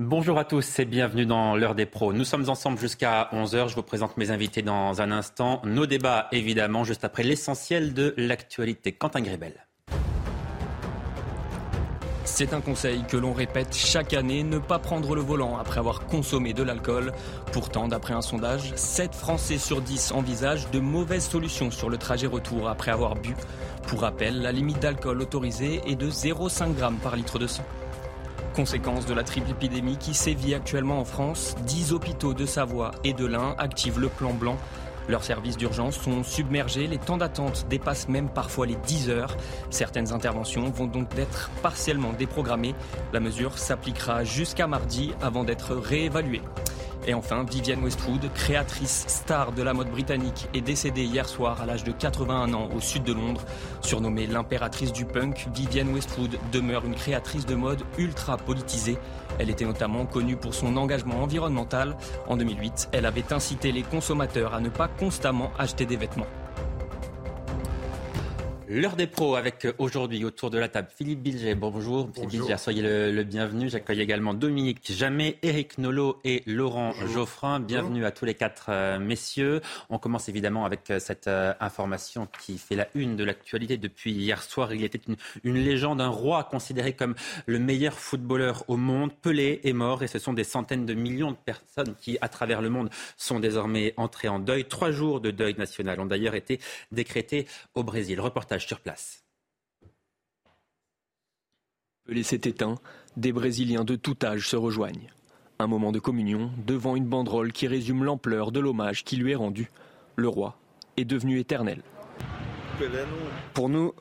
Bonjour à tous et bienvenue dans l'heure des pros. Nous sommes ensemble jusqu'à 11h. Je vous présente mes invités dans un instant. Nos débats, évidemment, juste après l'essentiel de l'actualité. Quentin Grébel. C'est un conseil que l'on répète chaque année, ne pas prendre le volant après avoir consommé de l'alcool. Pourtant, d'après un sondage, 7 Français sur 10 envisagent de mauvaises solutions sur le trajet retour après avoir bu. Pour rappel, la limite d'alcool autorisée est de 0,5 g par litre de sang. Conséquence de la triple épidémie qui sévit actuellement en France, 10 hôpitaux de Savoie et de l'Ain activent le plan blanc. Leurs services d'urgence sont submergés, les temps d'attente dépassent même parfois les 10 heures. Certaines interventions vont donc être partiellement déprogrammées. La mesure s'appliquera jusqu'à mardi avant d'être réévaluée. Et enfin, Vivienne Westwood, créatrice star de la mode britannique, est décédée hier soir à l'âge de 81 ans au sud de Londres. Surnommée l'impératrice du punk, Vivienne Westwood demeure une créatrice de mode ultra politisée. Elle était notamment connue pour son engagement environnemental. En 2008, elle avait incité les consommateurs à ne pas constamment acheter des vêtements. L'heure des pros avec aujourd'hui autour de la table Philippe Bilger. Bonjour. Philippe Bilger, soyez le, bienvenu. J'accueille également Dominique Jamais, Eric Nolot et Laurent Geoffrin. Bienvenue à tous les quatre euh, messieurs. On commence évidemment avec euh, cette euh, information qui fait la une de l'actualité depuis hier soir. Il était une, une, légende, un roi considéré comme le meilleur footballeur au monde. Pelé est mort et ce sont des centaines de millions de personnes qui, à travers le monde, sont désormais entrées en deuil. Trois jours de deuil national ont d'ailleurs été décrétés au Brésil. Reportage sur place. Pelé s'est éteint, des Brésiliens de tout âge se rejoignent. Un moment de communion devant une banderole qui résume l'ampleur de l'hommage qui lui est rendu. Le roi est devenu éternel. Pour nous,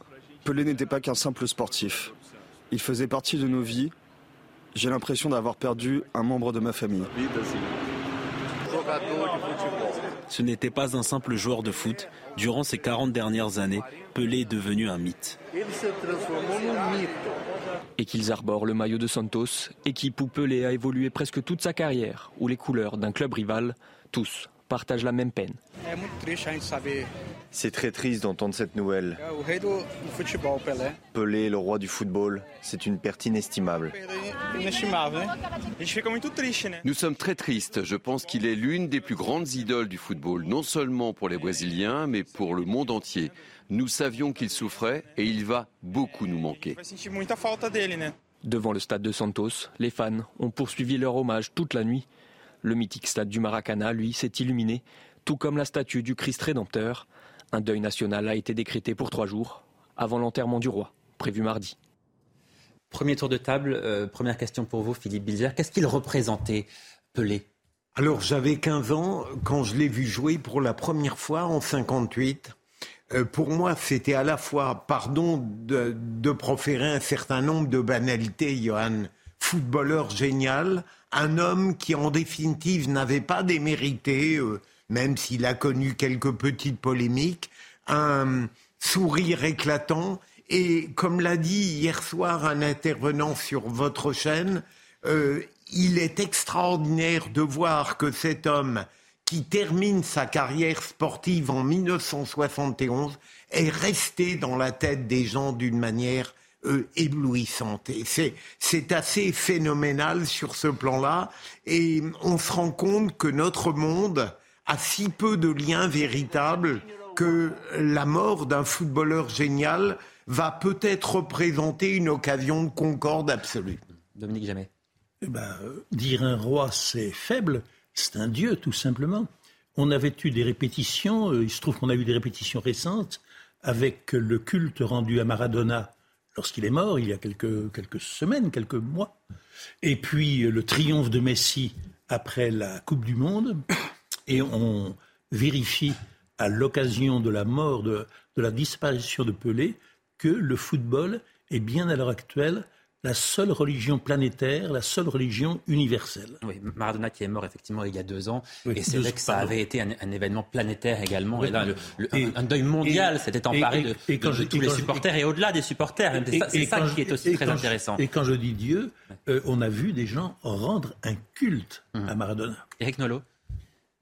Pelé n'était pas qu'un simple sportif. Il faisait partie de nos vies. J'ai l'impression d'avoir perdu un membre de ma famille. Ce n'était pas un simple joueur de foot. Durant ces 40 dernières années, Pelé est devenu un mythe. Et qu'ils arborent le maillot de Santos, équipe où Pelé a évolué presque toute sa carrière, où les couleurs d'un club rival, tous partagent la même peine. C'est très triste d'entendre cette nouvelle. Pelé, le roi du football, c'est une perte inestimable. Nous sommes très tristes. Je pense qu'il est l'une des plus grandes idoles du football, non seulement pour les Brésiliens, mais pour le monde entier. Nous savions qu'il souffrait et il va beaucoup nous manquer. Devant le stade de Santos, les fans ont poursuivi leur hommage toute la nuit. Le mythique stade du Maracana, lui, s'est illuminé, tout comme la statue du Christ rédempteur. Un deuil national a été décrété pour trois jours, avant l'enterrement du roi, prévu mardi. Premier tour de table, euh, première question pour vous, Philippe Bilger. Qu'est-ce qu'il représentait, Pelé? Alors, j'avais 15 ans quand je l'ai vu jouer pour la première fois en 58. Euh, pour moi, c'était à la fois, pardon de, proférer un certain nombre de banalités, Johan, footballeur génial, un homme qui en définitive n'avait pas démérité, euh, même s'il a connu quelques petites polémiques, un sourire éclatant, et comme l'a dit hier soir un intervenant sur votre chaîne, euh, il est extraordinaire de voir que cet homme qui termine sa carrière sportive en 1971 est resté dans la tête des gens d'une manière euh, éblouissante. Et c'est assez phénoménal sur ce plan-là. Et on se rend compte que notre monde a si peu de liens véritables que la mort d'un footballeur génial va peut-être représenter une occasion de concorde absolue. Dominique Jamais. Eh ben, euh, dire un roi, c'est faible. C'est un dieu, tout simplement. On avait eu des répétitions, euh, il se trouve qu'on a eu des répétitions récentes avec le culte rendu à Maradona lorsqu'il est mort, il y a quelques, quelques semaines, quelques mois. Et puis euh, le triomphe de Messi après la Coupe du Monde. Et on vérifie à l'occasion de la mort, de, de la disparition de Pelé, que le football est bien à l'heure actuelle la seule religion planétaire, la seule religion universelle. Oui, Maradona qui est mort effectivement il y a deux ans, et c'est vrai que ça avait été un, événement planétaire également, et là, un, deuil mondial s'était emparé de, tous les supporters et au-delà des supporters. C'est ça, qui est aussi très intéressant. Et quand je dis Dieu, euh, on a vu des gens rendre un culte à hum. Maradona. Eric Nolot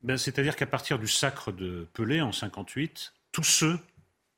ben, C'est-à-dire qu'à partir du sacre de Pelé en 58, tous ceux,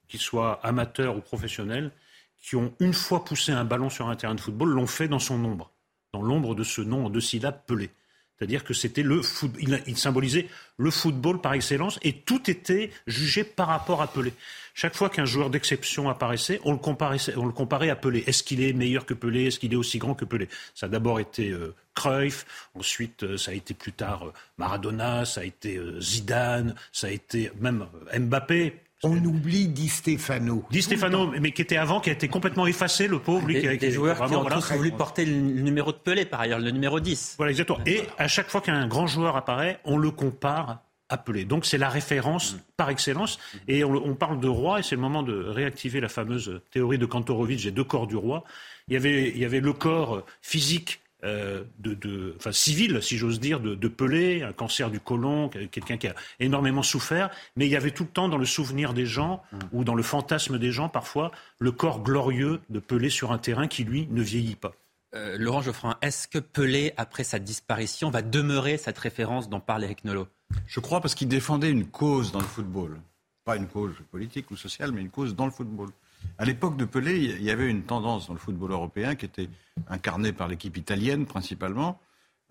qu'ils soient amateurs ou professionnels, qui ont une fois poussé un ballon sur un terrain de football l'ont fait dans son ombre, dans l'ombre de ce nom en deux syllabes Pelé. C'est-à-dire que c'était le football, il, symbolisait le football par excellence et tout était jugé par rapport à Pelé. Chaque fois qu'un joueur d'exception apparaissait, on le, comparait, à Pelé. Est-ce qu'il est meilleur que Pelé? Est-ce qu'il est aussi grand que Pelé? Ça a d'abord été euh, Cruyff, ensuite euh, ça a été plus tard euh, Maradona, ça a été Zidane, ça a été même Mbappé. On oublie Di Stefano. Di Stefano, mais qui était avant, qui a été complètement effacé, le pauvre. Lui, des, qui, des joueurs qui ont tous voulu porter le numéro de Pelé, par ailleurs, le numéro 10. Voilà, exactement. Et à chaque fois qu'un grand joueur apparaît, on le compare à Pelé. Donc c'est la référence mm. par excellence. Et on, parle de roi, et c'est le moment de réactiver la fameuse théorie de Kantorowicz, j'ai deux corps du roi. Il y avait, il y avait le corps physique euh, de, enfin, civil, si j'ose dire, de, de, Pelé, un cancer du côlon, quelqu'un qui a énormément souffert, mais il y avait tout le temps dans le souvenir des gens, mm. ou dans le fantasme des gens parfois, le corps glorieux de Pelé sur un terrain qui, lui, ne vieillit pas. Euh, Laurent Geoffrin, est-ce que Pelé, après sa disparition, va demeurer cette référence dont parle Eric Nolot? Je crois parce qu'il défendait une cause dans le football. Pas une cause politique ou sociale, mais une cause dans le football. À l'époque de Pelé, il y avait une tendance dans le football européen qui était incarnée par l'équipe italienne principalement,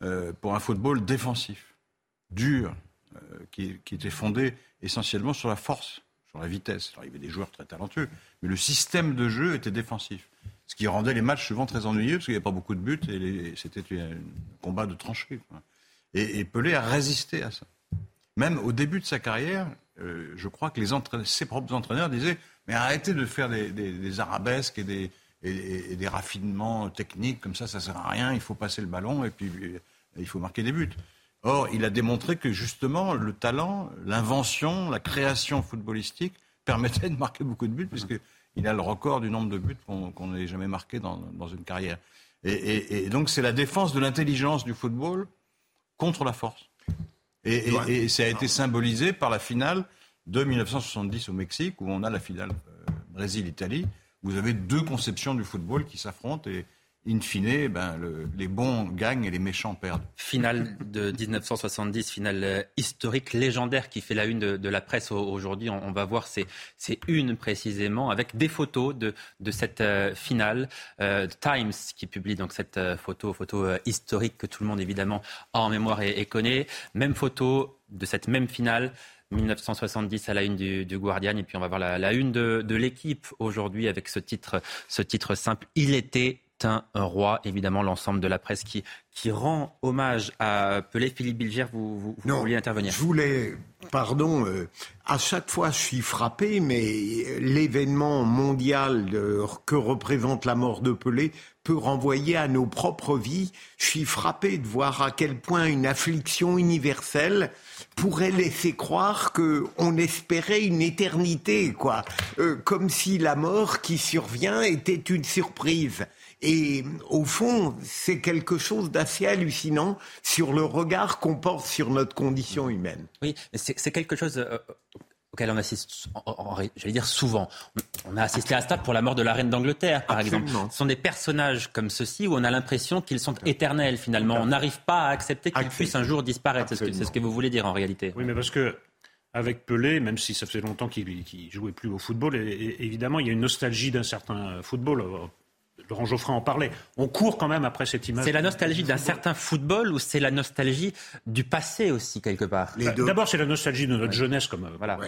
euh, pour un football défensif, dur, euh, qui, était fondé essentiellement sur la force, sur la vitesse. il y avait des joueurs très talentueux, mais le système de jeu était défensif. Ce qui rendait les matchs souvent très ennuyeux, parce qu'il n'y avait pas beaucoup de buts, et c'était un combat de tranchées. Et, Pelé a résisté à ça. Même au début de sa carrière, euh, je crois que ses propres entraîneurs disaient mais arrêtez de faire des, arabesques et des, et, des raffinements techniques, comme ça, ça sert à rien, il faut passer le ballon et puis il faut marquer des buts. Or, il a démontré que justement, le talent, l'invention, la création footballistique permettait de marquer beaucoup de buts, puisqu'il a le record du nombre de buts qu'on n'ait jamais marqué dans, dans une carrière. Et, donc, c'est la défense de l'intelligence du football contre la force. Et, ça a été symbolisé par la finale de 1970 au Mexique, où on a la finale euh, Brésil-Italie. Vous avez deux conceptions du football qui s'affrontent et in fine, ben, les bons gagnent et les méchants perdent. Finale de 1970, finale euh, historique, légendaire, qui fait la une de, la presse aujourd'hui. On, va voir ces, unes précisément, avec des photos de, cette euh, finale. Times qui publie donc cette photo, photo historique que tout le monde évidemment a en mémoire et connaît. Même photo de cette même finale 1970 à la une du, Guardian. Et puis on va voir la, une de, l'équipe aujourd'hui avec ce titre, ce titre simple. Il était un roi, évidemment, l'ensemble de la presse qui, qui rend hommage à Pelé. Philippe Bilger, vous, vous, vouliez intervenir Je voulais, pardon, euh, à chaque fois je suis frappé, mais l'événement mondial que représente la mort de Pelé peut renvoyer à nos propres vies. Je suis frappé de voir à quel point une affliction universelle pourrait laisser croire que on espérait une éternité, quoi, euh, comme si la mort qui survient était une surprise. Et au fond, c'est quelque chose d'assez hallucinant sur le regard qu'on porte sur notre condition humaine. Oui, c'est quelque chose euh, auquel on assiste, j'allais dire souvent. On a assisté à ça pour la mort de la reine d'Angleterre, par exemple. Ce sont des personnages comme ceux-ci où on a l'impression qu'ils sont éternels finalement. On n'arrive pas à accepter qu'ils puissent un jour disparaître. C'est ce, que vous voulez dire en réalité. Oui, mais parce que avec Pelé, même si ça faisait longtemps qu'il jouait plus au football, évidemment, il y a une nostalgie d'un certain football Laurent Geoffrin en parlait. On court quand même après cette image. C'est la nostalgie d'un certain football ou c'est la nostalgie du passé aussi, quelque part bah, D'abord, c'est la nostalgie de notre jeunesse, comme, voilà,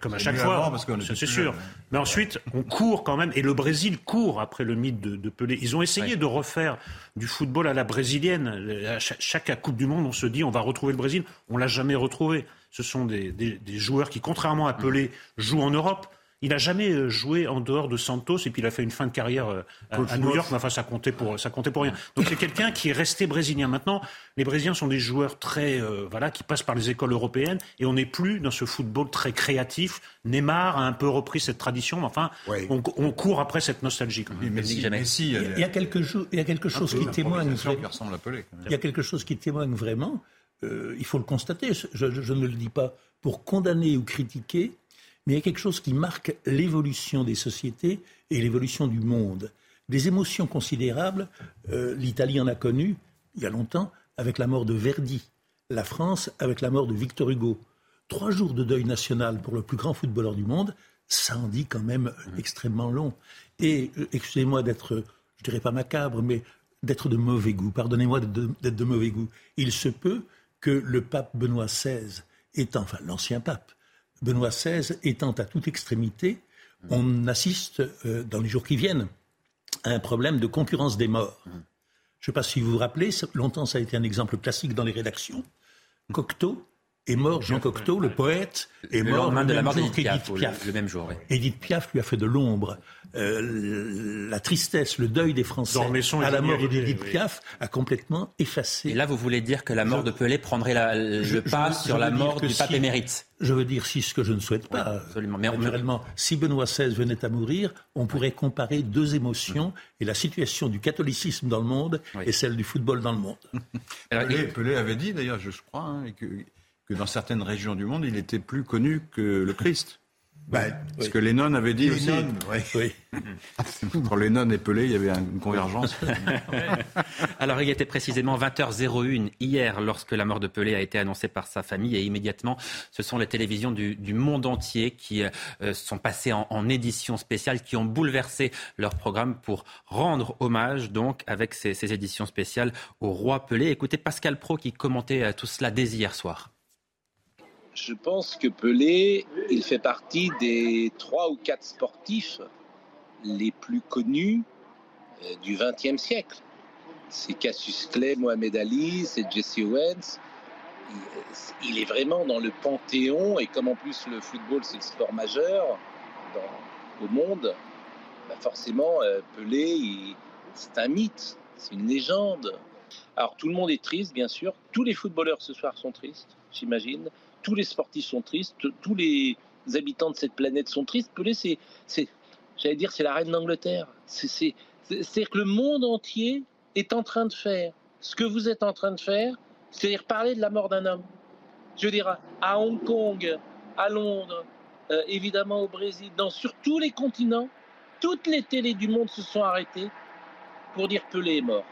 comme, à chaque fois. C'est sûr. Mais ensuite, on court quand même. Et le Brésil court après le mythe de, Pelé. Ils ont essayé de refaire du football à la brésilienne. À chaque, Coupe du Monde, on se dit on va retrouver le Brésil. On l'a jamais retrouvé. Ce sont des, des joueurs qui, contrairement à Pelé, jouent en Europe Il n'a jamais euh, joué en dehors de Santos et puis il a fait une fin de carrière euh, à, à New York, mais enfin ça comptait pour ça comptait pour rien. Donc c'est quelqu'un qui est resté brésilien. Maintenant, les Brésiliens sont des joueurs très euh, voilà qui passent par les écoles européennes et on n'est plus dans ce football très créatif. Neymar a un peu repris cette tradition, mais enfin on, on court après cette nostalgie. Quand même. Messi, Messi, Il y a- il y a quelque, chose- il y a quelque chose peu qui témoigne. Il y a quelque chose qui témoigne vraiment. euh, il faut le constater. Je, je- je ne le dis pas pour condamner ou critiquer, mais il y a quelque chose qui marque l'évolution des sociétés et l'évolution du monde. Des émotions considérables. euh, L'Italie en a connu il y a longtemps avec la mort de Verdi. La France avec la mort de Victor Hugo. Trois jours de deuil national pour le plus grand footballeur du monde, ça en dit quand même extrêmement long. Et euh, excusez-moi d'être, je dirais pas macabre, mais d'être de mauvais goût. Pardonnez-moi d'être de, d'être de mauvais goût. Il se peut que le pape Benoît XVI étant, enfin l'ancien pape, Benoît XVI étant à toute extrémité, on assiste euh, dans les jours qui viennent à un problème de concurrence des morts. Je ne sais pas si vous vous rappelez, longtemps ça a été un exemple classique dans les rédactions. Cocteau est mort, Jean Cocteau, le poète, est le mort le de la mort jour d'Edith Piaf, le- Piaf. le même jour, oui. Edith Piaf lui a fait de l'ombre. Euh, la tristesse, le deuil des Français à la mort d'Edith oui. Piaf a complètement effacé. Et là, vous voulez dire que la mort de Pelé prendrait la- le Je- je pas sur la mort du pape émérite Je veux dire, si ce que je ne souhaite pas, Oui, absolument. Mais on- naturellement, si Benoît XVI venait à mourir, on pourrait comparer deux émotions et la situation du catholicisme dans le monde et celle du football dans le monde. Pelé, Pelé avait dit d'ailleurs, je crois, hein, que, que dans certaines régions du monde, il était plus connu que le Christ. Parce que Lennon avait dit aussi. Oui. Entre Lennon et Pelé, il y avait une convergence. Alors, il était précisément 20h01 hier lorsque la mort de Pelé a été annoncée par sa famille et immédiatement, ce sont les télévisions du, du monde entier qui euh, sont passées en, en édition spéciale, qui ont bouleversé leur programme pour rendre hommage, donc, avec ces, ces éditions spéciales au roi Pelé. Écoutez Pascal Pro qui commentait euh, tout cela dès hier soir. Je pense que Pelé, il fait partie des trois ou quatre sportifs les plus connus euh, du XXe siècle. C'est Cassius Clay, Mohamed Ali, c'est Jesse Owens. Il- est vraiment dans le panthéon et comme en plus le football c'est le sport majeur au monde, bah forcément euh, Pelé, c'est un mythe, c'est une légende. Alors tout le monde est triste bien sûr, tous les footballeurs ce soir sont tristes, j'imagine tous les sportifs sont tristes, tous les habitants de cette planète sont tristes. Pelé, c'est, j'allais dire, c'est la reine d'Angleterre. C'est, c'est, c'est- c'est-à-dire que le monde entier est en train de faire ce que vous êtes en train de faire, c'est-à-dire parler de la mort d'un homme. Je veux dire, à- à Hong Kong, à Londres, euh, évidemment au Brésil, dans, sur tous les continents, toutes les télés du monde se sont arrêtées pour dire Pelé est mort.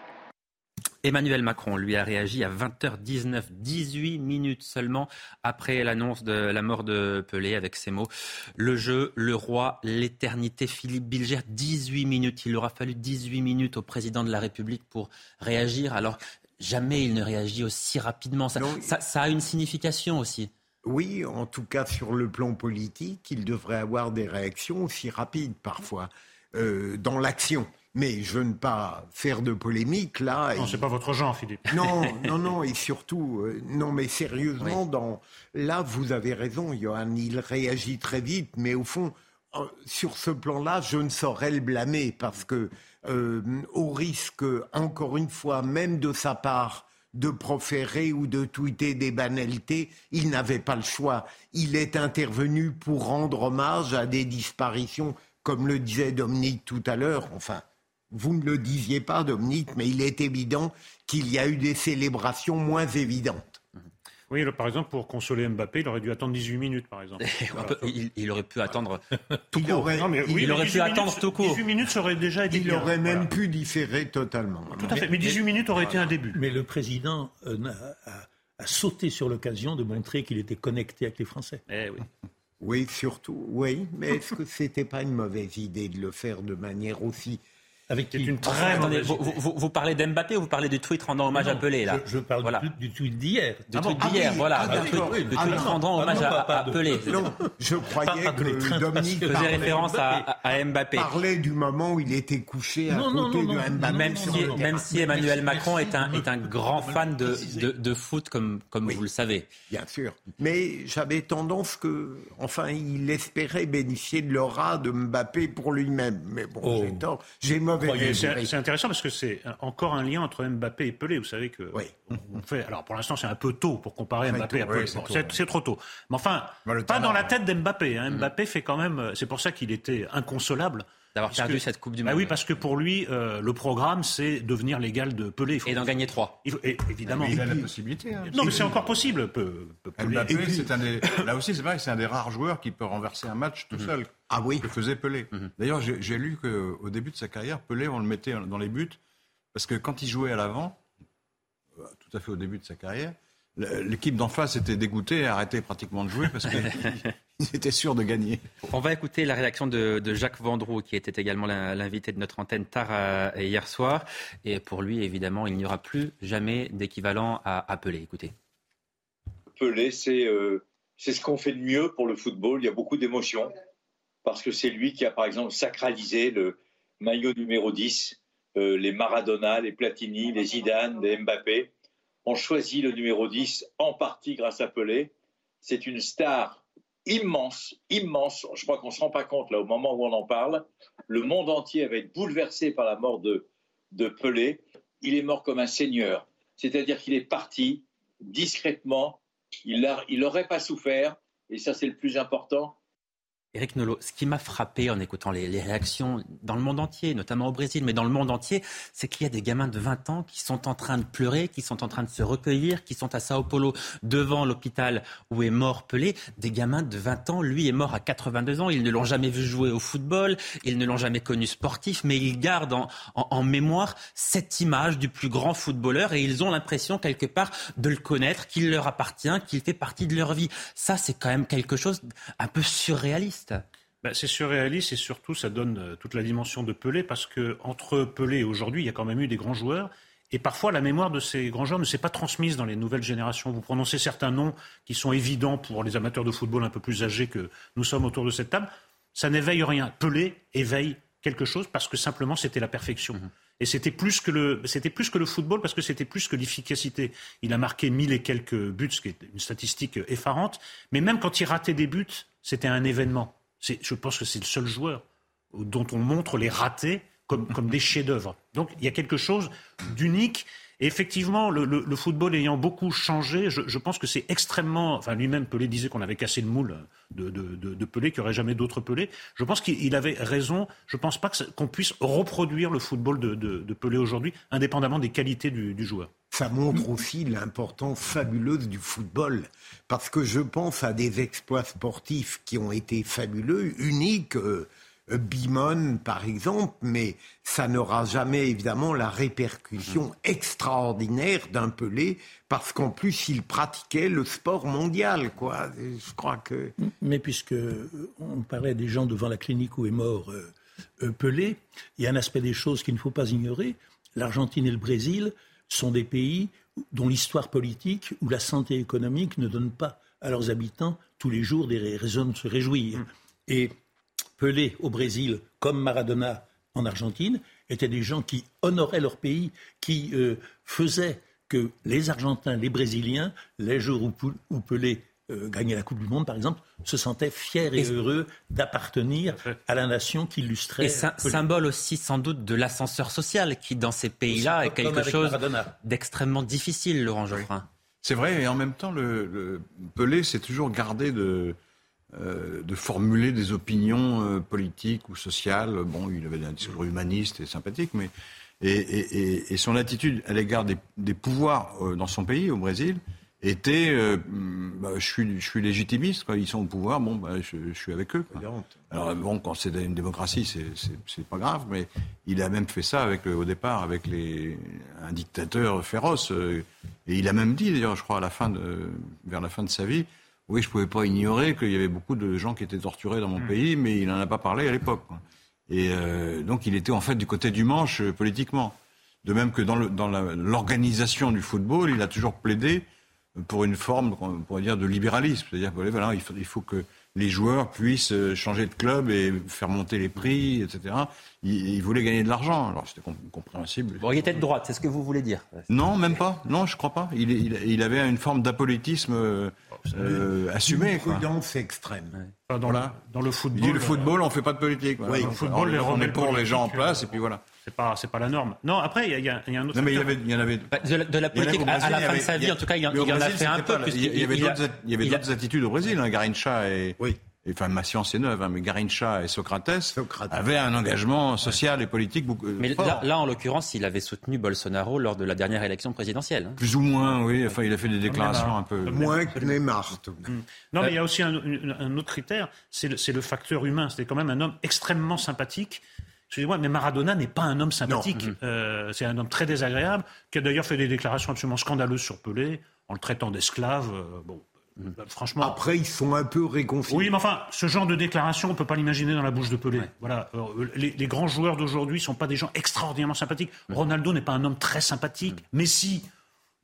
Emmanuel Macron lui a réagi à 20h19, 18 minutes seulement après l'annonce de la mort de Pelé avec ces mots. Le jeu, le roi, l'éternité, Philippe Bilger, 18 minutes. Il aura fallu 18 minutes au président de la République pour réagir alors jamais il ne réagit aussi rapidement. Ça, ça- ça a une signification aussi. Oui, en tout cas sur le plan politique, il devrait avoir des réactions aussi rapides parfois euh, dans l'action. Mais je ne pas faire de polémique là. Non, et- c'est pas votre genre, Philippe. Non, non, non, et surtout, euh, non, mais sérieusement, dans là, vous avez raison, Johan, il réagit très vite, mais au fond, euh, sur ce plan-là, je ne saurais le blâmer parce que, euh, au risque, encore une fois, même de sa part, de proférer ou de tweeter des banalités, il n'avait pas le choix. Il est intervenu pour rendre hommage à des disparitions, comme le disait Dominique tout à l'heure. Enfin, vous ne le disiez pas, Dominique, mais il est évident qu'il y a eu des célébrations moins évidentes. Oui, par exemple, pour consoler Mbappé, il aurait dû attendre 18 minutes, par exemple. Peu- il, il aurait pu attendre tout Il aurait- Non, mais oui, il mais aurait pu 18 attendre tout court. 18 minutes, ça aurait déjà été Il bien. aurait même Voilà. pu différer totalement. Tout à fait. Mais 18 minutes aurait été un début. Mais le président euh, a sauté sur l'occasion de montrer qu'il était connecté avec les Français. Eh oui. Oui, surtout, oui. Mais est-ce que c'était pas une mauvaise idée de le faire de manière aussi Avec C'est qui une très Attendez, mauvaise vous, vous- vous parlez d'Mbappé ou vous parlez du tweet rendant hommage à Pelé là Je, je parle Voilà. du, du tweet d'hier. Du Ah tweet Ah d'hier, oui, voilà. ah le tweet, oui. Ah tweet non, rendant ah hommage non, à, Pelé. Non, je croyais Pas de les que Dominique faisait référence à, à Mbappé. parlait du moment où il était couché à Non, non, côté non, de non, Mbappé. Même non, si, non, non. même si Mais- Emmanuel Macron est un, mais- est un grand fan de, préciser. de, de foot, comme, comme vous le savez. Bien sûr. Mais j'avais tendance que, enfin, il espérait bénéficier de l'aura de Mbappé pour lui-même. Mais bon, Oh. j'ai tort. J'ai. C'est c'est intéressant parce que c'est encore un lien entre Mbappé et Pelé. Vous savez que Oui. on fait. Alors pour l'instant, c'est un peu tôt pour comparer Mbappé tôt, à Pelé. oui, c'est Bon, trop tôt. Mais enfin, Bah, pas dans la hein. tête d'Mbappé. hein. Mbappé fait quand même. C'est pour ça qu'il était inconsolable. D'avoir perdu que- cette Coupe du Bah Monde. oui, parce que pour lui, euh, le programme, c'est devenir l'égal de Pelé. Et d'en gagner trois. il faut- et- évidemment. Mais il a la possibilité. hein. Non, mais c'est encore possible. Pe- Pe- Pelé. Mbappé, Et puis- c'est un des, là aussi, c'est vrai, c'est un des rares joueurs qui peut renverser un match tout seul. Ah oui. Que faisait Pelé. D'ailleurs, j'ai lu qu'au début de sa carrière, Pelé, on le mettait dans les buts parce que quand il jouait à l'avant, euh, tout à fait au début de sa carrière, l'équipe d'en face était dégoûtée et arrêtait pratiquement de jouer parce qu'ils étaient sûrs de gagner. On va écouter la réaction de, de Jacques Vendroux, qui était également l'in- l'invité de notre antenne tard euh, hier soir. Et pour lui, évidemment, il n'y aura plus jamais d'équivalent à, Pelé. Écoutez. Pelé, c'est euh, c'est ce qu'on fait de mieux pour le football. Il y a beaucoup d'émotions parce que c'est lui qui a, par exemple, sacralisé le maillot numéro 10. Euh, les Maradona, les Platini, les Zidane, les Mbappé ont choisi le numéro 10 en partie grâce à Pelé. C'est une star immense, immense. Je crois qu'on ne se rend pas compte là au moment où on en parle. Le monde entier va être bouleversé par la mort de, de Pelé. Il est mort comme un seigneur. C'est-à-dire qu'il est parti discrètement. Il n'aurait pas souffert. Et ça, c'est le plus important. Eric Nolot, ce qui m'a frappé en écoutant les, réactions dans le monde entier, notamment au Brésil, mais dans le monde entier, c'est qu'il y a des gamins de 20 ans qui sont en train de pleurer, qui sont en train de se recueillir, qui sont à Sao Paulo devant l'hôpital où est mort Pelé. Des gamins de 20 ans, lui est mort à 82 ans, ils ne l'ont jamais vu jouer au football, ils ne l'ont jamais connu sportif, mais ils gardent en, en- en mémoire cette image du plus grand footballeur et ils ont l'impression quelque part de le connaître, qu'il leur appartient, qu'il fait partie de leur vie. Ça, c'est quand même quelque chose un peu surréaliste. Bah, c'est surréaliste et surtout ça donne euh, toute la dimension de Pelé parce que entre Pelé et aujourd'hui, il y a quand même eu des grands joueurs. Et parfois, la mémoire de ces grands joueurs ne s'est pas transmise dans les nouvelles générations. Vous prononcez certains noms qui sont évidents pour les amateurs de football un peu plus âgés que nous sommes autour de cette table. Ça n'éveille rien. Pelé éveille quelque chose parce que simplement c'était la perfection. Et c'était plus que le, c'était plus que le football parce que c'était plus que l'efficacité. Il a marqué mille et quelques buts, ce qui est une statistique effarante. Mais même quand il ratait des buts, c'était un événement. Je pense que c'est le seul joueur dont on montre les ratés comme, comme des chefs-d'œuvre. Donc il y a quelque chose d'unique. Effectivement, le, football ayant beaucoup changé, je, pense que c'est extrêmement. Enfin, lui-même, Pelé disait qu'on avait cassé le moule de, Pelé, qu'il n'y aurait jamais d'autres Pelé. Je pense qu'il il avait raison. Je ne pense pas qu'on puisse reproduire le football de, Pelé aujourd'hui, indépendamment des qualités du, joueur. Ça montre aussi l'importance fabuleuse du football. Parce que je pense à des exploits sportifs qui ont été fabuleux, uniques. euh, Bimon, par exemple, mais ça n'aura jamais évidemment la répercussion extraordinaire d'un Pelé, parce qu'en plus il pratiquait le sport mondial, quoi. Je crois que Mais puisque euh, on parlait des gens devant la clinique où est mort euh, euh, Pelé, il y a un aspect des choses qu'il ne faut pas ignorer. L'Argentine et le Brésil sont des pays dont l'histoire politique ou la santé économique ne donne pas à leurs habitants tous les jours des raisons de se réjouir. Et Pelé au Brésil, comme Maradona en Argentine, étaient des gens qui honoraient leur pays, qui euh, faisaient que les Argentins, les Brésiliens, les jours où, Pelé euh, gagnait la Coupe du Monde, par exemple, se sentaient fiers et, Et- heureux d'appartenir à la nation qui illustrait. Et Pelé. symbole aussi sans doute de l'ascenseur social qui, dans ces pays-là, est quelque chose d'extrêmement difficile, Laurent Geoffrin. C'est vrai, et en même temps, le, le- Pelé s'est toujours gardé de, euh, de formuler des opinions euh, politiques ou sociales. Bon, il avait un discours humaniste et sympathique, mais et, et- et- et son attitude à l'égard des, des pouvoirs euh, dans son pays, au Brésil, était hum, bah, je, suis, je suis légitimiste, quoi. ils sont au pouvoir, bon, bah, je, je suis avec eux. quoi. Alors bon, quand c'est une démocratie, c'est- pas grave, mais il a même fait ça avec, au départ avec les, un dictateur féroce. et il a même dit, d'ailleurs, je crois, à la fin de, vers la fin de sa vie, oui, je pouvais pas ignorer qu'il y avait beaucoup de gens qui étaient torturés dans mon pays, mais il n'en a pas parlé à l'époque. Et euh, donc il était en fait du côté du manche euh, politiquement. De même que dans l'organisation du football, il a toujours plaidé pour une forme, on pourrait dire, de libéralisme. C'est-à-dire voilà, il faut, il faut que les joueurs puissent euh, changer de club et faire monter les prix, etc. Il, voulait gagner de l'argent, alors c'était compréhensible. Bon, il était de droite, c'est ce que vous voulez dire Non, même pas. Non, je crois pas. Il, il, avait une forme d'apolitisme euh, euh. Une prudence extrême. Dans, dans, le football. Il dit le football, on fait pas de politique. Oui, le football, on, est pour les gens en place et puis voilà. C'est pas, c'est pas la norme. Non, après, il y, a un autre. Non, mais il y, avait, il y en avait. Bah, de, la, politique à, la fin de sa vie, en tout cas, il y, en, a fait un peu. il y avait d'autres, il y avait d'autres attitudes au Brésil. Hein, Garincha et. Oui enfin ma science est neuve, hein, mais Garincha et Socrates, avaient un engagement social et politique beaucoup Mais là, là, en l'occurrence, il avait soutenu Bolsonaro lors de la dernière élection présidentielle. Hein. Plus ou moins, oui. Enfin, il a fait des déclarations un peu... Moins que Neymar. Non, mais il y a aussi un, autre critère, c'est le, le, facteur humain. C'était quand même un homme extrêmement sympathique. Excusez-moi, mais Maradona n'est pas un homme sympathique. Euh, c'est un homme très désagréable, qui a d'ailleurs fait des déclarations absolument scandaleuses sur Pelé, en le traitant d'esclave. Euh, bon, euh, franchement. Après, ils sont un peu réconciliés. Oui, mais enfin, ce genre de déclaration, on ne peut pas l'imaginer dans la bouche de Pelé. Voilà. Euh, les, grands joueurs d'aujourd'hui ne sont pas des gens extraordinairement sympathiques. Ronaldo n'est pas un homme très sympathique. Messi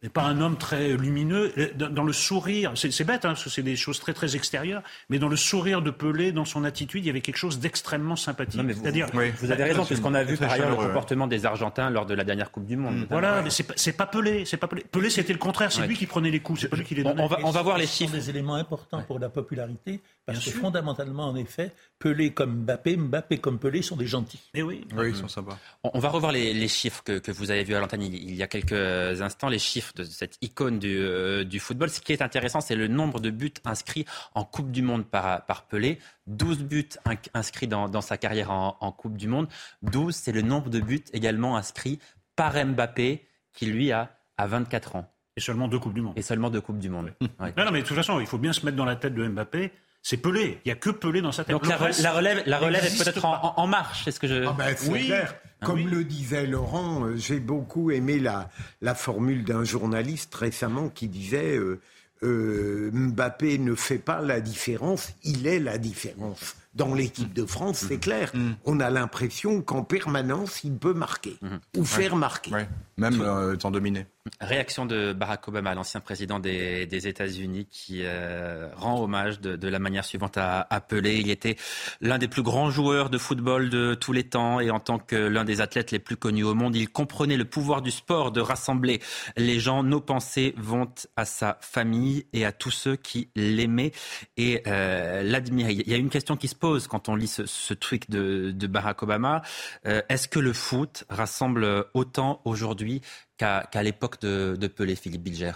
n'est pas un homme très lumineux. Dans le sourire, c'est bête, hein, parce que c'est des choses très très extérieures, mais dans le sourire de Pelé, dans son attitude, il y avait quelque chose d'extrêmement sympathique. C'est-à-dire, vous, avez raison, puisqu'on a vu par ailleurs le comportement des Argentins lors de la dernière Coupe du Monde. Voilà, mais c'est pas, Pelé, c'est pas Pelé. Pelé, c'était le contraire, c'est lui qui prenait les coups, c'est pas lui qui les donnait. On va, on va voir les chiffres. des éléments importants pour la popularité, parce que fondamentalement, en effet, Pelé comme Mbappé, Mbappé comme Pelé sont des gentils. Et eh oui, oui ils sont sympas. On, va revoir les, chiffres que, que, vous avez vus à l'antenne il y a quelques instants, les chiffres de cette icône du, euh, du football. Ce qui est intéressant, c'est le nombre de buts inscrits en Coupe du Monde par, par Pelé. 12 buts inscrits dans, dans sa carrière en, en, Coupe du Monde. 12, c'est le nombre de buts également inscrits par Mbappé, qui lui a, a 24 ans. Et seulement deux Coupes du Monde. Et seulement deux Coupes du Monde. Non, non, mais de toute façon, il faut bien se mettre dans la tête de Mbappé c'est Pelé. Il n'y a que Pelé dans sa tête. Donc la, relève, la relève est peut-être en, marche, c'est ce que je. Ah ben, oui. Clair. Ah Comme le disait Laurent, euh, j'ai beaucoup aimé la, la formule d'un journaliste récemment qui disait euh, euh, Mbappé ne fait pas la différence, il est la différence dans l'équipe de France, c'est mm. clair. Mm. On a l'impression qu'en permanence, il peut marquer mm. ou faire marquer. Même euh, étant dominé. Réaction de Barack Obama, l'ancien président des, États-Unis, qui euh, rend hommage de, la manière suivante à, à Pelé. Il était l'un des plus grands joueurs de football de tous les temps et en tant que l'un des athlètes les plus connus au monde, il comprenait le pouvoir du sport de rassembler les gens. Nos pensées vont à sa famille et à tous ceux qui l'aimaient et euh, l'admiraient. Il y a une question qui se quand on lit ce, truc de, Barack Obama. Euh, est-ce que le foot rassemble autant aujourd'hui qu'à l'époque de, Pelé, Philippe Bilger?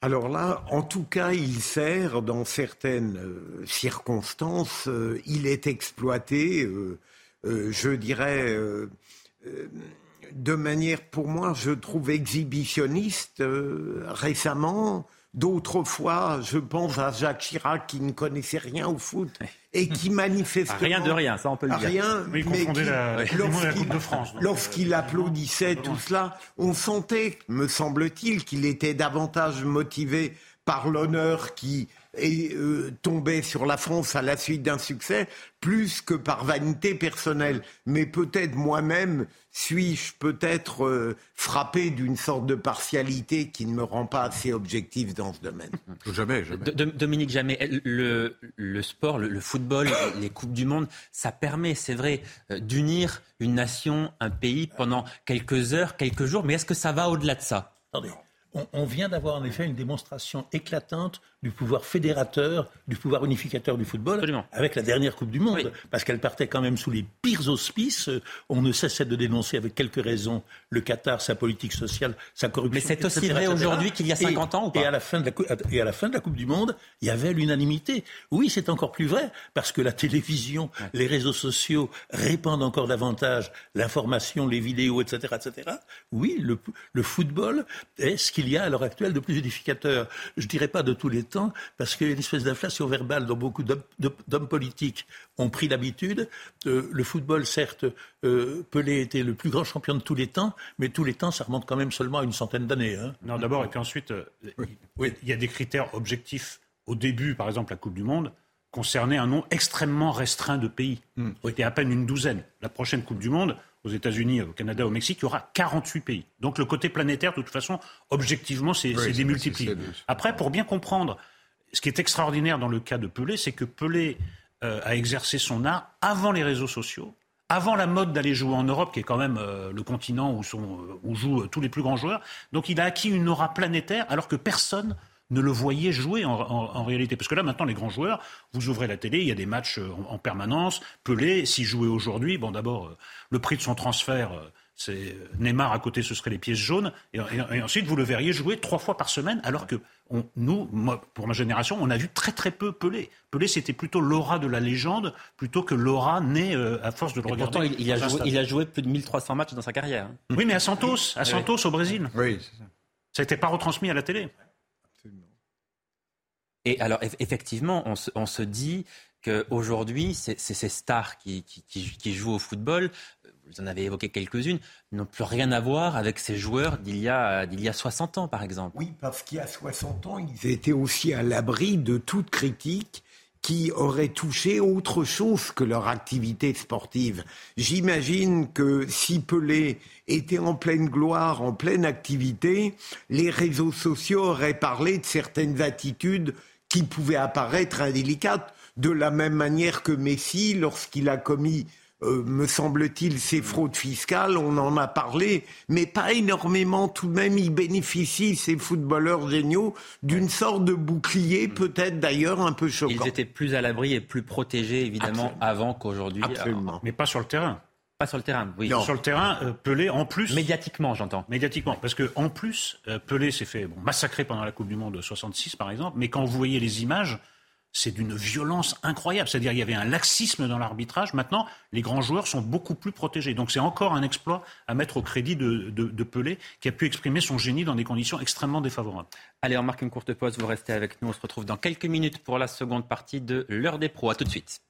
Alors là, en tout cas, il sert dans certaines euh, circonstances, euh, il est exploité, je dirais, de manière, pour moi, je trouve exhibitionniste récemment. D'autres fois, je pense à Jacques Chirac qui ne connaissait rien au foot et qui manifestement rien de rien, ça on peut le dire. Rien, mais, lorsqu'il applaudissait tout cela, on sentait, me semble-t-il, qu'il était davantage motivé par l'honneur qui et euh, tombait sur la France à la suite d'un succès, plus que par vanité personnelle. Mais peut-être moi-même suis-je peut-être euh, frappé d'une sorte de partialité qui ne me rend pas assez objectif dans ce domaine? Jamais, jamais. Dominique, jamais. Le, le sport, le, football, les Coupes du Monde, ça permet, c'est vrai, euh, d'unir une nation, un pays pendant quelques heures, quelques jours. Mais est-ce que ça va au-delà de ça? Attendez on, vient d'avoir en effet une démonstration éclatante du pouvoir fédérateur, du pouvoir unificateur du football, avec la dernière Coupe du Monde, parce qu'elle partait quand même sous les pires auspices. On ne cessait de dénoncer avec quelques raisons le Qatar, sa politique sociale, sa corruption. Mais c'est aussi vrai aujourd'hui qu'il y a 50 ans ou pas et à, la fin de la, et à la fin de la Coupe du Monde, il y avait l'unanimité. Oui, c'est encore plus vrai, parce que la télévision, les réseaux sociaux répandent encore davantage l'information, les vidéos, etc. etc. Oui, le, le football est ce qu'il y a à l'heure actuelle de plus unificateur. Je ne dirais pas de tous les temps, parce qu'il y a une espèce d'inflation verbale dont beaucoup d'hommes politiques ont pris l'habitude. Euh, le football, certes, euh, Pelé était le plus grand champion de tous les temps, mais tous les temps, ça remonte quand même seulement à une centaine d'années. Hein. Non, d'abord, et puis ensuite, euh, il y a des critères objectifs. Au début, par exemple, la Coupe du Monde, concernait un nombre extrêmement restreint de pays. Hmm. C'était à peine une douzaine. La prochaine Coupe du Monde, aux États-Unis, au Canada, au Mexique, il y aura 48 pays. Donc le côté planétaire, de toute façon, objectivement, c'est Oui, démultiplié. Après, pour bien comprendre, ce qui est extraordinaire dans le cas de Pelé, c'est que Pelé euh, a exercé son art avant les réseaux sociaux, avant la mode d'aller jouer en Europe, qui est quand même euh, le continent où, sont, euh, où jouent euh, tous les plus grands joueurs. Donc il a acquis une aura planétaire, alors que personne ne le voyait jouer en, en- en réalité. Parce que là, maintenant, les grands joueurs, vous ouvrez la télé, il y a des matchs euh, en, en permanence. Pelé, s'il jouait aujourd'hui, bon, d'abord, euh, le prix de son transfert, euh, c'est Neymar à côté, ce serait les pièces jaunes. Et, et- et ensuite, vous le verriez jouer trois fois par semaine, alors que on- nous, moi, pour ma génération, on a vu très très peu Pelé. Pelé, c'était plutôt l'aura de la légende, plutôt que l'aura née euh, à force de le Et regarder. pourtant, il, il a joué, stade. il a joué plus de 1300 matchs dans sa carrière. hein. Oui, mais à Santos, à Oui. Santos au Brésil. Oui, c'est ça. Ça n'était pas retransmis à la télé. Et alors, eff- effectivement, on se, dit qu'aujourd'hui, c'est ces stars qui, jouent au football, vous en avez évoqué quelques-unes, n'ont plus rien à voir avec ces joueurs d'il y, y a 60 ans, par exemple. Oui, parce qu'il y a 60 ans, ils étaient aussi à l'abri de toute critique qui aurait touché autre chose que leur activité sportive. J'imagine que si Pelé était en pleine gloire, en pleine activité, les réseaux sociaux auraient parlé de certaines attitudes qui pouvaient apparaître indélicates, de la même manière que Messi, lorsqu'il a commis euh, me semble-t-il, ces fraudes fiscales, on en a parlé, mais pas énormément tout de même. Ils bénéficient, ces footballeurs géniaux, d'une sorte de bouclier, peut-être d'ailleurs un peu choquant. Ils étaient plus à l'abri et plus protégés, évidemment, avant qu'aujourd'hui. Absolument. Mais pas sur le terrain. Pas sur le terrain, oui. Sur le terrain, euh, Pelé, en plus. Médiatiquement, j'entends. Médiatiquement. Parce que en plus, euh, Pelé s'est fait bon, massacrer pendant la Coupe du Monde de 66, par exemple. Mais quand vous voyez les images, c'est d'une violence incroyable. C'est-à-dire il y avait un laxisme dans l'arbitrage. Maintenant, les grands joueurs sont beaucoup plus protégés. Donc c'est encore un exploit à mettre au crédit de, de- de Pelé, qui a pu exprimer son génie dans des conditions extrêmement défavorables. Allez, on marque une courte pause, vous restez avec nous. On se retrouve dans quelques minutes pour la seconde partie de l'heure des pros. À tout de suite.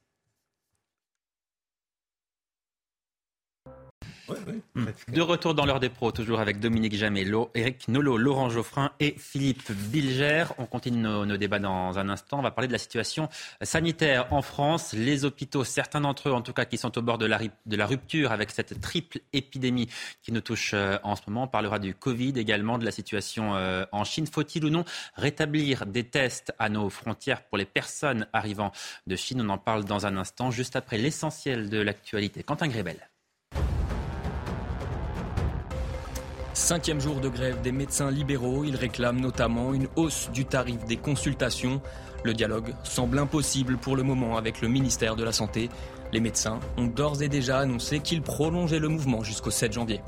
De retour dans l'heure des pros, toujours avec Dominique Jamello, Eric Nolot, Laurent Geoffrin et Philippe Bilger. On continue nos, nos débats dans un instant. On va parler de la situation sanitaire en France. Les hôpitaux, certains d'entre eux en tout cas, qui sont au bord de la, de la rupture avec cette triple épidémie qui nous touche euh, en ce moment. On parlera du Covid également, de la situation euh, en Chine. Faut-il ou non rétablir des tests à nos frontières pour les personnes arrivant de Chine? On en parle dans un instant, juste après l'essentiel de l'actualité. Quentin Grébel. Cinquième jour de grève des médecins libéraux, ils réclament notamment une hausse du tarif des consultations. Le dialogue semble impossible pour le moment avec le ministère de la Santé. Les médecins ont d'ores et déjà annoncé qu'ils prolongeaient le mouvement jusqu'au 7 janvier.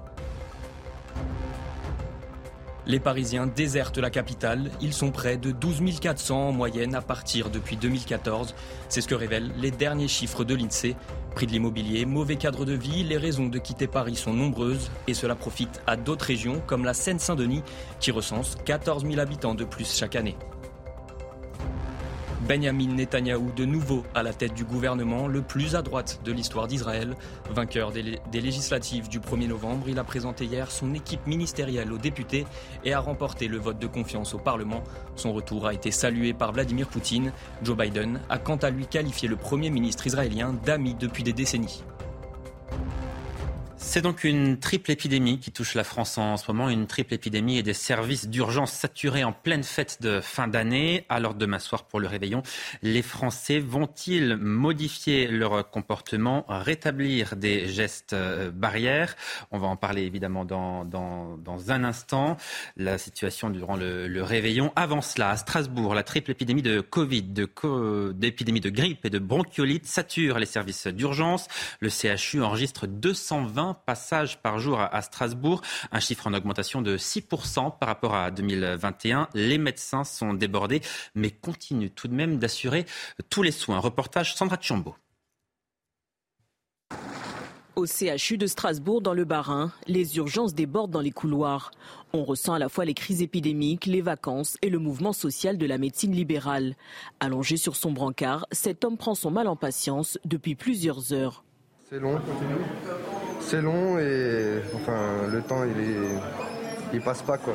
Les Parisiens désertent la capitale. Ils sont près de 12 400 en moyenne à partir depuis 2014. C'est ce que révèlent les derniers chiffres de l'INSEE. Prix de l'immobilier, mauvais cadre de vie, les raisons de quitter Paris sont nombreuses et cela profite à d'autres régions comme la Seine-Saint-Denis qui recense 14 000 habitants de plus chaque année. Benjamin Netanyahou, de nouveau à la tête du gouvernement le plus à droite de l'histoire d'Israël. Vainqueur des, des législatives du 1er novembre, il a présenté hier son équipe ministérielle aux députés et a remporté le vote de confiance au Parlement. Son retour a été salué par Vladimir Poutine. Joe Biden a quant à lui qualifié le Premier ministre israélien d'ami depuis des décennies. C'est donc une triple épidémie qui touche la France en ce moment, une triple épidémie et des services d'urgence saturés en pleine fête de fin d'année. Alors demain soir pour le réveillon, les Français vont-ils modifier leur comportement, rétablir des gestes euh, barrières? On va en parler évidemment dans, dans, un instant. La situation durant le, réveillon. Avant cela, à Strasbourg, la triple épidémie de Covid, de co- d'épidémie de grippe et de bronchiolite sature les services d'urgence. Le CHU enregistre 220 passages par jour à- Strasbourg, un chiffre en augmentation de 6% par rapport à 2021. Les médecins sont débordés, mais continuent tout de même d'assurer tous les soins. Reportage Sandra Chambaud. Au CHU de Strasbourg, dans le Bas-Rhin, les urgences débordent dans les couloirs. On ressent à la fois les crises épidémiques, les vacances et le mouvement social de la médecine libérale. Allongé sur son brancard, cet homme prend son mal en patience depuis plusieurs heures. C'est long. C'est long et enfin le temps il est il passe pas quoi.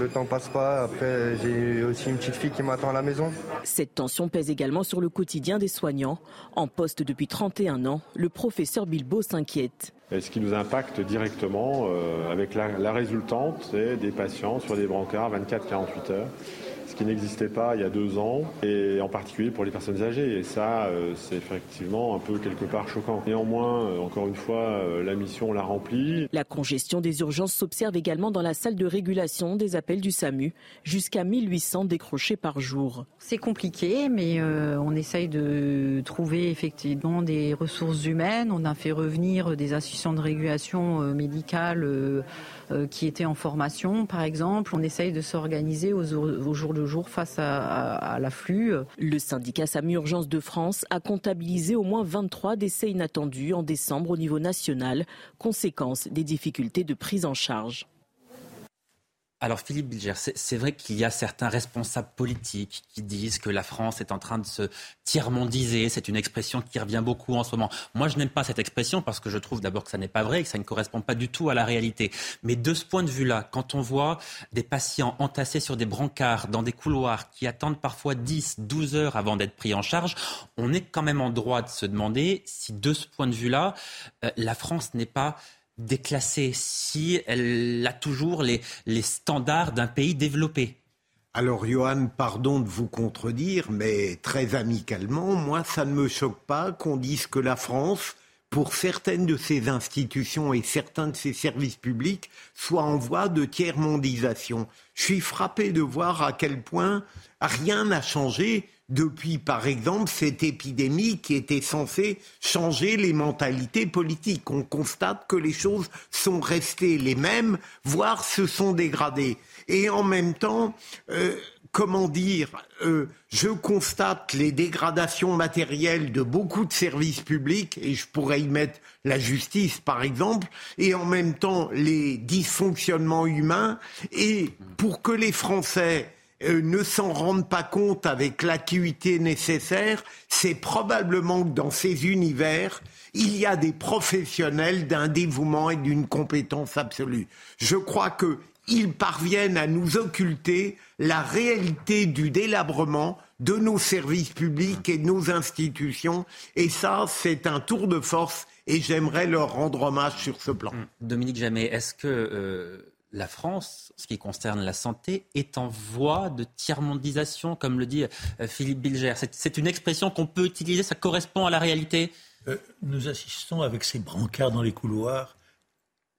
le temps passe pas. Après, j'ai aussi une petite fille qui m'attend à la maison. Cette tension pèse également sur le quotidien des soignants. En poste depuis 31 ans, le professeur Bilbo s'inquiète. Ce qui nous impacte directement euh, avec la, la résultante, c'est des patients sur des brancards 24-48 heures ce qui n'existait pas il y a deux ans, et en particulier pour les personnes âgées. Et ça, euh, c'est effectivement un peu quelque part choquant. Néanmoins, euh, encore une fois, euh, la mission, l'a remplie. La congestion des urgences s'observe également dans la salle de régulation des appels du SAMU, jusqu'à 1800 décrochés par jour. C'est compliqué, mais on essaye de trouver effectivement des ressources humaines. On a fait revenir des assistants de régulation médicale euh, qui étaient en formation, par exemple. On essaye de s'organiser au, jour le jour face à, l'afflux. Le syndicat SAMU Urgence de France a comptabilisé au moins 23 décès inattendus en décembre au niveau national, conséquence des difficultés de prise en charge. Alors Philippe Bilger, c'est vrai qu'il y a certains responsables politiques qui disent que la France est en train de se tiers-mondiser. C'est une expression qui revient beaucoup en ce moment. Moi, je n'aime pas cette expression parce que je trouve d'abord que ça n'est pas vrai et que ça ne correspond pas du tout à la réalité. Mais de ce point de vue-là, quand on voit des patients entassés sur des brancards, dans des couloirs, qui attendent parfois 10, 12 heures avant d'être pris en charge, on est quand même en droit de se demander si de ce point de vue-là, euh, la France n'est pas déclassée, si elle a toujours les, les standards d'un pays développé alors, Johan, pardon de vous contredire, mais très amicalement, moi, ça ne me choque pas qu'on dise que la France, pour certaines de ses institutions et certains de ses services publics, soit en voie de tiers-mondisation. Je suis frappé de voir à quel point rien n'a changé depuis, par exemple, cette épidémie qui était censée changer les mentalités politiques. On constate que les choses sont restées les mêmes, voire se sont dégradées. Et en même temps, euh, comment dire, euh, je constate les dégradations matérielles de beaucoup de services publics, et je pourrais y mettre la justice par exemple, et en même temps les dysfonctionnements humains, et pour que les Français ne s'en rendent pas compte avec l'acuité nécessaire, c'est probablement que dans ces univers, il y a des professionnels d'un dévouement et d'une compétence absolue. Je crois qu'ils parviennent à nous occulter la réalité du délabrement de nos services publics et de nos institutions. Et ça, c'est un tour de force et j'aimerais leur rendre hommage sur ce plan. Dominique Jamais, est-ce que euh, la France, ce qui concerne la santé, est en voie de tiers-mondisation, comme le dit euh, Philippe Bilger. C'est une expression qu'on peut utiliser, ça correspond à la réalité euh, Nous assistons avec ces brancards dans les couloirs,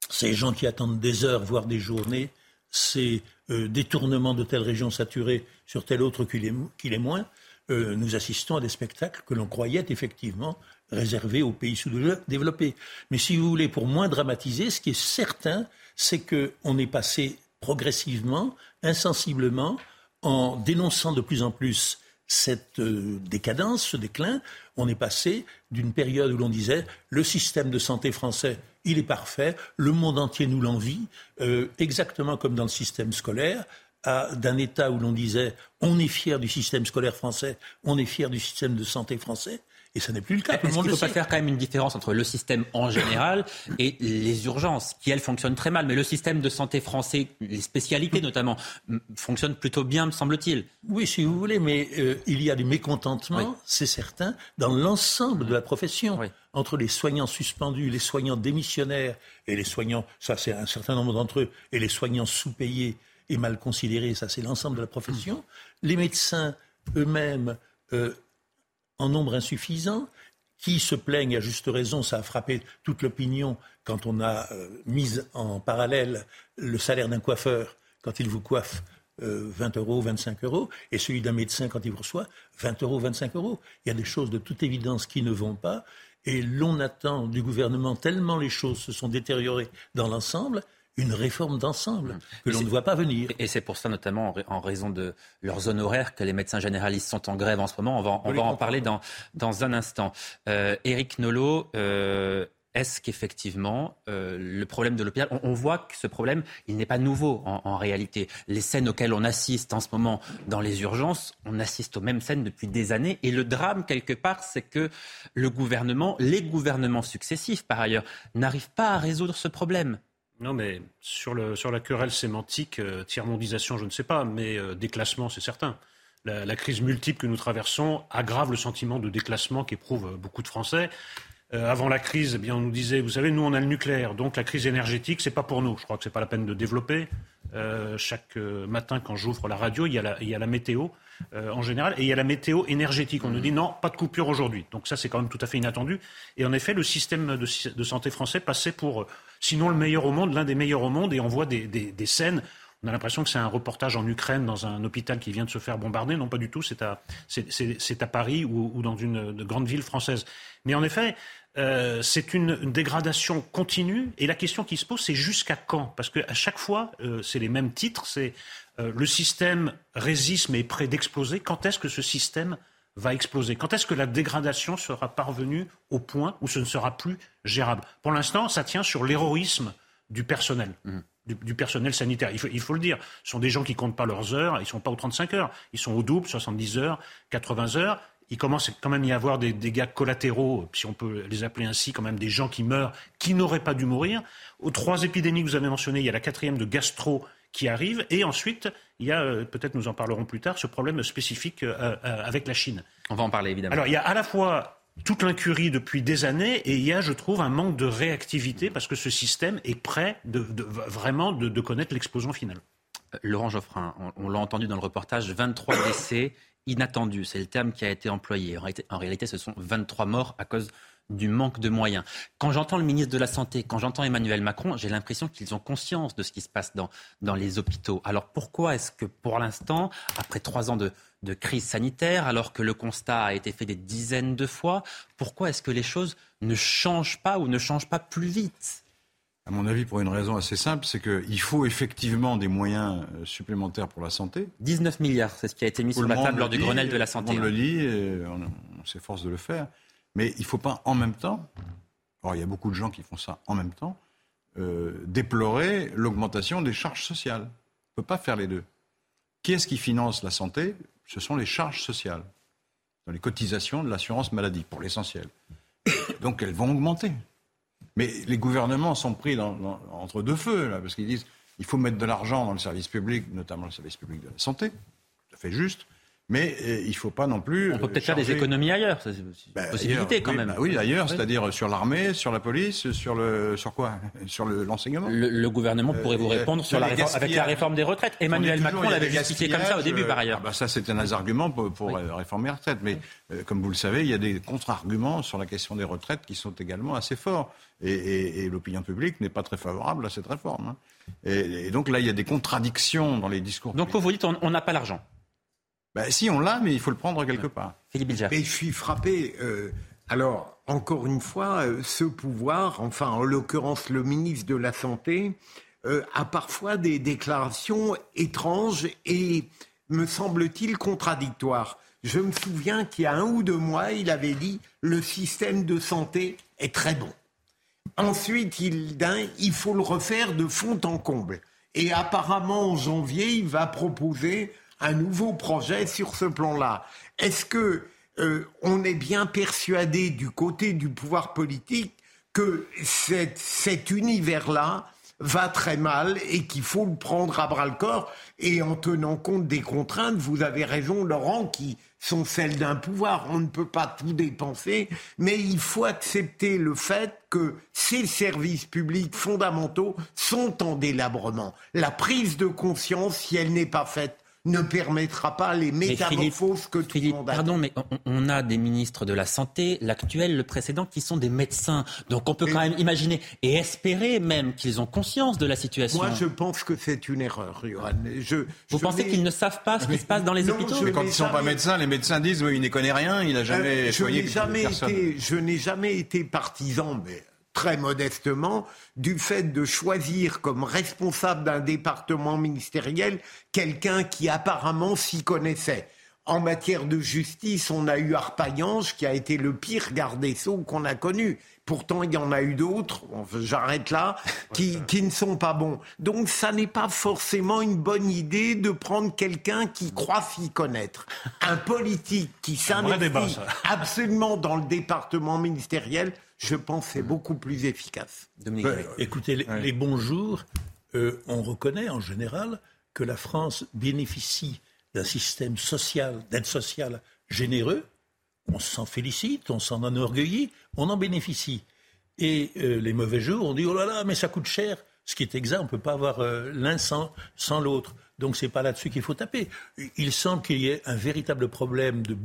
ces gens qui attendent des heures, voire des journées, ces euh, détournements de telle région saturée sur telle autre qui l'est moins. nous assistons à des spectacles que l'on croyait effectivement réservés aux pays sous-développés. Mais si vous voulez, pour moins dramatiser, ce qui est certain, c'est qu'on est passé progressivement, insensiblement, en dénonçant de plus en plus cette euh, décadence, ce déclin, on est passé d'une période où l'on disait le système de santé français, il est parfait, le monde entier nous l'envie, euh, exactement comme dans le système scolaire, d'un État où l'on disait on est fier du système scolaire français, on est fier du système de santé français, et ce n'est plus le cas. Est-ce qu'il ne faut pas faire quand même une différence entre le système en général et les urgences, qui elles fonctionnent très mal Mais le système de santé français, les spécialités notamment, fonctionnent plutôt bien, me semble-t-il. Oui, si vous voulez, mais euh, il y a du mécontentement, c'est certain, dans l'ensemble de la profession. Entre les soignants suspendus, les soignants démissionnaires et les soignants, ça c'est un certain nombre d'entre eux, et les soignants sous-payés et mal considérés, ça c'est l'ensemble de la profession. Les médecins eux-mêmes euh, en nombre insuffisant, qui se plaignent à juste raison, ça a frappé toute l'opinion quand on a euh, mis en parallèle le salaire d'un coiffeur quand il vous coiffe 20 euh, euros, 25 euros, et celui d'un médecin quand il vous reçoit 20 euros, 25 euros. Il y a des choses de toute évidence qui ne vont pas, et l'on attend du gouvernement tellement les choses se sont détériorées dans l'ensemble une réforme d'ensemble mmh. que l'on ne voit pas venir. Et c'est pour ça, notamment en raison de leurs honoraires, que les médecins généralistes sont en grève en ce moment. On va, on va en parler dans, dans un instant. Euh, Éric Nolot, euh, est-ce qu'effectivement, euh, le problème de l'hôpital, on, voit que ce problème, il n'est pas nouveau en, en, réalité. Les scènes auxquelles on assiste en ce moment dans les urgences, on assiste aux mêmes scènes depuis des années. Et le drame, quelque part, c'est que le gouvernement, les gouvernements successifs, par ailleurs, n'arrivent pas à résoudre ce problème Non, mais sur, la querelle sémantique, euh, tiers-mondisation, je ne sais pas, mais euh, déclassement, c'est certain. La, crise multiple que nous traversons aggrave le sentiment de déclassement qu'éprouvent beaucoup de Français. Euh, avant la crise, eh bien, on nous disait, vous savez, nous, on a le nucléaire, donc la crise énergétique, c'est pas pour nous. Je crois que c'est pas la peine de développer. Euh, chaque euh, matin, quand j'ouvre la radio, il y a la, météo euh, en général, et il y a la météo énergétique. On nous dit non, pas de coupure aujourd'hui. Donc ça, c'est quand même tout à fait inattendu. Et en effet, le système de, de santé français passait pour, euh, sinon le meilleur au monde, l'un des meilleurs au monde, et on voit des, des, scènes on a l'impression que c'est un reportage en Ukraine dans un hôpital qui vient de se faire bombarder. Non, pas du tout. C'est à, c'est, à Paris ou, ou, dans une, grande ville française. Mais en effet, euh, c'est une, dégradation continue. Et la question qui se pose, c'est jusqu'à quand? Parce qu'à chaque fois, euh, c'est les mêmes titres. C'est euh, le système résiste mais est prêt d'exploser. Quand est-ce que ce système va exploser Quand est-ce que la dégradation sera parvenue au point où ce ne sera plus gérable? Pour l'instant, ça tient sur l'héroïsme du personnel. Mmh du, du, personnel sanitaire. Il faut, il faut, le dire. Ce sont des gens qui comptent pas leurs heures. Ils ne sont pas aux 35 heures. Ils sont au double, 70 heures, 80 heures. Il commence quand même à y avoir des dégâts collatéraux, si on peut les appeler ainsi, quand même des gens qui meurent, qui n'auraient pas dû mourir. Aux trois épidémies que vous avez mentionnées, il y a la quatrième de gastro qui arrive. Et ensuite, il y a, euh, peut-être nous en parlerons plus tard, ce problème spécifique euh, euh, avec la Chine. On va en parler évidemment. Alors, il y a à la fois toute l'incurie depuis des années et il y a, je trouve, un manque de réactivité parce que ce système est prêt de, de, vraiment de, de connaître l'explosion finale. Laurent Geoffrin, on, on l'a entendu dans le reportage, 23 décès inattendus, c'est le terme qui a été employé. En réalité, en réalité, ce sont 23 morts à cause du manque de moyens. Quand j'entends le ministre de la Santé, quand j'entends Emmanuel Macron, j'ai l'impression qu'ils ont conscience de ce qui se passe dans, dans les hôpitaux. Alors pourquoi est-ce que pour l'instant, après trois ans de, de crise sanitaire, alors que le constat a été fait des dizaines de fois, pourquoi est-ce que les choses ne changent pas ou ne changent pas plus vite? À mon avis, pour une raison assez simple, c'est qu'il faut effectivement des moyens euh, supplémentaires pour la santé. 19 milliards, c'est ce qui a été mis tout sur la table lors dit, du Grenelle de la santé. On le dit, on, on s'efforce de le faire. Mais il ne faut pas en même temps, or il y a beaucoup de gens qui font ça en même temps, euh, déplorer l'augmentation des charges sociales. On ne peut pas faire les deux. Qui est-ce qui finance la santé? Ce sont les charges sociales, dans les cotisations de l'assurance maladie, pour l'essentiel. Donc elles vont augmenter. Mais les gouvernements sont pris entre deux feux, parce qu'ils disent il faut mettre de l'argent dans le service public, notamment le service public de la santé, tout à fait juste. Mais euh, il ne faut pas non plus. On peut peut-être charger... faire des économies ailleurs, c'est une bah, possibilité ailleurs, quand oui, même. Bah oui, ailleurs, c'est-à-dire sur l'armée, sur la police, sur le sur quoi? Sur l'enseignement? Le, le, gouvernement pourrait euh, vous répondre euh, sur la réforme, avec la réforme des retraites. Emmanuel Macron l'avait justifié comme ça au début, par ailleurs. Ah bah ça, c'est un argument pour, pour oui. réformer les retraites. Mais euh, comme vous le savez, il y a des contre-arguments sur la question des retraites qui sont également assez forts. Et, et, et l'opinion publique n'est pas très favorable à cette réforme. Hein. Et, et, donc là, il y a des contradictions dans les discours. Donc vous dites, on n'a pas l'argent. Ben, si, on l'a, mais il faut le prendre quelque part. Philippe Bilger. Mais je suis frappé. Euh, alors, encore une fois, euh, ce pouvoir, enfin, en l'occurrence, le ministre de la Santé, euh, a parfois des déclarations étranges et, me semble-t-il, contradictoires. Je me souviens qu'il y a un ou deux mois, il avait dit le système de santé est très bon. Ensuite, il, il faut le refaire de fond en comble. Et apparemment, en janvier, il va proposer un nouveau projet sur ce plan-là. Est-ce que euh, on est bien persuadé du côté du pouvoir politique que cet univers-là va très mal et qu'il faut le prendre à bras le corps et en tenant compte des contraintes, vous avez raison Laurent, qui sont celles d'un pouvoir. On ne peut pas tout dépenser, mais il faut accepter le fait que ces services publics fondamentaux sont en délabrement. La prise de conscience, si elle n'est pas faite ne permettra pas les métamorphoses Philippe, que tout Philippe, le monde a. Pardon, mais on, on, a des ministres de la Santé, l'actuel, le précédent, qui sont des médecins. Donc on peut et quand même imaginer et espérer même qu'ils ont conscience de la situation. Moi, je pense que c'est une erreur, Johan. Je, Vous je pensez qu'ils ne savent pas ce qui se passe dans les non, hôpitaux Mais quand ils ne sont jamais... pas médecins, les médecins disent oui, il n'y connaît rien, il n'a jamais euh, soigné je jamais personne. été, Je n'ai jamais été partisan, mais très modestement, du fait de choisir comme responsable d'un département ministériel quelqu'un qui apparemment s'y connaissait. En matière de justice, on a eu Arpaillange qui a été le pire garde des Sceaux qu'on a connu. Pourtant, il y en a eu d'autres, j'arrête là, qui, qui ne sont pas bons. Donc, ça n'est pas forcément une bonne idée de prendre quelqu'un qui croit s'y connaître. Un politique qui s'investit absolument dans le département ministériel, je pense, c'est beaucoup plus efficace. Dominique écoutez, les, les bons jours, euh, on reconnaît en général que la France bénéficie d'un système social, d'aide sociale généreux. On s'en félicite, on s'en enorgueillit, on en bénéficie. Et euh, les mauvais jours, on dit oh là là, mais ça coûte cher. Ce qui est exact, on ne peut pas avoir euh, l'un sans, sans l'autre. Donc c'est pas là-dessus qu'il faut taper. Il semble qu'il y ait un véritable problème de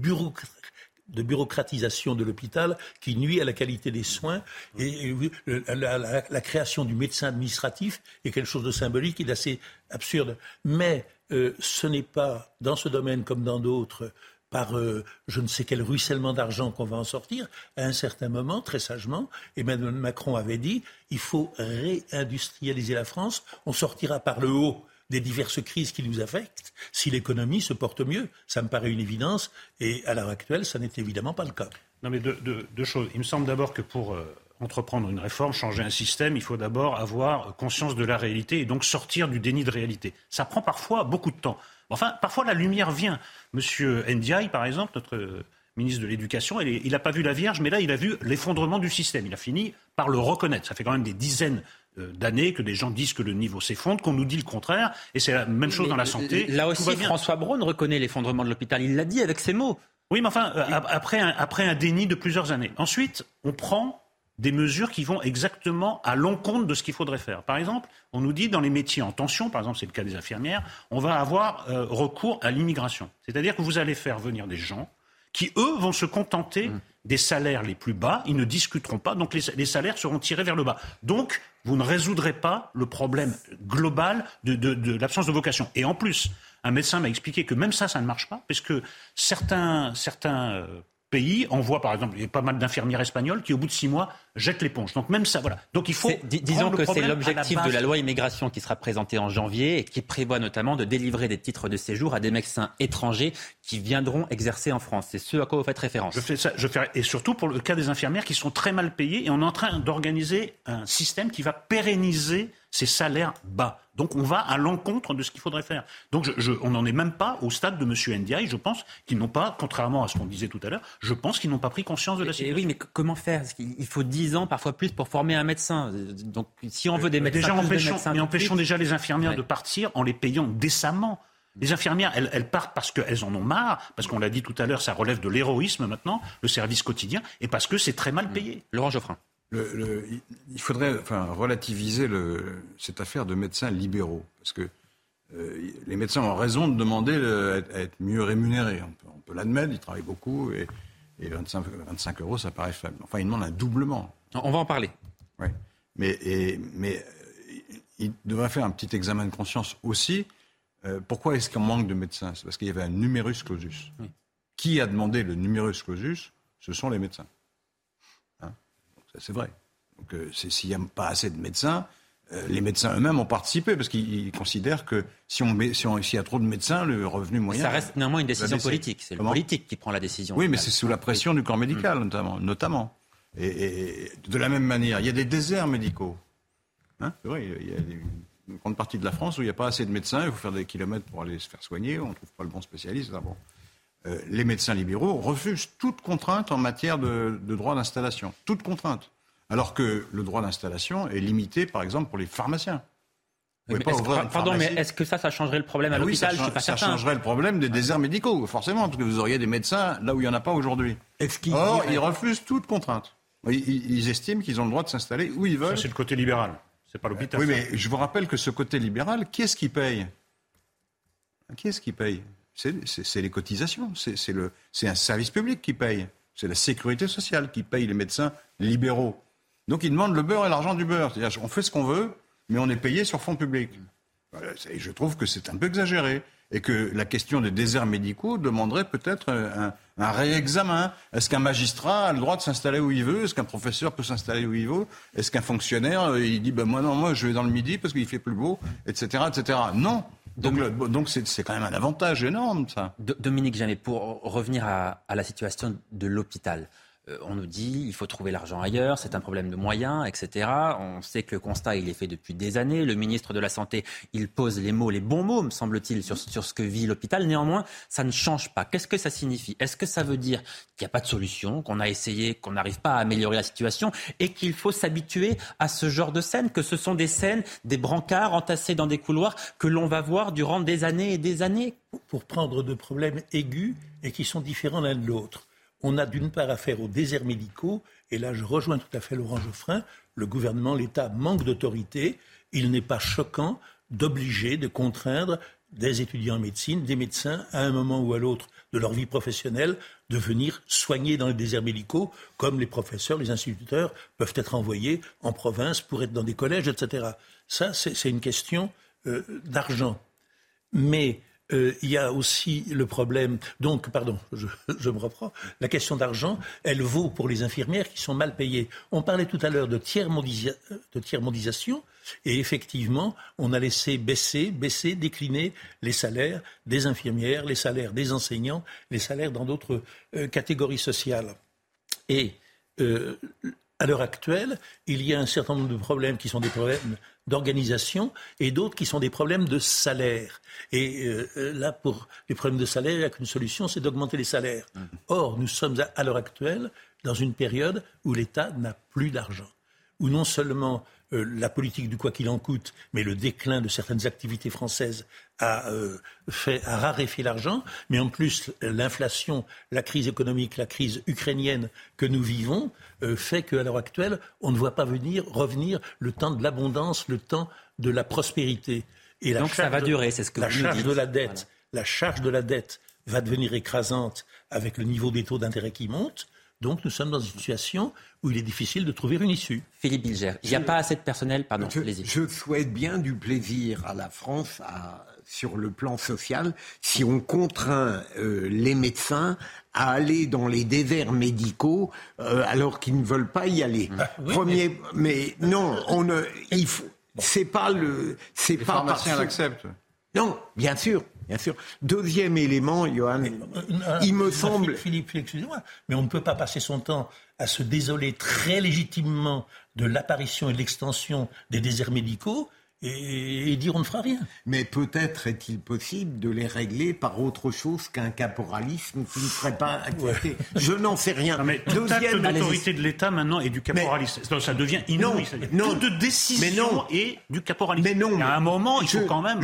de bureaucratisation de l'hôpital qui nuit à la qualité des soins. Et, la création du médecin administratif est quelque chose de symbolique et d'assez absurde. Mais euh, ce n'est pas, dans ce domaine comme dans d'autres, par euh, je ne sais quel ruissellement d'argent qu'on va en sortir. À un certain moment, très sagement, Emmanuel Macron avait dit, il faut réindustrialiser la France, on sortira par le haut des diverses crises qui nous affectent si l'économie se porte mieux. Ça me paraît une évidence et à l'heure actuelle, ça n'est évidemment pas le cas. Non, mais deux, choses. Il me semble d'abord que pour euh, entreprendre une réforme, changer un système, il faut d'abord avoir conscience de la réalité et donc sortir du déni de réalité. Ça prend parfois beaucoup de temps. Enfin, parfois la lumière vient. Monsieur Ndiaye, par exemple, notre ministre de l'Éducation, il n'a pas vu la Vierge, mais là, il a vu l'effondrement du système. Il a fini par le reconnaître. Ça fait quand même des dizaines euh, d'années que des gens disent que le niveau s'effondre, qu'on nous dit le contraire, et c'est la même chose dans la santé. Là aussi. François Braun reconnaît l'effondrement de l'hôpital. Il l'a dit avec ses mots. Oui, mais enfin, euh, ap- après un, après un déni de plusieurs années. Ensuite, on prend des mesures qui vont exactement à l'encontre de ce qu'il faudrait faire. Par exemple, on nous dit dans les métiers en tension, par exemple c'est le cas des infirmières, on va avoir euh, recours à l'immigration. C'est-à-dire que vous allez faire venir des gens qui, eux, vont se contenter des salaires les plus bas, ils ne discuteront pas, donc les, les salaires seront tirés vers le bas. Donc, vous ne résoudrez pas le problème global de, de- de l'absence de vocation. Et en plus, un médecin m'a expliqué que même ça, ça ne marche pas, parce que certains, certains euh, pays envoient, par exemple, il y a pas mal d'infirmières espagnoles qui, au bout de six mois, jettent l'éponge. Donc même ça, voilà. Donc il faut. Disons que c'est la l'objectif de la loi immigration qui sera présentée en janvier et qui prévoit notamment de délivrer des titres de séjour à des médecins étrangers qui viendront exercer en France. C'est ce à quoi vous faites référence. Je fais ça, je fais, et surtout pour le cas des infirmières qui sont très mal payées, et on est en train d'organiser un système qui va pérenniser ces salaires bas. Donc on va à l'encontre de ce qu'il faudrait faire. Donc je, je- on n'en est même pas au stade de M. Ndiaye. Je pense qu'ils n'ont pas, contrairement à ce qu'on disait tout à l'heure, je pense qu'ils n'ont pas pris conscience de la Et situation. oui, mais comment faire? Parce il faut 10 ans, parfois plus, pour former un médecin. Donc, si on veut des médecins, déjà plus empêchons, médecins mais empêchons déjà les infirmières Ouais. de partir en les payant décemment. Les infirmières, elles, elles partent parce qu'elles en ont marre, parce qu'on l'a dit tout à l'heure, ça relève de l'héroïsme maintenant, le service quotidien, et parce que c'est très mal payé. Laurent Geoffrin. Le- le- il- faudrait enfin, relativiser le- cette affaire de médecins libéraux. Parce que euh, les médecins ont raison de demander euh, à être- à être mieux rémunérés. On peut, l'admettre, ils travaillent beaucoup et, et 25, 25 euros, ça paraît faible. Enfin, ils demandent un doublement. On va en parler. Oui. Mais, et- mais euh, il devrait faire un petit examen de conscience aussi. Euh, pourquoi est-ce qu'on manque de médecins? C'est parce qu'il y avait un numerus clausus. Qui a demandé le numerus clausus? Ce sont les médecins. Ça, c'est vrai. Donc euh, c'est- s'il n'y a pas assez de médecins, euh, les médecins eux-mêmes ont participé parce qu'ils ils considèrent que si on met- si on- s'il y a trop de médecins, le revenu moyen. Ça reste néanmoins une décision politique. C'est le Comment politique qui prend la décision. oui, mais c'est sous la pression du corps médical, Mm. notamment. notamment. Et, et de la même manière, il y a des déserts médicaux. Hein? C'est vrai, il y a une grande partie de la France où il n'y a pas assez de médecins, il faut faire des kilomètres pour aller se faire soigner, on ne trouve pas le bon spécialiste. Ah bon. Euh, les médecins libéraux refusent toute contrainte en matière de, de droit d'installation. Toute contrainte. Alors que le droit d'installation est limité, par exemple, pour les pharmaciens. Vous mais pas pardon, mais est-ce que ça, ça changerait le problème à Ah oui, ça, l'hôpital Je change- suis pas ça changerait le problème des déserts médicaux, forcément, parce que vous auriez des médecins là où il n'y en a pas aujourd'hui. qu'ils Or, ils refusent toute contrainte. Ils, ils- ils estiment qu'ils ont le droit de s'installer où ils veulent. Ça, c'est le côté libéral. C'est pas l'hôpital. Oui, ça. mais je vous rappelle que ce côté libéral, qui est-ce qui paye? Qui est-ce qui paye? C'est les cotisations. C'est un service public qui paye. C'est la sécurité sociale qui paye les médecins libéraux. Donc ils demandent le beurre et l'argent du beurre. C'est-à-dire, on fait ce qu'on veut, mais on est payé sur fonds publics. Je trouve que c'est un peu exagéré. Et que la question des déserts médicaux demanderait peut-être un, un réexamen. Est-ce qu'un magistrat a le droit de s'installer où il veut? Est-ce qu'un professeur peut s'installer où il veut Est-ce qu'un fonctionnaire, euh, il dit, ben moi non, moi je vais dans le midi parce qu'il fait plus beau, etc. etc. Non. Donc, le- donc c'est c'est quand même un avantage énorme, ça. Do- Dominique Jamais, pour revenir à, à la situation de l'hôpital, on nous dit il faut trouver l'argent ailleurs, c'est un problème de moyens, etc. On sait que le constat, il est fait depuis des années. Le ministre de la Santé, il pose les mots, les bons mots, me semble-t-il, sur, sur ce que vit l'hôpital. Néanmoins, ça ne change pas. Qu'est-ce que ça signifie? Est-ce que ça veut dire qu'il n'y a pas de solution, qu'on a essayé, qu'on n'arrive pas à améliorer la situation et qu'il faut s'habituer à ce genre de scènes, que ce sont des scènes, des brancards entassés dans des couloirs que l'on va voir durant des années et des années? Pour prendre de problèmes aigus et qui sont différents l'un de l'autre on a d'une part affaire aux déserts médicaux, et là je rejoins tout à fait Laurent Geoffrin, le gouvernement, l'État manque d'autorité, il n'est pas choquant d'obliger, de contraindre des étudiants en médecine, des médecins, à un moment ou à l'autre de leur vie professionnelle, de venir soigner dans les déserts médicaux, comme les professeurs, les instituteurs peuvent être envoyés en province pour être dans des collèges, etc. Ça, c'est une question euh, d'argent. Mais euh, il y a aussi le problème. Donc, pardon, je, me reprends. La question d'argent, elle vaut pour les infirmières qui sont mal payées. On parlait tout à l'heure de tiers-mondisation. Et effectivement, on a laissé baisser, baisser, décliner les salaires des infirmières, les salaires des enseignants, les salaires dans d'autres euh, catégories sociales. Et euh, à l'heure actuelle, il y a un certain nombre de problèmes qui sont des problèmes d'organisation et d'autres qui sont des problèmes de salaire. Et euh, là, pour les problèmes de salaire, il n'y a qu'une solution, c'est d'augmenter les salaires. Mmh. Or, nous sommes à l'heure actuelle dans une période où l'État n'a plus d'argent, où non seulement euh, la politique du quoi qu'il en coûte, mais le déclin de certaines activités françaises a, euh, fait, a raréfié l'argent, mais en plus l'inflation, la crise économique, la crise ukrainienne que nous vivons euh, fait qu'à l'heure actuelle, on ne voit pas venir revenir le temps de l'abondance, le temps de la prospérité. Et Donc ça va durer, c'est ce que la vous charge de la dette, la charge de la dette va devenir écrasante avec le niveau des taux d'intérêt qui monte. Donc nous sommes dans une situation où il est difficile de trouver une issue. Philippe Bilger, il n'y a pas assez de personnel, pardon, je, je, souhaite bien du plaisir à la France sur le plan social si on contraint euh, les médecins à aller dans les déserts médicaux euh, alors qu'ils ne veulent pas y aller. Ah, Premier, mais... non, on ne, il faut, c'est pas le, c'est pas. Les pharmaciens l'acceptent. Non, bien sûr. Bien sûr. Deuxième élément, Johan, euh, il me semble. Philippe, excusez-moi, mais on ne peut pas passer son temps à se désoler très légitimement de l'apparition et de l'extension des déserts médicaux et, dire on ne fera rien. Mais peut-être est-il possible de les régler par autre chose qu'un caporalisme qui ne serait pas accepté. Je n'en sais rien. Non, mais tout acte d'autorité de l'État maintenant est du caporalisme. ça devient inouï. Non, Toute décision est du caporalisme. Mais non. À un moment, il faut quand même.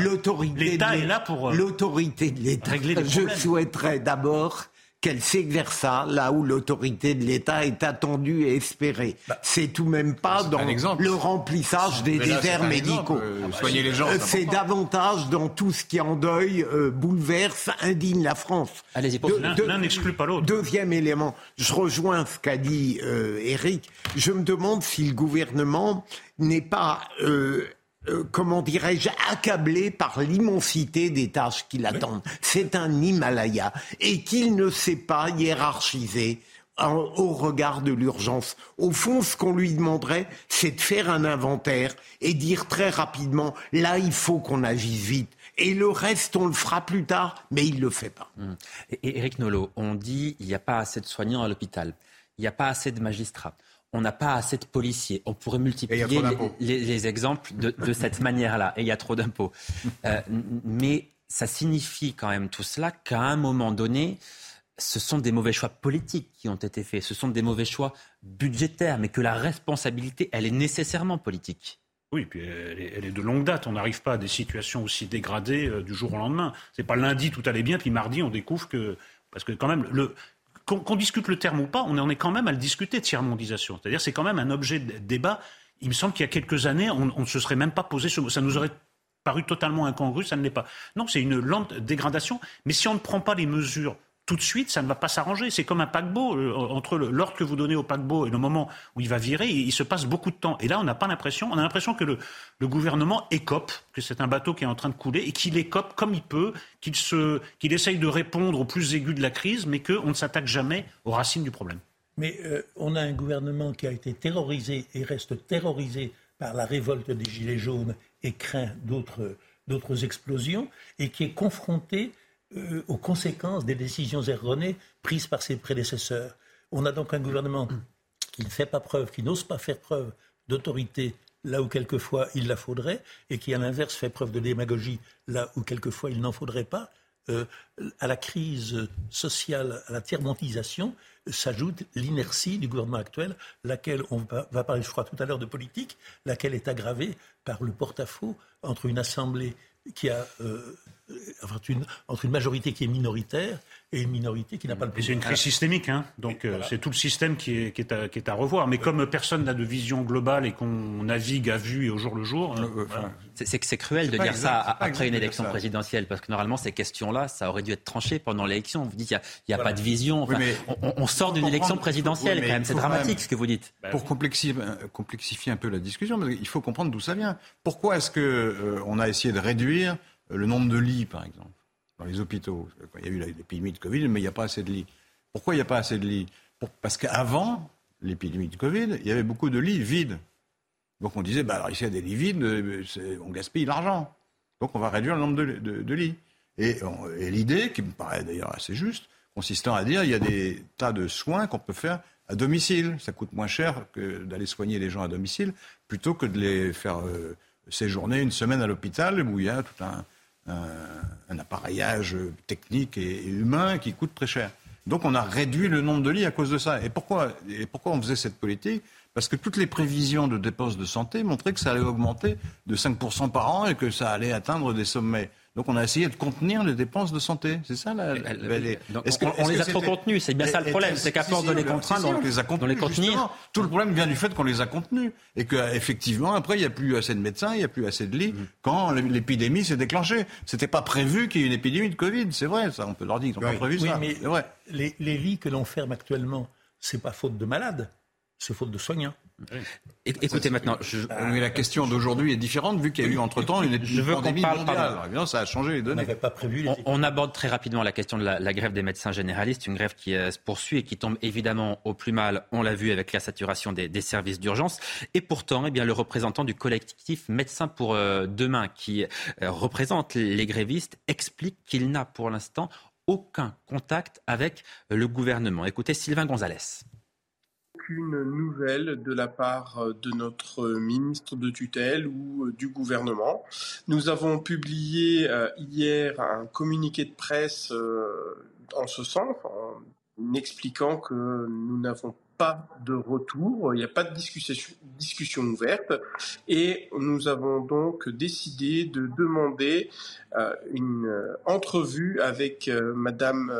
L'État est là pour. Euh, l'autorité de l'État. Régler les problèmes. Je souhaiterais d'abord qu'elle s'exerça là où l'autorité de l'État est attendue et espérée. Bah, c'est tout de même pas dans le remplissage des déserts médicaux. Euh, ah bah, soigner les gens. Euh, c'est davantage dans tout ce qui en deuil, euh, bouleverse, indigne la France. Allez-y, l'un n'exclut pas l'autre. Deuxième élément, je rejoins ce qu'a dit Eric. Je me demande si le gouvernement n'est pas euh, comment dirais-je, accablé par l'immensité des tâches qui l'attendent. C'est un Himalaya et qu'il ne sait pas hiérarchiser au regard de l'urgence. Au fond, ce qu'on lui demanderait, c'est de faire un inventaire et dire très rapidement, là, il faut qu'on agisse vite. Et le reste, on le fera plus tard, mais il ne le fait pas. Hum. Et Eric Nolot, on dit il n'y a pas assez de soignants à l'hôpital, il n'y a pas assez de magistrats on n'a pas assez de policiers. On pourrait multiplier les, exemples de, cette manière-là. Et il y a trop d'impôts. Euh, mais ça signifie quand même tout cela qu'à un moment donné, ce sont des mauvais choix politiques qui ont été faits. Ce sont des mauvais choix budgétaires, mais que la responsabilité, elle est nécessairement politique. Oui, puis elle est, de longue date. On n'arrive pas à des situations aussi dégradées euh, du jour au lendemain. C'est pas lundi tout allait bien, puis mardi on découvre que parce que quand même le qu'on discute le terme ou pas, on en est quand même à le discuter, tiers-mondisation. C'est-à-dire c'est quand même un objet de débat. Il me semble qu'il y a quelques années, on ne se serait même pas posé ce mot. Ça nous aurait paru totalement incongru, ça ne l'est pas. Non, c'est une lente dégradation. Mais si on ne prend pas les mesures tout de suite, ça ne va pas s'arranger. C'est comme un paquebot. Euh, entre l'ordre que vous donnez au paquebot et le moment où il va virer, il, se passe beaucoup de temps. Et là, on n'a pas l'impression, on a l'impression que le, gouvernement écope, que c'est un bateau qui est en train de couler et qu'il écope comme il peut, qu'il essaye de répondre au plus aigu de la crise, mais qu'on ne s'attaque jamais aux racines du problème. Mais euh, on a un gouvernement qui a été terrorisé et reste terrorisé par la révolte des Gilets jaunes et craint d'autres explosions et qui est confronté euh, aux conséquences des décisions erronées prises par ses prédécesseurs. On a donc un gouvernement qui ne fait pas preuve, qui n'ose pas faire preuve d'autorité là où quelquefois il la faudrait, et qui à l'inverse fait preuve de démagogie là où quelquefois il n'en faudrait pas. Euh, à la crise sociale, à la tiers-montisation, s'ajoute l'inertie du gouvernement actuel, laquelle, on va, va parler, je crois, tout à l'heure de politique, laquelle est aggravée par le porte-à-faux entre une Assemblée qui a euh, une, entre une majorité qui est minoritaire et une minorité qui n'a pas le pouvoir. C'est une crise systémique, hein. donc euh, c'est tout le système qui est, qui est, à, qui est à, revoir. Mais comme personne n'a de vision globale et qu'on navigue à vue et au jour le jour, euh, voilà. c'est c'est cruel de dire exact, ça après une élection présidentielle, parce que normalement ces questions-là, ça aurait dû être tranché pendant l'élection. Vous dites qu'il n'y a, a voilà. pas de vision. Enfin, oui, on, on, sort d'une élection présidentielle, oui, quand même. C'est dramatique même, ce que vous dites. Pour complexifier, complexifier, un peu la discussion, il faut comprendre d'où ça vient. Pourquoi est-ce que euh, on a essayé de réduire le nombre de lits, par exemple? Dans les hôpitaux. Il y a eu l'épidémie de Covid, mais il n'y a pas assez de lits. Pourquoi il n'y a pas assez de lits Parce qu'avant l'épidémie de Covid, il y avait beaucoup de lits vides. Donc on disait, bah, alors ici il y a des lits vides, on gaspille l'argent. Donc on va réduire le nombre de, lits. Et, l'idée, qui me paraît d'ailleurs assez juste, consistant à dire, il y a des tas de soins qu'on peut faire à domicile. Ça coûte moins cher d'aller soigner les gens à domicile, plutôt que de les faire euh, séjourner une semaine à l'hôpital où il y a tout un, un, appareillage technique et, et, humain qui coûte très cher. Donc on a réduit le nombre de lits à cause de ça. Et pourquoi, et pourquoi on faisait cette politique? Parce que toutes les prévisions de dépenses de santé montraient que ça allait augmenter de 5% par an et que ça allait atteindre des sommets. Donc on a essayé de contenir les dépenses de santé. C'est ça la. Les... Donc, que, on, les a trop contenues. C'est bien ça le problème. C'est qu'à force de les contraindre, si, si, on les a contenus. Les contenir. Tout le problème vient du fait qu'on les a contenus et qu'effectivement après il n'y a plus assez de médecins, il n'y a plus assez de lits mmh. quand l'épidémie s'est déclenchée. C'était pas prévu qu'il y ait une épidémie de Covid. C'est vrai, ça. On peut leur dire qu'ils n'ont oui. pas prévu oui, ça. Mais vrai. Les, les lits que l'on ferme actuellement, c'est pas faute de malades, c'est faute de soignants. Oui. Écoutez maintenant, je... mais la question d'aujourd'hui est différente vu qu'il y a eu entre temps une, je veux pandémie parle, mondiale. Évidemment, ça a changé les données. On, pas prévu les on, on, aborde très rapidement la question de la, la, grève des médecins généralistes, une grève qui euh, se poursuit et qui tombe évidemment au plus mal. On l'a vu avec la saturation des, des services d'urgence. Et pourtant, eh bien, le représentant du collectif Médecins pour euh, demain, qui euh, représente les grévistes, explique qu'il n'a pour l'instant aucun contact avec le gouvernement. Écoutez Sylvain Gonzalez aucune nouvelle de la part euh, de notre ministre de tutelle ou euh, du gouvernement. Nous avons publié euh, hier un communiqué de presse en ce sens, en expliquant que nous n'avons pas de retour, il n'y a pas de discussion, ouverte et nous avons donc décidé de demander euh, une entrevue avec euh, Madame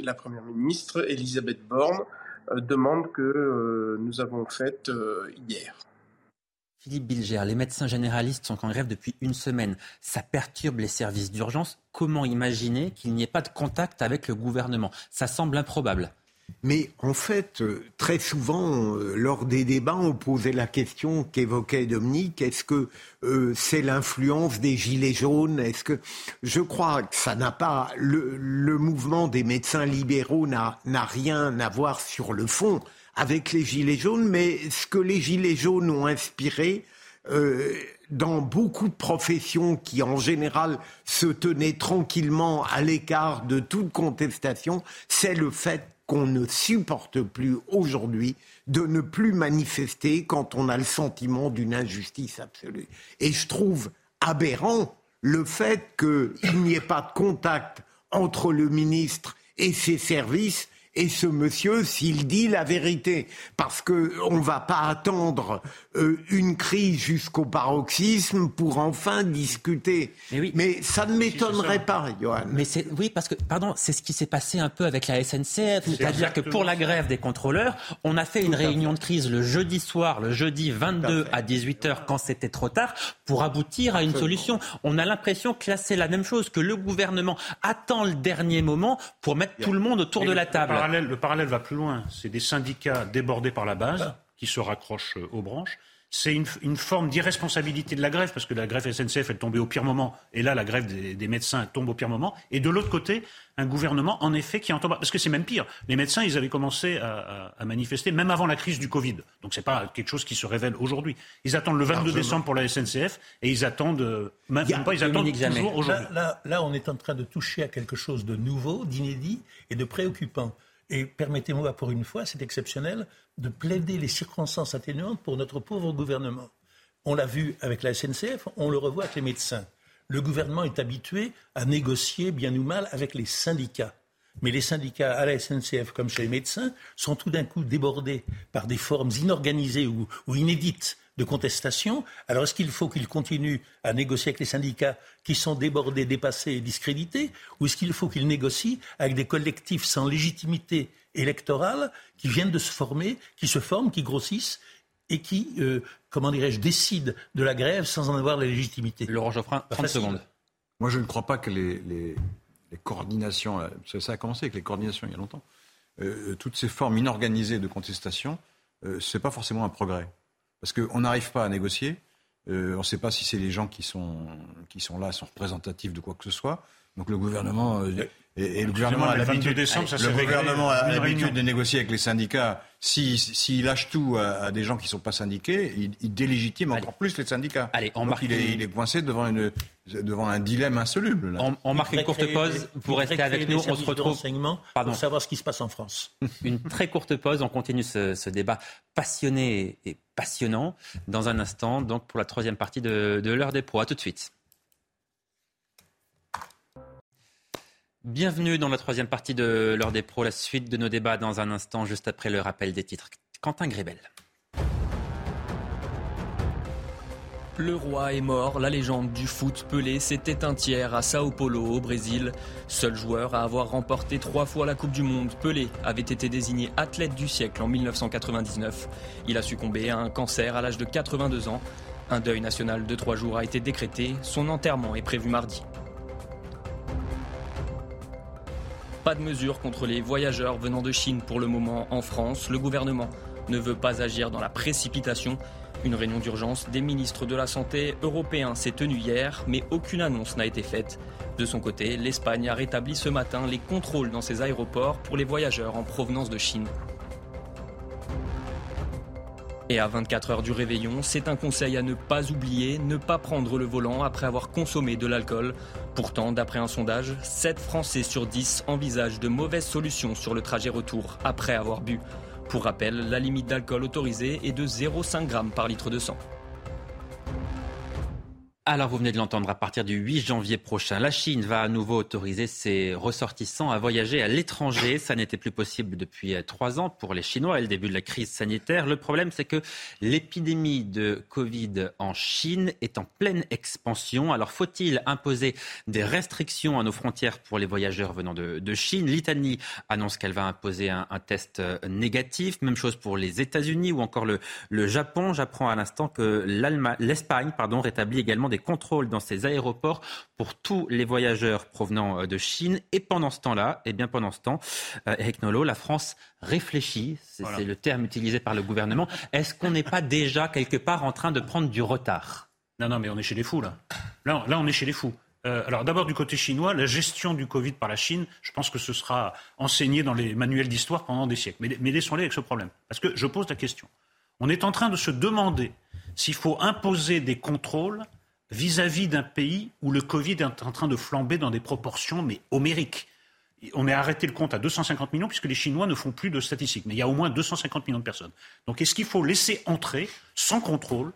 la Première ministre Elisabeth Borne euh, demande que euh, nous avons faite euh, hier. Philippe Bilger, les médecins généralistes sont en grève depuis une semaine. Ça perturbe les services d'urgence. Comment imaginer qu'il n'y ait pas de contact avec le gouvernement? Ça semble improbable. Mais en fait, très souvent, lors des débats, on posait la question qu'évoquait Dominique est-ce que euh, c'est l'influence des gilets jaunes? Est-ce que je crois que ça n'a pas le, le, mouvement des médecins libéraux n'a rien à voir sur le fond avec les gilets jaunes, mais ce que les gilets jaunes ont inspiré. Euh, dans beaucoup de professions qui, en général, se tenaient tranquillement à l'écart de toute contestation, c'est le fait qu'on ne supporte plus aujourd'hui de ne plus manifester quand on a le sentiment d'une injustice absolue. Et je trouve aberrant le fait qu'il n'y ait pas de contact entre le ministre et ses services et ce monsieur s'il dit la vérité. Parce qu'on ne va pas attendre euh, une crise jusqu'au paroxysme pour enfin discuter. Mais, oui. Mais ça ne m'étonnerait pas, Johan. Mais c'est, oui, parce que, pardon, c'est ce qui s'est passé un peu avec la SNCF. C'est-à-dire que pour la grève des contrôleurs, on a fait une réunion de crise le jeudi soir, le jeudi 22 à, à 18h quand c'était trop tard, pour aboutir à une solution. On a l'impression que là, c'est la même chose, que le gouvernement attend le dernier moment pour mettre tout le monde autour Mais de la table. Le parallèle, le parallèle va plus loin. C'est des syndicats débordés par la base qui se raccrochent aux branches. C'est une, une, forme d'irresponsabilité de la grève, parce que la grève SNCF est tombée au pire moment, et là, la grève des, des médecins tombe au pire moment. Et de l'autre côté, un gouvernement, en effet, qui entend pas. Parce que c'est même pire. Les médecins, ils avaient commencé à, à, à, manifester même avant la crise du Covid. Donc c'est pas quelque chose qui se révèle aujourd'hui. Ils attendent le 22 Largement. décembre pour la SNCF, et ils attendent, euh, même pas, ils attendent toujours aujourd'hui. Là, là, là, on est en train de toucher à quelque chose de nouveau, d'inédit et de préoccupant Et permettez-moi, pour une fois, c'est exceptionnel, de plaider les circonstances atténuantes pour notre pauvre gouvernement. On l'a vu avec la SNCF, on le revoit avec les médecins. Le gouvernement est habitué à négocier, bien ou mal, avec les syndicats. Mais les syndicats à la SNCF, comme chez les médecins, sont tout d'un coup débordés par des formes inorganisées ou, ou inédites de contestation. Alors est-ce qu'il faut qu'ils continuent à négocier avec les syndicats qui sont débordés, dépassés et discrédités Ou est-ce qu'il faut qu'ils négocient avec des collectifs sans légitimité électorale qui viennent de se former, qui se forment, qui grossissent et qui, euh, comment dirais-je, décident de la grève sans en avoir la légitimité? Laurent Geoffrin, 30 secondes. Moi, je ne crois pas que les, les, les coordinations, euh, ça a commencé avec les coordinations il y a longtemps, euh, toutes ces formes inorganisées de contestation, euh, ce n'est pas forcément un progrès. Parce qu'on n'arrive pas à négocier. Euh, on ne sait pas si c'est les gens qui sont, qui sont là sont représentatifs de quoi que ce soit. Donc le gouvernement euh, et, et le gouvernement a le 22 l'habitude, le de négocier avec les syndicats. S'il si, s'il lâche tout à, à des gens qui ne sont pas syndiqués, il, il délégitime encore plus les syndicats. Allez, on Donc marque il, est, une- il est coincé devant, une, devant un dilemme insoluble. Là. On, on marque une courte pause. Vous restez avec nous. On se retrouve. Pardon. pour savoir ce qui se passe en France. Une très courte pause. On continue ce, ce débat passionné et passionnant dans un instant. Donc pour la troisième partie de, l'heure des pros. À tout de suite. Bienvenue dans la troisième partie de l'heure des pros. La suite de nos débats dans un instant, juste après le rappel des titres. Quentin Grébel. Le roi est mort, la légende du foot Pelé s'est éteinte hier à Sao Paulo au Brésil. Seul joueur à avoir remporté trois fois la Coupe du Monde, Pelé avait été désigné athlète du siècle en 1999. Il a succombé à un cancer à l'âge de 82 ans. Un deuil national de trois jours a été décrété, son enterrement est prévu mardi. Pas de mesures contre les voyageurs venant de Chine pour le moment en France. Le gouvernement ne veut pas agir dans la précipitation. Une réunion d'urgence des ministres de la Santé européens s'est tenue hier, mais aucune annonce n'a été faite. De son côté, l'Espagne a rétabli ce matin les contrôles dans ses aéroports pour les voyageurs en provenance de Chine. Et à 24 heures du réveillon, c'est un conseil à ne pas oublier, ne pas prendre le volant après avoir consommé de l'alcool. Pourtant, d'après un sondage, 7 Français sur 10 envisagent de mauvaises solutions sur le trajet retour après avoir bu. Pour rappel, la limite d'alcool autorisée est de 0,5 g par litre de sang. Alors, vous venez de l'entendre, à partir du 8 janvier prochain, la Chine va à nouveau autoriser ses ressortissants à voyager à l'étranger. Ça n'était plus possible depuis euh, trois ans pour les Chinois et le début de la crise sanitaire. Le problème, c'est que l'épidémie de Covid en Chine est en pleine expansion. Alors, faut-il imposer des restrictions à nos frontières pour les voyageurs venant de, Chine? L'Italie annonce qu'elle va imposer un, test euh, négatif. Même chose pour les États-Unis ou encore le, le Japon. J'apprends à l'instant que l'Espagne rétablit également des contrôles dans ses aéroports pour tous les voyageurs provenant euh, de Chine. Et pendant ce temps-là, et bien pendant ce temps, euh, Eric Nolot, la France réfléchit, c'est Voilà. c'est le terme utilisé par le gouvernement. Est-ce qu'on n'est pas déjà quelque part en train de prendre du retard? Non, non, mais on est chez les fous, là. Là, là on est chez les fous. Euh, alors d'abord du côté chinois, la gestion du Covid par la Chine, je pense que ce sera enseigné dans les manuels d'histoire pendant des siècles. Mais, mais laissons-les avec ce problème. Parce que je pose la question. On est en train de se demander s'il faut imposer des contrôles vis-à-vis d'un pays où le Covid est en train de flamber dans des proportions mais homériques. On est arrêté le compte à 250 millions puisque les Chinois ne font plus de statistiques. Mais il y a au moins 250 millions de personnes. Donc est-ce qu'il faut laisser entrer sans contrôle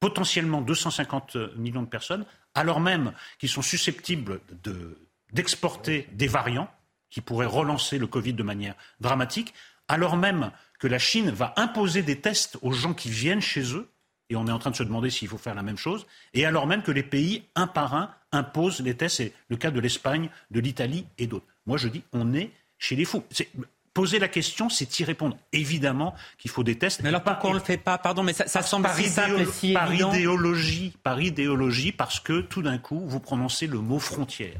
potentiellement 250 millions de personnes, alors même qu'ils sont susceptibles de- d'exporter des variants qui pourraient relancer le Covid de manière dramatique, alors même que la Chine va imposer des tests aux gens qui viennent chez eux, et on est en train de se demander s'il faut faire la même chose, et alors même que les pays, un par un, imposent les tests, c'est le cas de l'Espagne, de l'Italie et d'autres. Moi je dis, on est chez les fous. C'est- Poser la question, c'est y répondre. Évidemment qu'il faut des tests. Mais alors pourquoi on ne le fait pas? Pardon, mais ça, ça semble si simple et si par évident. idéologie, par idéologie, parce que tout d'un coup, vous prononcez le mot frontière.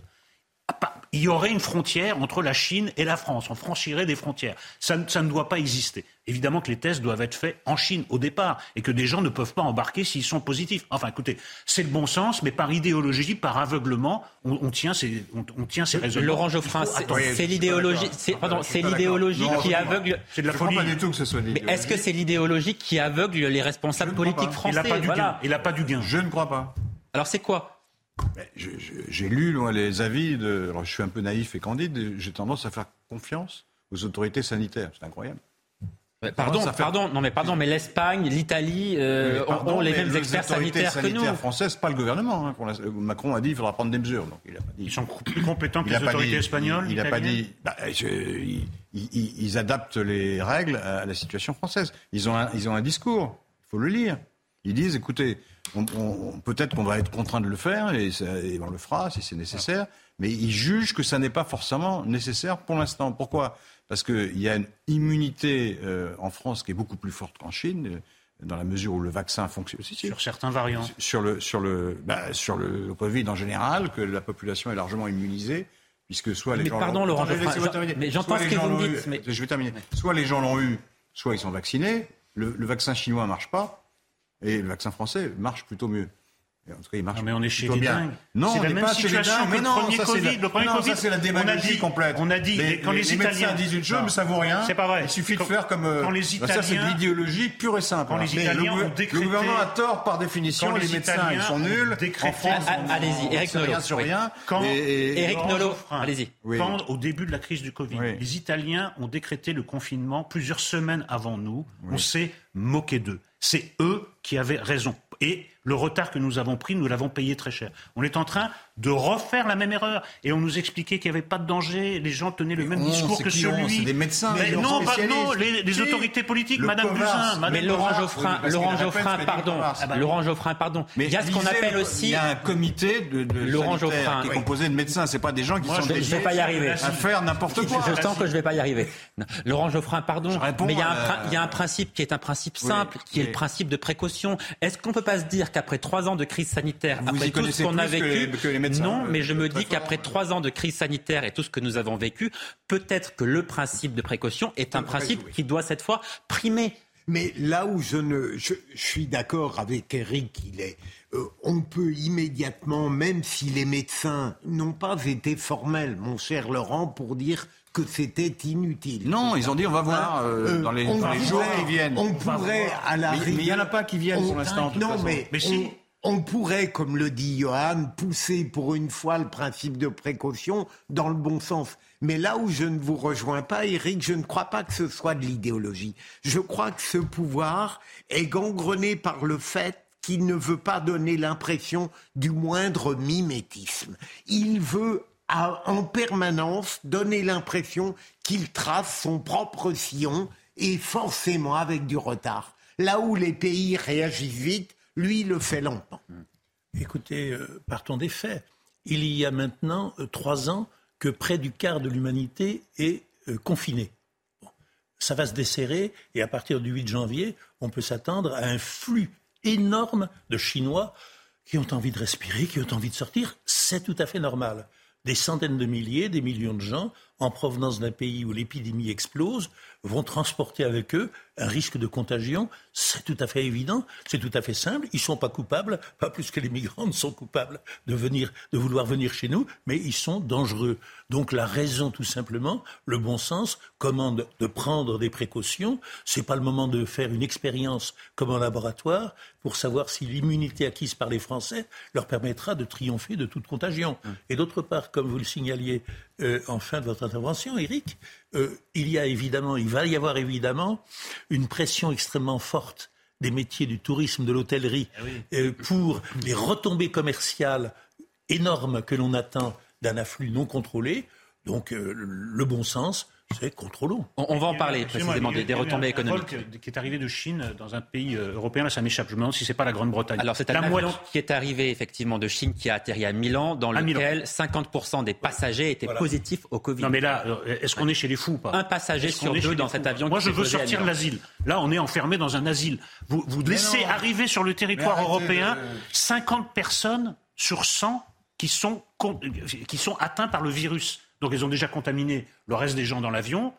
Ah, Il y aurait une frontière entre la Chine et la France. On franchirait des frontières. Ça, ne- ça ne doit pas exister. Évidemment que les tests doivent être faits en Chine au départ et que des gens ne peuvent pas embarquer s'ils sont positifs. Enfin, écoutez, c'est le bon sens, mais par idéologie, par aveuglement, on, on tient ces, on, on tient ces raisonnements. Laurent Geoffrin, c'est- l'idéologie, c'est pardon, c'est l'idéologie qui aveugle. C'est de la folie. pas du tout que ce soit de Mais est-ce que c'est l'idéologie qui aveugle les responsables politiques français Il n'a pas du Voilà. gain. Il n'a pas du gain. Je ne crois pas. Alors c'est quoi J'ai lu moi, les avis de. Alors je suis un peu naïf et candide. J'ai tendance à faire confiance aux autorités sanitaires. C'est incroyable. Pardon, pardon, non mais pardon, mais l'Espagne, l'Italie euh, ont les mêmes experts sanitaires, que nous. françaises, pas le gouvernement. Hein, Macron a dit qu'il faudra prendre des mesures. Donc il a pas dit, ils sont plus compétents que les autorités espagnoles. Il n'a pas dit. Bah, ils, adaptent les règles à la situation française. Ils ont un, ils ont un discours. Il faut le lire. Ils disent, écoutez, peut-être qu'on va être contraint de le faire et, et on le fera si c'est nécessaire. Mais ils jugent que ça n'est pas forcément nécessaire pour l'instant. Pourquoi? Parce qu'il y a une immunité euh, en France qui est beaucoup plus forte qu'en Chine, euh, dans la mesure où le vaccin fonctionne. aussi. sur certains variants. Sur le, sur, le, bah, sur le Covid en général, que la population est largement immunisée. Puisque soit les mais gens pardon, Laurent, mais j'entends ce que vous me dites. Mais... Je vais terminer. Soit les gens l'ont eu, soit ils sont vaccinés. Le, le vaccin chinois ne marche pas, et le vaccin français marche plutôt mieux. En tout cas, il marche non, mais on est chez les dingues. Non, on n'est pas chez les dingues. Mais non, le premier Covid. Le premier Covid, c'est la démagogie complète. On a dit, les, quand les, les Italiens médecins disent une chose, mais ça vaut rien. C'est pas vrai. Il suffit de faire comme. Euh, quand les Italiens, ça, c'est de l'idéologie pure et simple. Quand les Italiens ont décrété, le gouvernement a tort par définition. Les médecins, ils sont nuls. En France, allez-y, Eric Nolot. Rien sur rien. Quand Eric Nolot, allez-y. Quand au début de la crise du Covid, les Italiens ont décrété le confinement plusieurs semaines avant nous, on s'est moqué d'eux. C'est eux qui avaient raison. Et le retard que nous avons pris, nous l'avons payé très cher. On est en train de refaire la même erreur. Et on nous expliquait qu'il n'y avait pas de danger, les gens tenaient le même discours que celui. C'est des médecins. Mais non, pas, non, les, autorités politiques, Madame Buzyn. mais Laurent Geoffrin, Laurent Geoffrin, pardon. Laurent Geoffrin, pardon. Mais il y a ce qu'on appelle aussi. Il y a un comité de, de Laurent Geoffrin qui est composé de médecins. C'est pas des gens qui sont je, je vais pas y arriver. à faire n'importe quoi. Je sens que je vais pas y arriver. Laurent Geoffrin, pardon. Mais il y, a un, il y a un principe qui est un principe simple, qui est le principe de précaution. Est-ce qu'on peut pas se dire qu'après trois ans de crise sanitaire, après tout ce qu'on a vécu, non, mais je me dis qu'après trois ans de crise sanitaire et tout ce que nous avons vécu, peut-être que le principe de précaution est un principe qui doit cette fois primer. Mais là où je ne, je, suis d'accord avec Eric, il est, euh, on peut immédiatement, même si les médecins n'ont pas été formels, mon cher Laurent, pour dire que c'était inutile. Non, ils ont dit on va voir euh, euh, dans les, jours qui viennent. On pourrait à la Mais il n'y en a pas qui viennent pour l'instant. Non, mais, mais si on pourrait, comme le dit Johan, pousser pour une fois le principe de précaution dans le bon sens. Mais là où je ne vous rejoins pas, Eric, je ne crois pas que ce soit de l'idéologie. Je crois que ce pouvoir est gangrené par le fait qu'il ne veut pas donner l'impression du moindre mimétisme. Il veut en permanence donner l'impression qu'il trace son propre sillon et forcément avec du retard. Là où les pays réagissent vite, lui, le fait lentement. Écoutez, euh, partons des faits. Il y a maintenant euh, trois ans que près du quart de l'humanité est euh, confiné. Ça va se desserrer et à partir du 8 janvier, on peut s'attendre à un flux énorme de Chinois qui ont envie de respirer, qui ont envie de sortir. C'est tout à fait normal. Des centaines de milliers, des millions de gens en provenance d'un pays où l'épidémie explose vont transporter avec eux un risque de contagion. C'est tout à fait évident, c'est tout à fait simple. Ils ne sont pas coupables, pas plus que les migrants ne sont coupables de, venir, de vouloir venir chez nous, mais ils sont dangereux. Donc la raison, tout simplement, le bon sens commande de prendre des précautions. Ce n'est pas le moment de faire une expérience comme en laboratoire pour savoir si l'immunité acquise par les Français leur permettra de triompher de toute contagion. Hum. Et d'autre part, comme vous le signaliez euh, en fin de votre intervention, Eric, euh, il y a évidemment, il va y avoir évidemment une pression extrêmement forte des métiers du tourisme, de l'hôtellerie, eh euh, pour les retombées commerciales énormes que l'on attend d'un afflux non contrôlé. Donc le bon sens, c'est contrôlons. On, on, va en parler précisément des, retombées économiques. Un qui est arrivé de Chine dans un pays euh, européen, là ça m'échappe. Je me demande si c'est pas la Grande-Bretagne. Alors c'est un avion qui est arrivé effectivement de Chine qui a atterri à Milan, dans lequel 50% des passagers étaient positifs au Covid. Non mais là, euh, est-ce qu'on est chez les fous ou pas Un passager sur deux dans cet avion. Moi je veux sortir de l'asile. Là on est enfermé dans un asile. Vous, vous laissez arriver sur le territoire européen 50 personnes sur 100 qui sont, qui sont atteints par le virus. Donc ils ont déjà contaminé le reste des gens dans l'avion,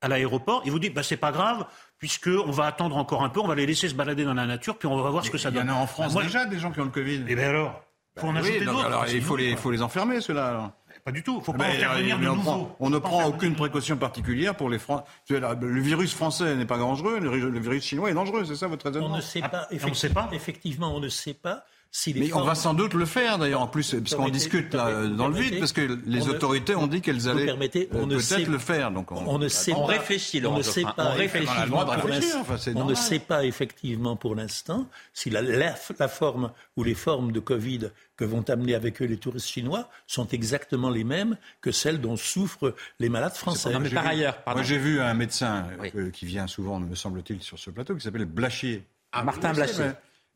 à l'aéroport. Et vous dites, bah, c'est pas grave, puisqu'on va attendre encore un peu, on va les laisser se balader dans la nature, puis on va voir ce que ça donne. Il y en a en France bah, déjà des gens qui ont le Covid. Et eh bien alors faut en bah. Alors il faut les, faut les enfermer, ceux-là. Pas du tout. Il faut pas faire venir de nouveaux. On, ne prend aucune précaution particulière pour les Français. Le virus français n'est pas dangereux, le virus chinois est dangereux, c'est ça votre raisonnement? On ne sait pas. Ah, effectivement, on ne sait pas Si les Mais on va sans doute le faire d'ailleurs en plus, parce qu'on discute là, permettez- dans le vide, parce que les on ne- autorités ont dit qu'elles vous allaient permettez, euh, on peut-être le faire. Donc on ne sait On pas. réfléchit, on ne sait pas on. On effectivement enfin, On ne sait pas effectivement pour l'instant si la, la- la forme ou les formes de Covid que vont amener avec eux les touristes chinois sont exactement les mêmes que celles dont souffrent les malades français. Non, mais par vu- ailleurs, pardon. Moi j'ai vu un médecin euh, Oui. qui vient souvent, me semble-t-il, sur ce plateau, qui s'appelle Blachier. Martin Je sais, Blachier.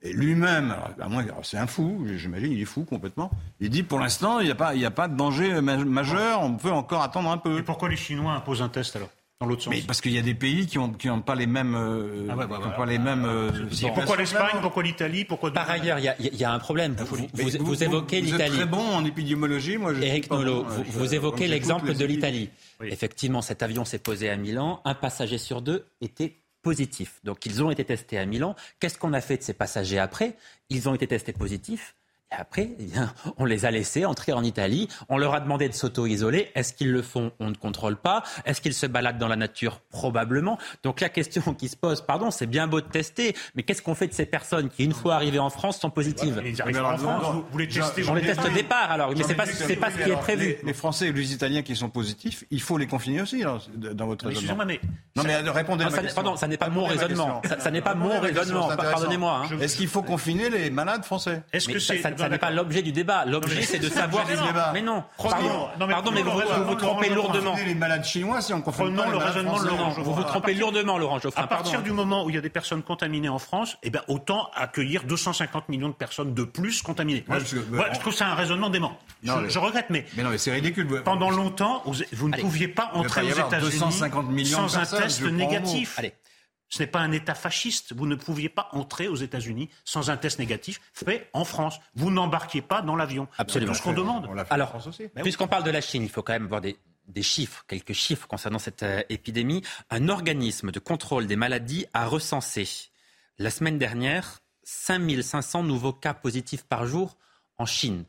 Et lui-même, à moins- alors, c'est un fou, j'imagine, il est fou complètement. Il dit pour l'instant, il n'y a, pas- il y a pas de danger ma- majeur, on peut encore attendre un peu. Et pourquoi les Chinois imposent un test alors Dans l'autre sens Mais parce qu'il y a des pays qui n'ont qui ont pas les mêmes. euh, Ah ouais, bah, qui ont voilà. pas les mêmes euh, pourquoi l'Espagne Pourquoi l'Italie Pourquoi Par ailleurs, il y a- il y, a un problème. Vous, vous- Mais vous évoquez vous êtes l'Italie. très bon en épidémiologie, moi je Eric Nolot, bon, vous, euh, vous évoquez l'exemple de l'Italie. Oui. Effectivement, cet avion s'est posé à Milan. Un passager sur deux était positif. Donc, ils ont été testés à Milan. Qu'est-ce qu'on a fait de ces passagers après? Ils ont été testés positifs. Et après, eh bien, on les a laissés entrer en Italie. On leur a demandé de s'auto-isoler. Est-ce qu'ils le font? On ne contrôle pas. Est-ce qu'ils se baladent dans la nature? Probablement. Donc la question qui se pose, pardon, c'est bien beau de tester, mais qu'est-ce qu'on fait de ces personnes qui, une fois arrivées en France, sont positives? Mais en France, vous, vous les testez j'en On les teste au départ. alors, mais c'est pas, c'est pas ce qui est prévu. Les, les Français et les Italiens qui sont positifs, il faut les confiner aussi alors, dans votre Mais raisonnement. Mais Non mais répondez pardon, ça n'est pas mon raisonnement. Ça, n'est pas mon raisonnement. Pardonnez-moi. hein. Est-ce qu'il faut confiner les malades français? Est-ce Mais que ça, c'est ça- n'est pas l'objet du débat. L'objet, c'est de savoir. Mais non. Pardon, mais pardon, mais vous, vous- trompez lourdement. Les malades chinois si on les le raisonnement de. Laurent vous vous À trompez partir- lourdement, Laurent Geoffrin. À partir du moment où il y a des personnes contaminées en France, eh ben, autant accueillir 250 millions de personnes de plus contaminées. Moi, je, trouve ça un raisonnement dément. Non, je, regrette, mais Mais non mais c'est ridicule. pendant longtemps, vous, vous ne Allez. pouviez pas entrer aux États-Unis 250 millions de sans un test négatif. Allez. Ce n'est pas un État fasciste. Vous ne pouviez pas entrer aux États-Unis sans un test négatif fait en France. Vous n'embarquiez pas dans l'avion. Absolument. C'est tout ce qu'on demande. On Alors, en France aussi. puisqu'on parle de la Chine, il faut quand même voir des, des chiffres, quelques chiffres concernant cette euh, épidémie. Un organisme de contrôle des maladies a recensé la semaine dernière 5500 nouveaux cas positifs par jour en Chine.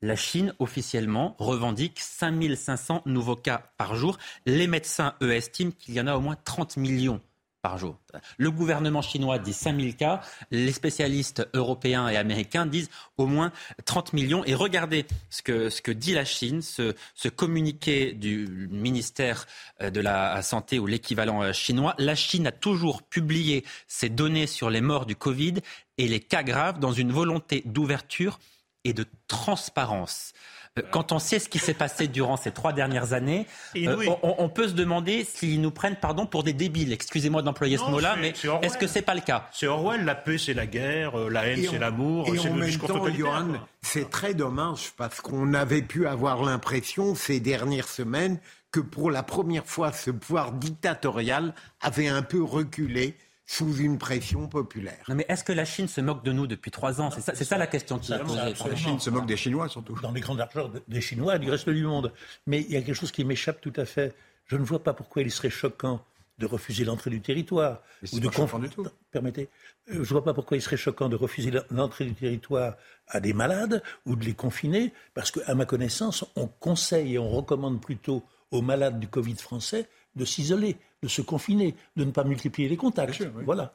La Chine, officiellement, revendique 5500 nouveaux cas par jour. Les médecins, eux, estiment qu'il y en a au moins 30 millions par jour. Le gouvernement chinois dit 5000 cas, les spécialistes européens et américains disent au moins 30 millions. Et regardez ce que, ce que dit la Chine, ce, ce communiqué du ministère euh, de la Santé ou l'équivalent euh, chinois. La Chine a toujours publié ses données sur les morts du Covid et les cas graves dans une volonté d'ouverture et de transparence. Euh, Quand on sait ce qui s'est passé durant ces trois dernières années, euh, oui. on, on peut se demander s'ils nous prennent pardon pour des débiles. Excusez-moi d'employer ce mot-là, mais est-ce que c'est pas le cas C'est Orwell, la paix c'est la guerre, euh, la haine c'est l'amour, Et c'est en le même discours temps. Johan, c'est très dommage parce qu'on avait pu avoir l'impression ces dernières semaines que pour la première fois, ce pouvoir dictatorial avait un peu reculé sous une pression populaire. Non, mais est-ce que la Chine se moque de nous depuis trois ans? C'est ça, c'est ça la question qui est posée. La Chine se moque des Chinois surtout. dans les grandes largeurs de- des Chinois et du reste du monde. Mais il y a quelque chose qui m'échappe tout à fait. Je ne vois pas pourquoi il serait choquant de refuser l'entrée du territoire. Ou de conf- du tout. Permettez. Euh, Je ne vois pas pourquoi il serait choquant de refuser l'entrée du territoire à des malades ou de les confiner, parce qu'à ma connaissance, on conseille et on recommande plutôt aux malades du Covid français de s'isoler, de se confiner, de ne pas multiplier les contacts. Voilà.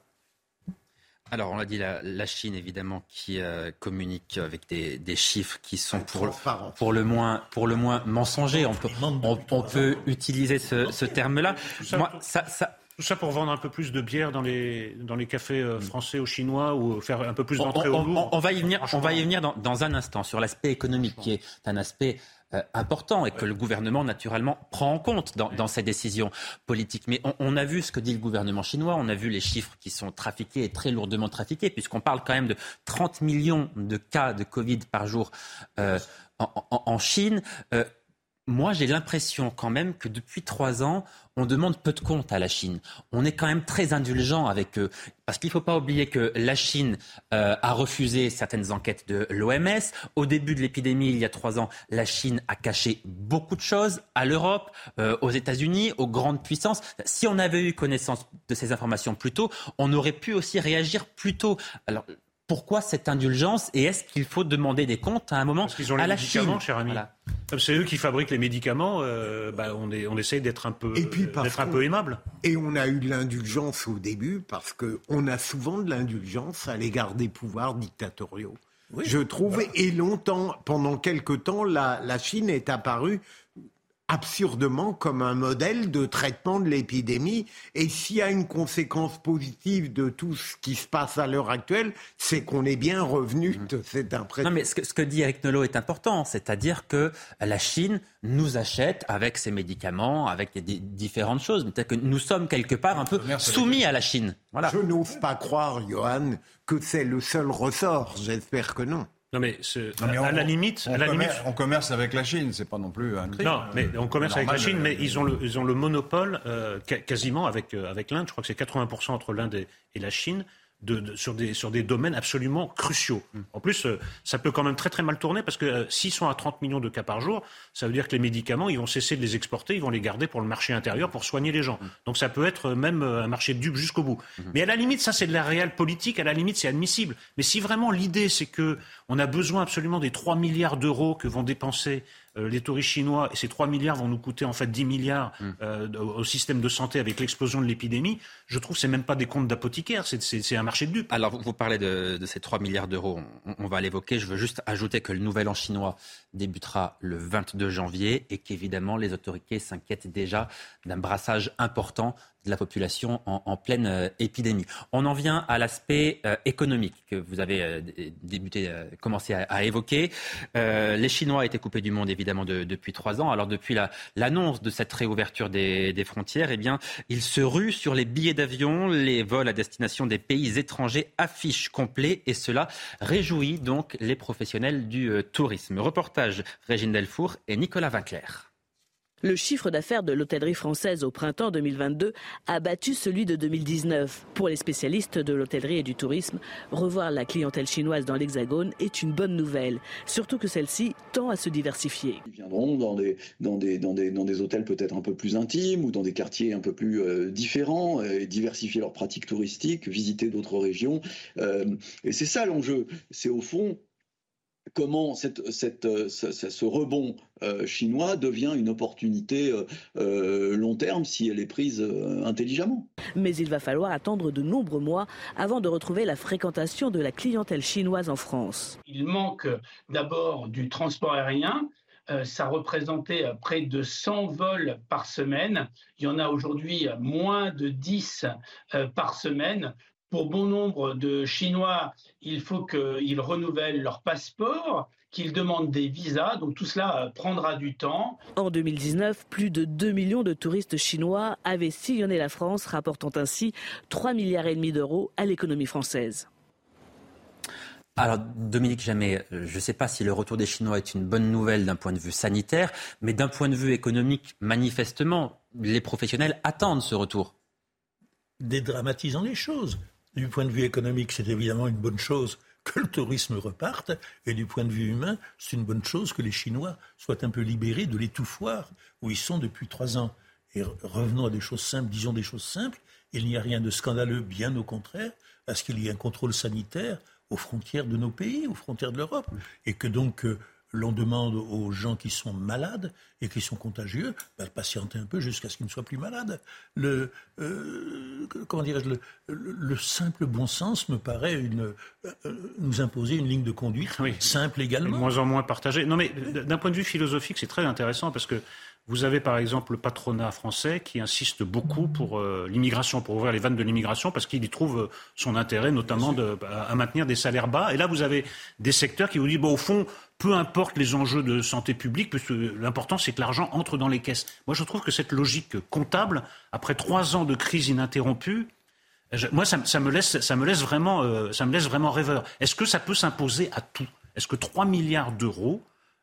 Alors, on l'a dit, la, la Chine, évidemment, qui euh, communique avec des, des chiffres qui sont pour, le- Transparence. pour, le, moins, pour le moins mensongers. On peut, on, on peut utiliser ce, ce terme-là. Moi, ça, ça, Tout ça pour vendre un peu plus de bière dans les, dans les cafés euh, français ou chinois ou faire un peu plus on, d'entrée on- au lourd. on- on va y venir, on va y venir dans, dans un instant sur l'aspect économique, qui est un aspect euh, important et que le gouvernement, naturellement, prend en compte dans, ses décisions politiques. Mais on, a vu ce que dit le gouvernement chinois, on a vu les chiffres qui sont trafiqués et très lourdement trafiqués, puisqu'on parle quand même de 30 millions de cas de Covid par jour euh, en Chine. Euh, moi, j'ai l'impression quand même que depuis trois ans, on demande peu de comptes à la Chine. On est quand même très indulgent avec eux. Parce qu'il ne faut pas oublier que la Chine euh, a refusé certaines enquêtes de l'OMS. Au début de l'épidémie, il y a trois ans, la Chine a caché beaucoup de choses à l'Europe, euh, aux États-Unis, aux grandes puissances. Si on avait eu connaissance de ces informations plus tôt, on aurait pu aussi réagir plus tôt. Alors, pourquoi cette indulgence et est-ce qu'il faut demander des comptes à un moment Parce qu'ils ont les à la médicaments, Chine cher ami. Voilà. Comme c'est eux qui fabriquent les médicaments, euh, bah, on, est, on essaye d'être un peu, Et puis parce d'être un qu'on- peu aimable. Et on a eu de l'indulgence au début parce qu'on a souvent de l'indulgence à l'égard des pouvoirs dictatoriaux. je trouve. Et longtemps, pendant quelque temps, la, la Chine est apparue absurdement comme un modèle de traitement de l'épidémie. Et s'il y a une conséquence positive de tout ce qui se passe à l'heure actuelle, c'est qu'on est bien revenu de cette impression. Non, mais ce que, ce que dit Eric Nolot est important, c'est-à-dire que la Chine nous achète avec ses médicaments, avec des, des différentes choses. Peut-être que nous sommes quelque part un peu soumis à la Chine. Voilà. Je n'ose pas croire, Johan, que c'est le seul ressort. J'espère que non. Non mais, ce- Non, mais à on- la limite, on, à la commerce, limite, on commerce avec la Chine, c'est pas non plus un crime. Non, mais on commerce avec la Chine, euh, mais ils ont le, ils ont le monopole euh, quasiment avec, euh, avec l'Inde. Je crois que c'est 80% entre l'Inde et, et la Chine. De, de- sur, des, sur des domaines absolument cruciaux. En plus, euh, ça peut quand même très très mal tourner parce que euh, s'ils sont à 30 millions de cas par jour, ça veut dire que les médicaments, ils vont cesser de les exporter, ils vont les garder pour le marché intérieur pour soigner les gens. Donc ça peut être euh, même euh, un marché de dupes jusqu'au bout. Mais à la limite, ça c'est de la réelle politique, à la limite c'est admissible. Mais si vraiment l'idée c'est que on a besoin absolument des 3 milliards d'euros que vont dépenser les touristes chinois, et ces 3 milliards vont nous coûter en fait 10 milliards euh, au système de santé avec l'explosion de l'épidémie, je trouve que c'est même pas des comptes d'apothicaires, c'est- un marché de dupes. Alors, vous, vous parlez de, de ces 3 milliards d'euros, on, on va l'évoquer. Je veux juste ajouter que le nouvel an chinois débutera le 22 janvier et qu'évidemment, les autorités s'inquiètent déjà d'un brassage important de la population en, pleine euh, épidémie. On en vient à l'aspect euh, économique que vous avez euh, dé- débuté, commencé à, évoquer. Les Chinois étaient coupés du monde évidemment de- depuis trois ans. Alors depuis la- l'annonce de cette réouverture des, frontières, eh bien, ils se ruent sur les billets d'avion, les vols à destination des pays étrangers affichent complet et cela réjouit donc les professionnels du tourisme. Reportage Régine Delfour et Nicolas Vinclair. Le chiffre d'affaires de l'hôtellerie française au printemps 2022 a battu celui de 2019. Pour les spécialistes de l'hôtellerie et du tourisme, revoir la clientèle chinoise dans l'Hexagone est une bonne nouvelle, surtout que celle-ci tend à se diversifier. Ils viendront dans des, dans des, dans des, dans des hôtels peut-être un peu plus intimes ou dans des quartiers un peu plus euh, différents, euh, et diversifier leurs pratiques touristiques, visiter d'autres régions. Euh, et c'est ça l'enjeu. C'est au fond comment cette, cette, euh, ce, rebond euh, chinois devient une opportunité euh, long terme si elle est prise euh, intelligemment. Mais il va falloir attendre de nombreux mois avant de retrouver la fréquentation de la clientèle chinoise en France. Il manque d'abord du transport aérien. Ça représentait près de 100 vols par semaine. Il y en a aujourd'hui moins de 10 euh, par semaine. Pour bon nombre de Chinois, il faut qu'ils renouvellent leur passeport, qu'ils demandent des visas. Donc tout cela euh, prendra du temps. En 2019, plus de 2 millions de touristes chinois avaient sillonné la France, rapportant ainsi 3 milliards et demi d'euros à l'économie française. Alors, Dominique Jamais, euh, je ne sais pas si le retour des Chinois est une bonne nouvelle d'un point de vue sanitaire, mais d'un point de vue économique, manifestement, les professionnels attendent ce retour. Dédramatisons les choses. Du point de vue économique, c'est évidemment une bonne chose que le tourisme reparte, et du point de vue humain, c'est une bonne chose que les Chinois soient un peu libérés de l'étouffoir où ils sont depuis trois ans. Et re- revenons à des choses simples, disons des choses simples. Il n'y a rien de scandaleux, bien au contraire, à ce qu'il y ait un contrôle sanitaire aux frontières de nos pays, aux frontières de l'Europe, et que donc euh, l'on demande aux gens qui sont malades et qui sont contagieux ben, de patienter un peu jusqu'à ce qu'ils ne soient plus malades. Le, euh, comment dirais-je, le, le- le simple bon sens me paraît une, euh, nous imposer une ligne de conduite simple De également. moins en moins partagé. Non, mais d'un point de vue philosophique, c'est très intéressant parce que vous avez par exemple le patronat français qui insiste beaucoup pour euh, l'immigration, pour ouvrir les vannes de l'immigration, parce qu'il y trouve euh, son intérêt, notamment de- à, maintenir des salaires bas. Et là, vous avez des secteurs qui vous disent, bon, au fond, peu importe les enjeux de santé publique, l'important, c'est que l'argent entre dans les caisses. Moi, je trouve que cette logique comptable, après trois ans de crise ininterrompue, je- moi, ça, ça me laisse, ça me laisse vraiment, euh, ça me laisse vraiment rêveur. Est-ce que ça peut s'imposer à tout? Est-ce que 3 milliards d'euros,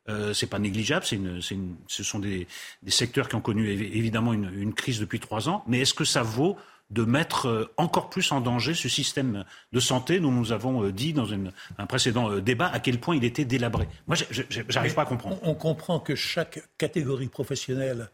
euh, c'est pas négligeable c'est une, c'est une- Ce sont des, des secteurs qui ont connu évi- évidemment une, une crise depuis trois ans. Mais est-ce que ça vaut de mettre euh, encore plus en danger ce système de santé? Dont nous avons euh, dit dans une- un précédent euh, débat à quel point il était délabré Moi, j'arrive pas à comprendre. On, on comprend que chaque catégorie professionnelle,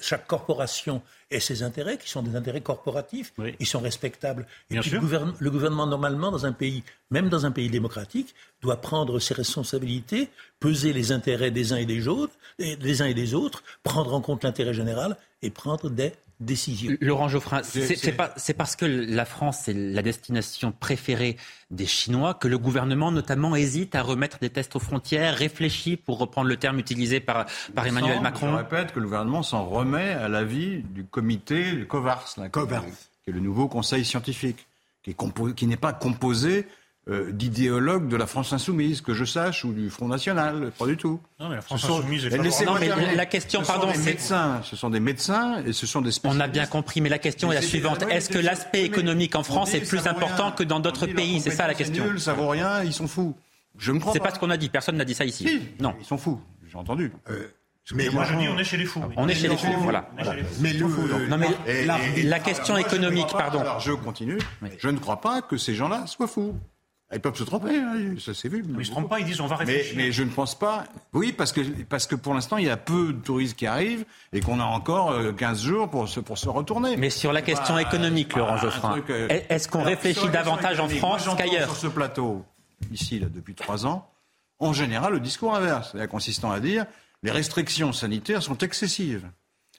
chaque corporation ait ses intérêts, qui sont des intérêts corporatifs, ils sont respectables. Et puis. Le, gouverne- le gouvernement, normalement, dans un pays, même dans un pays démocratique, doit prendre ses responsabilités, peser les intérêts des uns et des autres, et des uns et des autres, prendre en compte l'intérêt général et prendre des décision. Laurent Geoffrin, c'est parce que la France est la destination préférée des Chinois que le gouvernement notamment hésite à remettre des tests aux frontières, réfléchit, pour reprendre le terme utilisé par, par Emmanuel Macron. Je répète que le gouvernement s'en remet à l'avis du comité le COVARS, là, COVARS, qui est le nouveau conseil scientifique, qui n'est pas composé euh, d'idéologues de la France insoumise, que je sache, ou du Front National, pas du tout. Non, mais la France insoumise est non, mais la question, ce pardon, sont des médecins, ce sont des médecins et ce sont des spécialistes. On a bien compris, mais la question est la suivante est-ce que l'aspect économique en France est plus important que dans d'autres pays? C'est ça la question. Nul, ça vaut rien, ils sont fous. Je me crois. C'est pas. ce qu'on a dit. Personne n'a dit ça ici. non, ils sont fous. J'ai entendu. Euh, mais moi je dis on est chez les fous. On est chez les fous, voilà. Mais, le, non, mais la, question économique, pardon. Alors je continue. Je ne crois pas que ces gens-là soient fous. Ils peuvent se tromper, hein, ça s'est vu. Mais ils ne se trompent pas, ils disent on va réfléchir. Mais, je ne pense pas. Oui, parce que, parce que pour l'instant, il y a peu de touristes qui arrivent et qu'on a encore 15 euh, jours pour se, pour se retourner. Mais sur la question économique, Laurent Geoffrin, euh, est-ce qu'on réfléchit davantage en France qu'ailleurs Sur ce plateau, ici, là, depuis trois ans, en général, le discours inverse, consistant à dire les restrictions sanitaires sont excessives.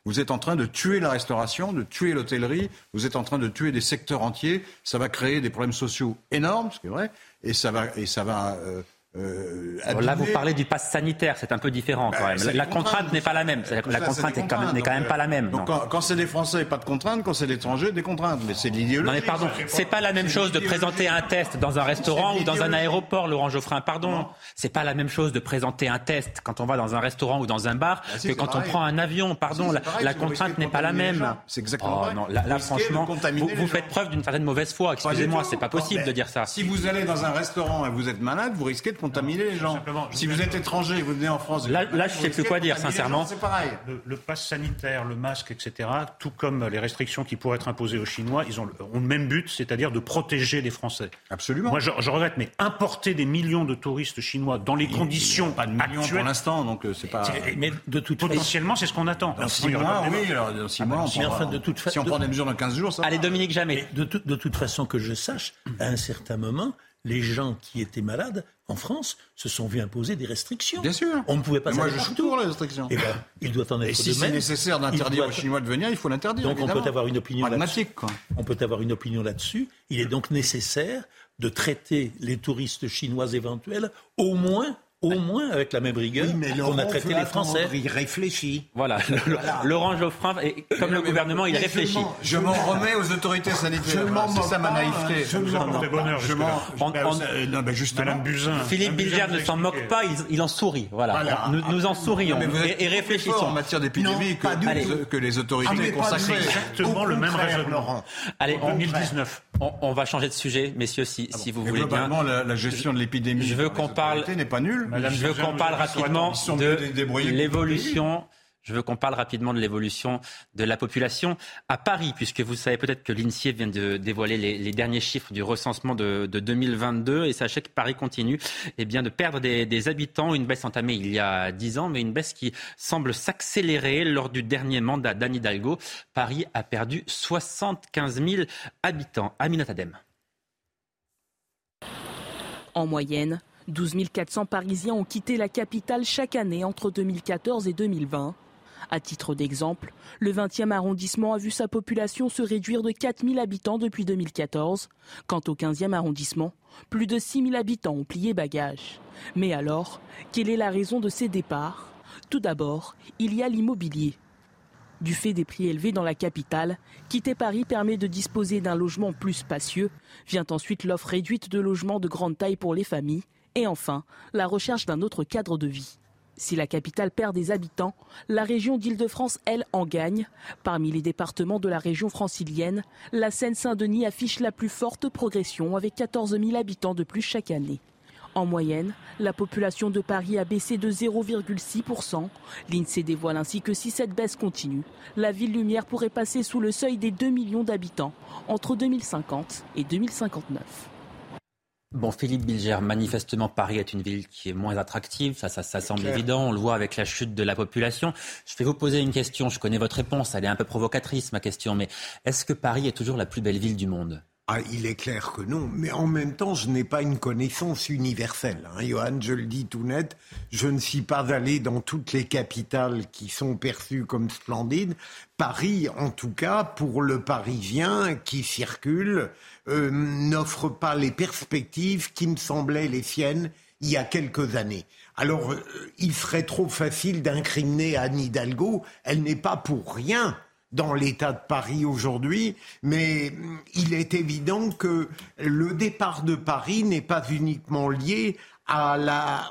Vous êtes en train de tuer la restauration, de tuer l'hôtellerie, vous êtes en train de tuer des secteurs entiers. Ça va créer des problèmes sociaux énormes, ce qui est vrai, et ça va, et ça va euh, euh, là, vous parlez du pass sanitaire, c'est un peu différent quand ben, même. La, contrainte n'est pas la même. La contrainte n'est quand, même, quand même pas la même. Donc quand, c'est des Français, pas de contrainte. Quand c'est des étrangers, des contraintes. Mais c'est l'idéologie. Non mais pardon, c'est pas la même chose de présenter un test dans un restaurant ou dans un aéroport, Laurent Geoffrin. Pardon, c'est pas la même chose de présenter un test quand on va dans un restaurant ou dans un bar bah, que quand on prend un avion. Pardon, la, contrainte n'est pas la même. C'est exactement. Oh, non, là, franchement, vous, faites preuve d'une certaine mauvaise foi. Excusez-moi, c'est pas possible de dire ça. Si vous allez dans un restaurant et vous êtes malade, vous risquez de contaminer les gens. Si vous êtes étranger, vous venez en France. Là, là je ne sais plus quoi dire, sincèrement. C'est pareil. Le, pass sanitaire, le masque, etc., tout comme les restrictions qui pourraient être imposées aux Chinois, ils ont, le même but, c'est-à-dire de protéger les Français. Absolument. Moi, je, regrette, mais importer des millions de touristes chinois dans les conditions pas de millions actuelles, pour l'instant, donc euh, c'est pas. Mais de toute potentiellement, c'est ce qu'on attend. Dans six mois, oui. Alors dans six mois, on de toute si on prend des mesures dans 15 jours, ça. Allez, Dominique, jamais. De, de toute façon, que je sache, à un certain moment, les gens qui étaient malades en France se sont vus imposer des restrictions. Bien sûr. On ne pouvait pas. moi, je suis pour les restrictions. Et eh ben, il doit en être. Et si c'est nécessaire d'interdire aux Chinois de venir, il faut l'interdire. Donc on peut avoir une opinion là-dessus. On peut avoir une opinion là-dessus. Il est donc nécessaire de traiter les touristes chinois éventuels au moins au moins avec la même rigueur mais on a traité les Français. Il réfléchit. Voilà. Laurent Geoffrin, et comme le gouvernement, il réfléchit. Je m'en remets aux autorités sanitaires. C'est ça ma naïveté. Je m'en bonheur. Je m'en. Non, mais justement. Madame Buzyn. Philippe Bilger ne s'en moque pas, il, en sourit. Voilà. Nous, nous en sourions et, réfléchissons. en matière d'épidémie que, les autorités consacrées. Exactement le même raisonnement. Allez, en 2019. On, va changer de sujet, messieurs, si, ah si vous voulez bien. la, gestion de l'épidémie. Je veux qu'on parle. n'est pas nulle. Je veux qu'on parle rapidement de l'évolution. Je veux qu'on parle rapidement de l'évolution de la population à Paris, puisque vous savez peut-être que l'INSEE vient de dévoiler les, derniers chiffres du recensement de, 2022, et sachez que Paris continue eh bien, de perdre des, habitants, une baisse entamée il y a dix ans, mais une baisse qui semble s'accélérer lors du dernier mandat d'Anne Hidalgo. Paris a perdu 75 000 habitants. Aminat Adem. En moyenne, 12 400 Parisiens ont quitté la capitale chaque année entre 2014 et 2020. À titre d'exemple, le 20e arrondissement a vu sa population se réduire de 4 000 habitants depuis 2014. Quant au 15e arrondissement, plus de 6 000 habitants ont plié bagage. Mais alors, quelle est la raison de ces départs? Tout d'abord, il y a l'immobilier. Du fait des prix élevés dans la capitale, quitter Paris permet de disposer d'un logement plus spacieux. Vient ensuite l'offre réduite de logements de grande taille pour les familles et enfin, la recherche d'un autre cadre de vie. Si la capitale perd des habitants, la région d'Île-de-France, elle, en gagne. Parmi les départements de la région francilienne, la Seine-Saint-Denis affiche la plus forte progression avec 14 000 habitants de plus chaque année. En moyenne, la population de Paris a baissé de 0,6%. L'INSEE dévoile ainsi que si cette baisse continue, la ville lumière pourrait passer sous le seuil des 2 millions d'habitants entre 2050 et 2059. Bon, Philippe Bilger, manifestement, Paris est une ville qui est moins attractive, ça, ça, ça semble évident, on le voit avec la chute de la population. Je vais vous poser une question, je connais votre réponse, elle est un peu provocatrice, ma question, mais est-ce que Paris est toujours la plus belle ville du monde? Ah, il est clair que non, mais en même temps, je n'ai pas une connaissance universelle. Hein, Johan, je le dis tout net, je ne suis pas allé dans toutes les capitales qui sont perçues comme splendides. Paris, en tout cas, pour le Parisien qui circule, euh, n'offre pas les perspectives qui me semblaient les siennes il y a quelques années. Alors, euh, il serait trop facile d'incriminer Anne Hidalgo. Elle n'est pas pour rien dans l'état de Paris aujourd'hui, mais mm, il est évident que le départ de Paris n'est pas uniquement lié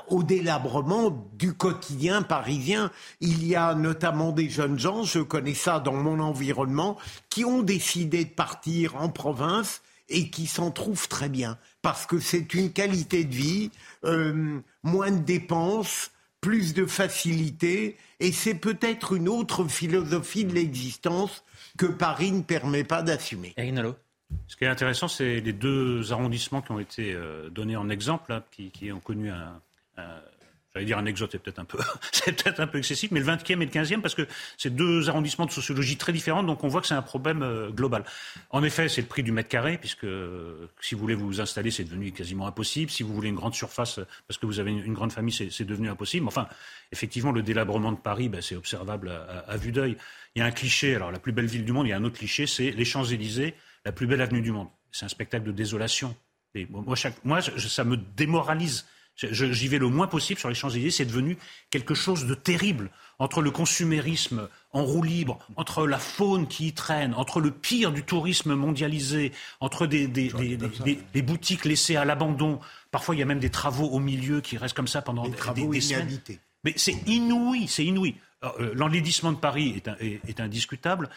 au délabrement du quotidien parisien. Il y a notamment des jeunes gens, je connais ça dans mon environnement, qui ont décidé de partir en province et qui s'en trouvent très bien, parce que c'est une qualité de vie, euh, moins de dépenses, plus de facilité, et c'est peut-être une autre philosophie de l'existence que Paris ne permet pas d'assumer. Ce qui est intéressant, c'est les deux arrondissements qui ont été euh, donnés en exemple, qui, ont connu un, J'allais dire un exode, c'est peut-être un peu, peut-être un peu excessif, mais le 20e et le 15e, parce que c'est deux arrondissements de sociologie très différents, donc on voit que c'est un problème euh, global. En effet, c'est le prix du mètre carré, puisque si vous voulez vous installer, c'est devenu quasiment impossible. Si vous voulez une grande surface, parce que vous avez une grande famille, c'est devenu impossible. Enfin, effectivement, le délabrement de Paris, ben, c'est observable à, vue d'œil. Il y a un cliché, alors la plus belle ville du monde, il y a un autre cliché, c'est les Champs-Élysées, la plus belle avenue du monde. C'est un spectacle de désolation. Et moi ça me démoralise J'y vais le moins possible sur les Champs-Élysées. C'est devenu quelque chose de terrible entre le consumérisme en roue libre, entre la faune qui y traîne, entre le pire du tourisme mondialisé, entre des, des, boutiques laissées à l'abandon. Parfois, il y a même des travaux au milieu qui restent comme ça pendant des, travaux des semaines. Mais c'est inouï, c'est inouï. Euh, l'enlaidissement de Paris est, est indiscutable.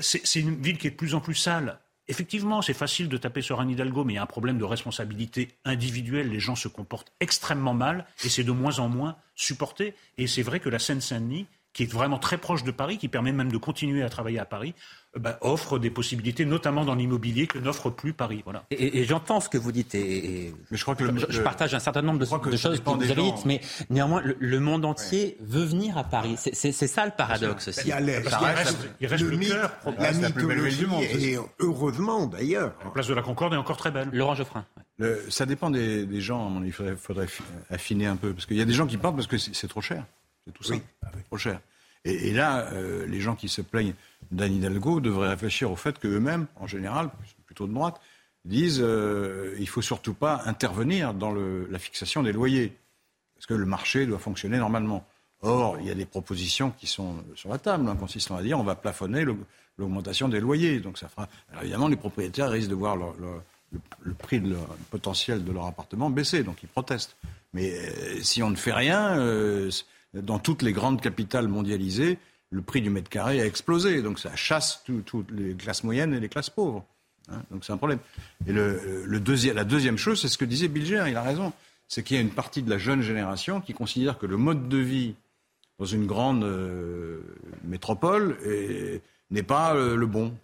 C'est une ville qui est de plus en plus sale. Effectivement, c'est facile de taper sur un Hidalgo, mais il y a un problème de responsabilité individuelle. Les gens se comportent extrêmement mal et c'est de moins en moins supporté. Et c'est vrai que la Seine-Saint-Denis, qui est vraiment très proche de Paris, qui permet même de continuer à travailler à Paris, euh, bah, offre des possibilités, notamment dans l'immobilier, que n'offre plus Paris. Voilà. Et, j'entends ce que vous dites, et, mais je, crois que je, partage un certain nombre de, choses que vous avez dites, mais néanmoins, le, monde entier veut venir à Paris. C'est ça le paradoxe aussi. Il, y a il reste, le, cœur, la, mythologie, du monde, et heureusement d'ailleurs. La place de la Concorde est encore très belle. Laurent Geoffrin. ça dépend des, gens, il faudrait, faudrait, affiner un peu, parce qu'il y a des gens qui partent parce que c'est trop cher. C'est tout ça. Trop cher. Et, là, euh, les gens qui se plaignent d'Anne Hidalgo devraient réfléchir au fait qu'eux-mêmes, en général, plutôt de droite, disent euh, il faut surtout pas intervenir dans le, la fixation des loyers, parce que le marché doit fonctionner normalement. Or, il y a des propositions qui sont sur la table, hein, consistant à dire on va plafonner l'augmentation des loyers. Donc ça fera. Alors évidemment, les propriétaires risquent de voir le, prix de leur, potentiel de leur appartement baisser, donc ils protestent. Mais euh, si on ne fait rien, euh, dans toutes les grandes capitales mondialisées, le prix du mètre carré a explosé. Donc ça chasse toutes les classes moyennes et les classes pauvres. Hein. donc c'est un problème. Et la deuxième chose, c'est ce que disait Bilger, il a raison, c'est qu'il y a une partie de la jeune génération qui considère que le mode de vie dans une grande euh, métropole n'est pas euh, le bon.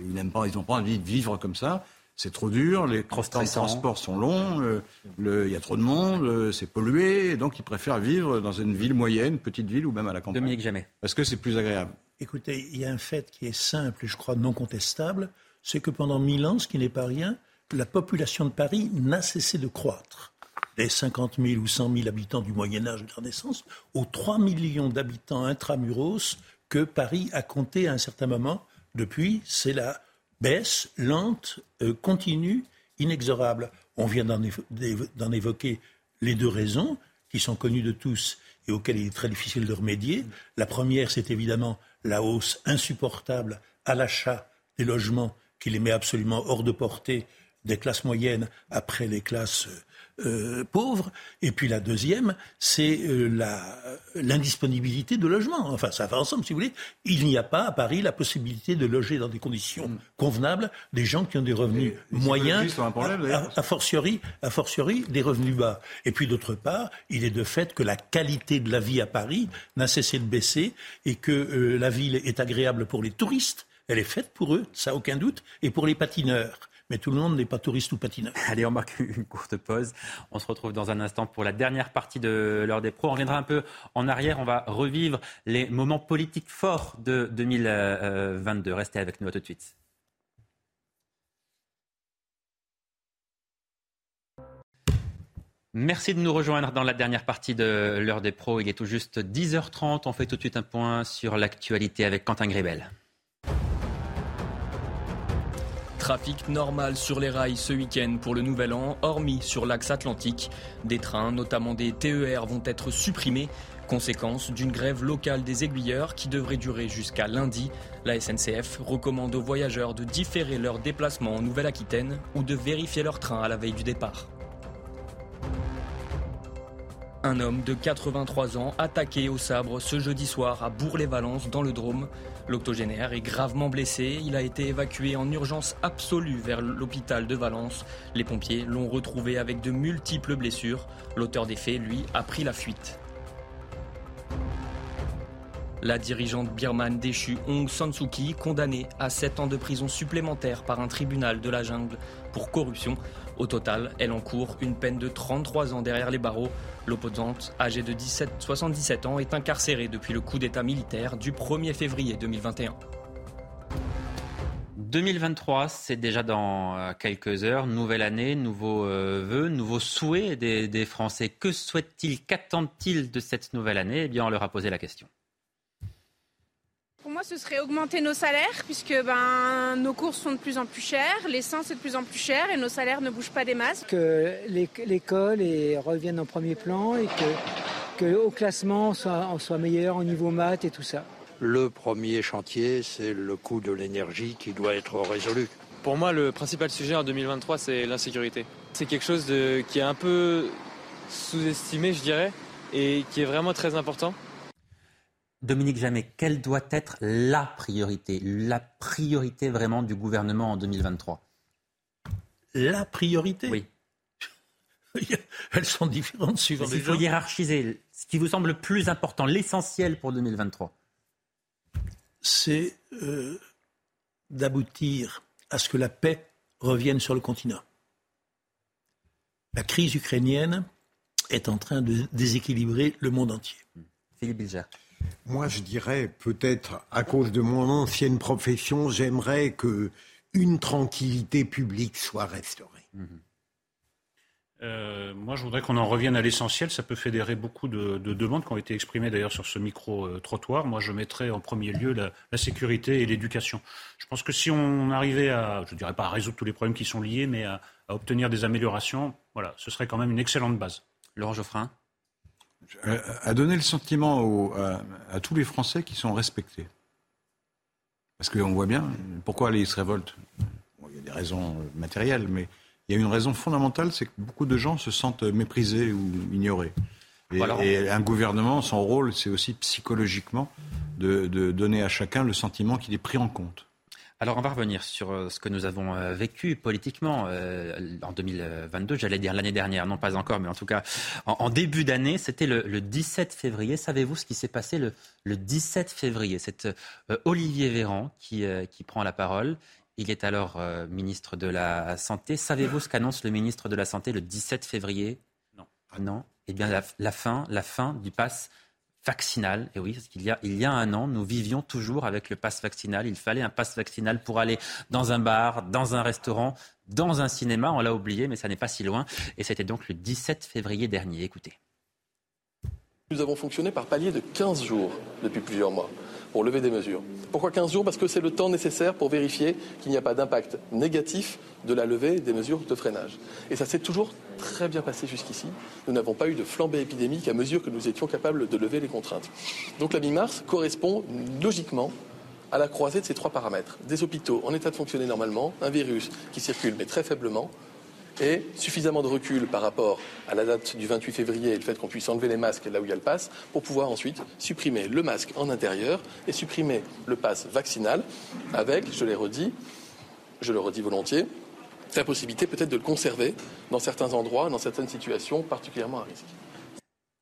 Ils n'aiment pas, ils n'ont pas envie de vivre comme ça c'est trop dur, les transports sont longs, euh, il y a trop de monde, euh, c'est pollué, donc ils préfèrent vivre dans une ville moyenne, petite ville ou même à la campagne. Dominique Jamais. Parce que c'est plus agréable. Écoutez, il y a un fait qui est simple et je crois non contestable, c'est que pendant mille ans, ce qui n'est pas rien, la population de Paris n'a cessé de croître. Des 50 000 ou 100 000 habitants du Moyen Âge de la Renaissance aux 3 millions d'habitants intramuros que Paris a compté à un certain moment. Depuis, c'est la baisse lente, euh, continue, inexorable. On vient d'en évoquer les deux raisons qui sont connues de tous et auxquelles il est très difficile de remédier. La première, c'est évidemment la hausse insupportable à l'achat des logements qui les met absolument hors de portée des classes moyennes après les classes euh, pauvres. Et puis la deuxième, c'est euh, l'indisponibilité de logement. Enfin, ça va ensemble, si vous voulez. Il n'y a pas à Paris la possibilité de loger dans des conditions mm. convenables des gens qui ont des revenus moyens, a, fortiori, a fortiori des revenus bas. Et puis d'autre part, il est de fait que la qualité de la vie à Paris n'a cessé de baisser et que euh, la ville est agréable pour les touristes. Elle est faite pour eux, ça aucun doute, et pour les patineurs mais tout le monde n'est pas touriste ou patineur. Allez, on marque une courte pause. On se retrouve dans un instant pour la dernière partie de l'heure des pros. On reviendra un peu en arrière. On va revivre les moments politiques forts de 2022. Euh, Restez avec nous à tout de suite. Merci de nous rejoindre dans la dernière partie de l'heure des pros. Il est tout juste 10h30. On fait tout de suite un point sur l'actualité avec Quentin Grébel. Trafic normal sur les rails ce week-end pour le nouvel an, hormis sur l'axe atlantique. Des trains, notamment des TER, vont être supprimés. Conséquence d'une grève locale des aiguilleurs qui devrait durer jusqu'à lundi. La SNCF recommande aux voyageurs de différer leur déplacement en Nouvelle-Aquitaine ou de vérifier leur train à la veille du départ. Un homme de 83 ans attaqué au sabre ce jeudi soir à Bourg-les-Valences dans le Drôme. L'octogénaire est gravement blessé. Il a été évacué en urgence absolue vers l'hôpital de Valence. Les pompiers l'ont retrouvé avec de multiples blessures. L'auteur des faits, lui, a pris la fuite. La dirigeante birmane déchue Aung San Suu condamnée à 7 ans de prison supplémentaire par un tribunal de la jungle pour corruption. Au total, elle encourt une peine de 33 ans derrière les barreaux. L'opposante, âgée de 17, 77 ans, est incarcérée depuis le coup d'État militaire du 1er février 2021. 2023, c'est déjà dans euh, quelques heures. Nouvelle année, nouveaux euh, vœux, nouveaux souhaits des, des Français. Que souhaitent-ils Qu'attendent-ils de cette nouvelle année? Eh bien, on leur a posé la question. Pour moi, ce serait augmenter nos salaires, puisque ben, nos courses sont de plus en plus chères, l'essence est de plus en plus cher et nos salaires ne bougent pas des masses. Que l'école revienne en premier plan et que, que au classement, on soit, on soit meilleur au niveau maths et tout ça. Le premier chantier, c'est le coût de l'énergie qui doit être résolu. Pour moi, le principal sujet en 2023, c'est l'insécurité. C'est quelque chose de, qui est un peu sous-estimé, je dirais, et qui est vraiment très important. Dominique Jamais, quelle doit être la priorité, la priorité vraiment du gouvernement en 2023 La priorité? Oui. Elles sont différentes suivant les Il faut hiérarchiser ce qui vous semble le plus important, l'essentiel pour 2023. C'est euh, d'aboutir à ce que la paix revienne sur le continent. La crise ukrainienne est en train de déséquilibrer le monde entier. Philippe Bilger. Moi, je dirais peut-être à cause de mon ancienne profession, j'aimerais que une tranquillité publique soit restaurée. Euh, moi, je voudrais qu'on en revienne à l'essentiel. Ça peut fédérer beaucoup de, demandes qui ont été exprimées d'ailleurs sur ce micro-trottoir. Moi, je mettrais en premier lieu la, sécurité et l'éducation. Je pense que si on arrivait à, je ne dirais pas à résoudre tous les problèmes qui sont liés, mais à, à obtenir des améliorations, voilà, ce serait quand même une excellente base. Laurent Geoffrin à donner le sentiment à, tous les Français qui sont respectés. Parce qu'on voit bien pourquoi ils se révoltent. il y a des raisons matérielles, mais il y a une raison fondamentale, c'est que beaucoup de gens se sentent méprisés ou ignorés. Et, un gouvernement, son rôle, c'est aussi psychologiquement de donner à chacun le sentiment qu'il est pris en compte. Alors on va revenir sur euh, ce que nous avons euh, vécu politiquement euh, en 2022, j'allais dire l'année dernière, non pas encore, mais en tout cas en, début d'année, c'était le, 17 février. Savez-vous ce qui s'est passé le, 17 février? C'est Olivier Véran qui, qui prend la parole. Il est alors ministre de la Santé. Savez-vous ce qu'annonce le ministre de la Santé le 17 février? Non. Non? Eh bien, la, fin, la fin du pass vaccinal. Et oui, y a, il y a un an, nous vivions toujours avec le pass vaccinal. Il fallait un pass vaccinal pour aller dans un bar, dans un restaurant, dans un cinéma. On l'a oublié, mais ça n'est pas si loin. Et c'était donc le 17 février dernier. Écoutez. Nous avons fonctionné par palier de 15 jours depuis plusieurs mois pour lever des mesures. Pourquoi 15 jours? Parce que c'est le temps nécessaire pour vérifier qu'il n'y a pas d'impact négatif de la levée des mesures de freinage. Et ça s'est toujours très bien passé jusqu'ici. Nous n'avons pas eu de flambée épidémique à mesure que nous étions capables de lever les contraintes. Donc la mi-mars correspond logiquement à la croisée de ces trois paramètres. Des hôpitaux en état de fonctionner normalement, un virus qui circule mais très faiblement, et suffisamment de recul par rapport à la date du 28 février et le fait qu'on puisse enlever les masques là où il y a le pass pour pouvoir ensuite supprimer le masque en intérieur et supprimer le pass vaccinal avec, je l'ai redit, je le redis volontiers, la possibilité peut-être de le conserver dans certains endroits, dans certaines situations particulièrement à risque.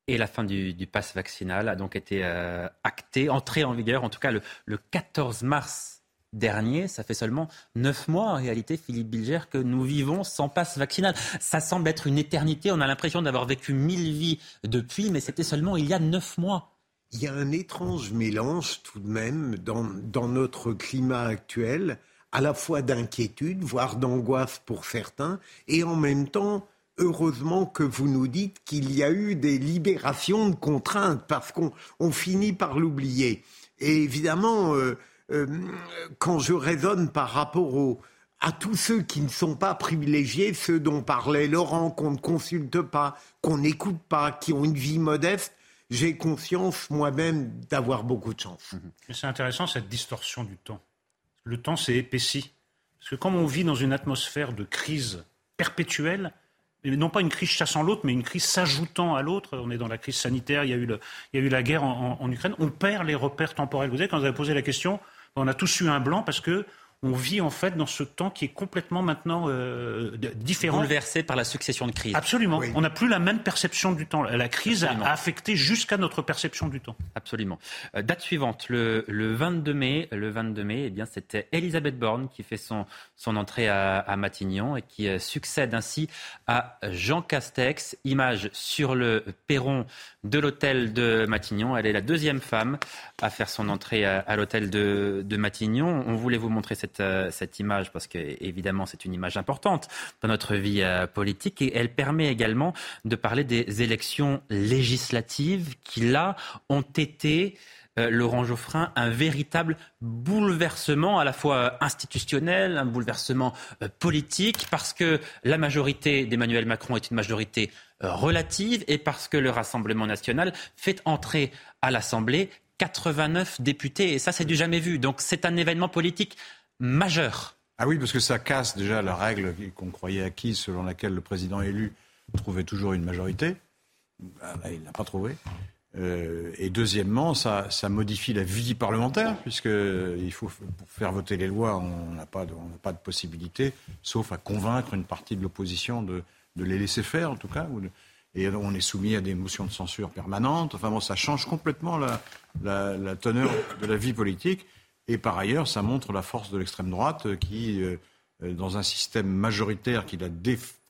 Et la fin du, pass vaccinal a donc été euh, actée, entrée en vigueur, en tout cas le, le 14 mars dernier, ça fait seulement neuf mois en réalité, Philippe Bilger, que nous vivons sans passe vaccinal. Ça semble être une éternité, on a l'impression d'avoir vécu mille vies depuis, mais c'était seulement il y a neuf mois. Il y a un étrange mélange tout de même dans, dans notre climat actuel, à la fois d'inquiétude, voire d'angoisse pour certains, et en même temps heureusement que vous nous dites qu'il y a eu des libérations de contraintes, parce qu'on finit par l'oublier. Et évidemment, euh, euh, quand je raisonne par rapport à tous ceux qui ne sont pas privilégiés, ceux dont parlait Laurent, qu'on ne consulte pas, qu'on n'écoute pas, qui ont une vie modeste, j'ai conscience moi-même d'avoir beaucoup de chance. C'est intéressant cette distorsion du temps. Le temps s'est épaissi. Parce que comme on vit dans une atmosphère de crise perpétuelle, non pas une crise chassant l'autre, mais une crise s'ajoutant à l'autre. On est dans la crise sanitaire, il y a eu, le, il y a eu la guerre en, en, Ukraine. On perd les repères temporels. Vous savez, quand vous avez posé la question, on a tous eu un blanc parce que on vit en fait dans ce temps qui est complètement maintenant euh, différent. Bouleversé par la succession de crises. Absolument. On n'a plus la même perception du temps. La crise a affecté jusqu'à notre perception du temps. Absolument. Euh, date suivante, le, le, 22 mai. Le 22 mai, eh bien, c'était Elisabeth Borne qui fait son, son entrée à, à Matignon et qui euh, succède ainsi à Jean Castex. Image sur le perron de l'hôtel de Matignon. Elle est la deuxième femme à faire son entrée à, à l'hôtel de, de Matignon. On voulait vous montrer cette euh, cette, image parce que évidemment c'est une image importante dans notre vie euh, politique et elle permet également de parler des élections législatives qui là ont été euh, Laurent Geoffrin, un véritable bouleversement à la fois institutionnel, un bouleversement politique, parce que la majorité d'Emmanuel Macron est une majorité relative et parce que le Rassemblement national fait entrer à l'Assemblée 89 députés. Et ça, c'est du jamais vu. Donc c'est un événement politique Ah oui, parce que ça casse déjà la règle qu'on croyait acquise, selon laquelle le président élu trouvait toujours une majorité. Ah, là, il ne l'a pas trouvé. Euh, et deuxièmement, ça, ça, modifie la vie parlementaire, puisqu'il faut, pour faire voter les lois, on n'a pas, pas, de possibilité, sauf à convaincre une partie de l'opposition de, de, les laisser faire, en tout cas. De, et on est soumis à des motions de censure permanentes. Enfin bon, ça change complètement la, la, la teneur de la vie politique. Et par ailleurs, ça montre la force de l'extrême droite euh, qui, euh, euh, dans un système majoritaire qui la,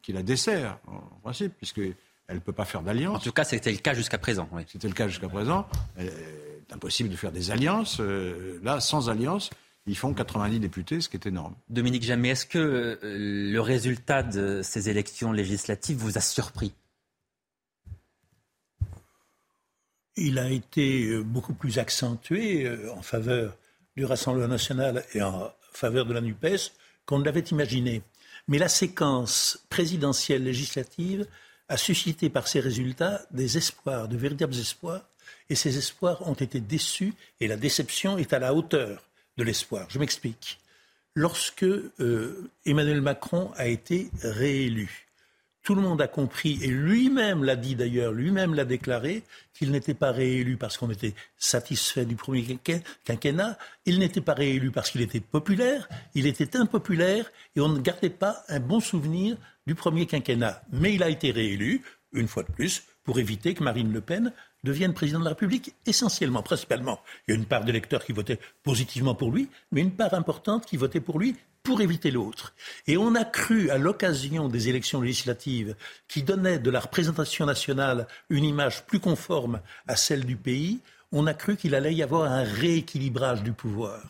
qui la dessert, en principe, puisqu'elle ne peut pas faire d'alliance. En tout cas, c'était le cas jusqu'à présent. Oui. C'était le cas jusqu'à présent. C'est impossible de faire des alliances. Là, sans alliance, ils font 90 députés, ce qui est énorme. Dominique Jamais, est-ce que le résultat de ces élections législatives vous a surpris? Il a été beaucoup plus accentué en faveur du Rassemblement national et en faveur de la NUPES qu'on ne l'avait imaginé. Mais la séquence présidentielle législative a suscité par ses résultats des espoirs, de véritables espoirs, et ces espoirs ont été déçus et la déception est à la hauteur de l'espoir. Je m'explique. Lorsque euh, Emmanuel Macron a été réélu, tout le monde a compris, et lui-même l'a dit d'ailleurs, lui-même l'a déclaré, qu'il n'était pas réélu parce qu'on était satisfait du premier quinquennat, il n'était pas réélu parce qu'il était populaire, il était impopulaire, et on ne gardait pas un bon souvenir du premier quinquennat. Mais il a été réélu, une fois de plus, pour éviter que Marine Le Pen devienne président de la République, essentiellement, principalement. Il y a une part d'électeurs qui votaient positivement pour lui, mais une part importante qui votait pour lui pour éviter l'autre. Et on a cru, à l'occasion des élections législatives, qui donnaient de la représentation nationale une image plus conforme à celle du pays, on a cru qu'il allait y avoir un rééquilibrage du pouvoir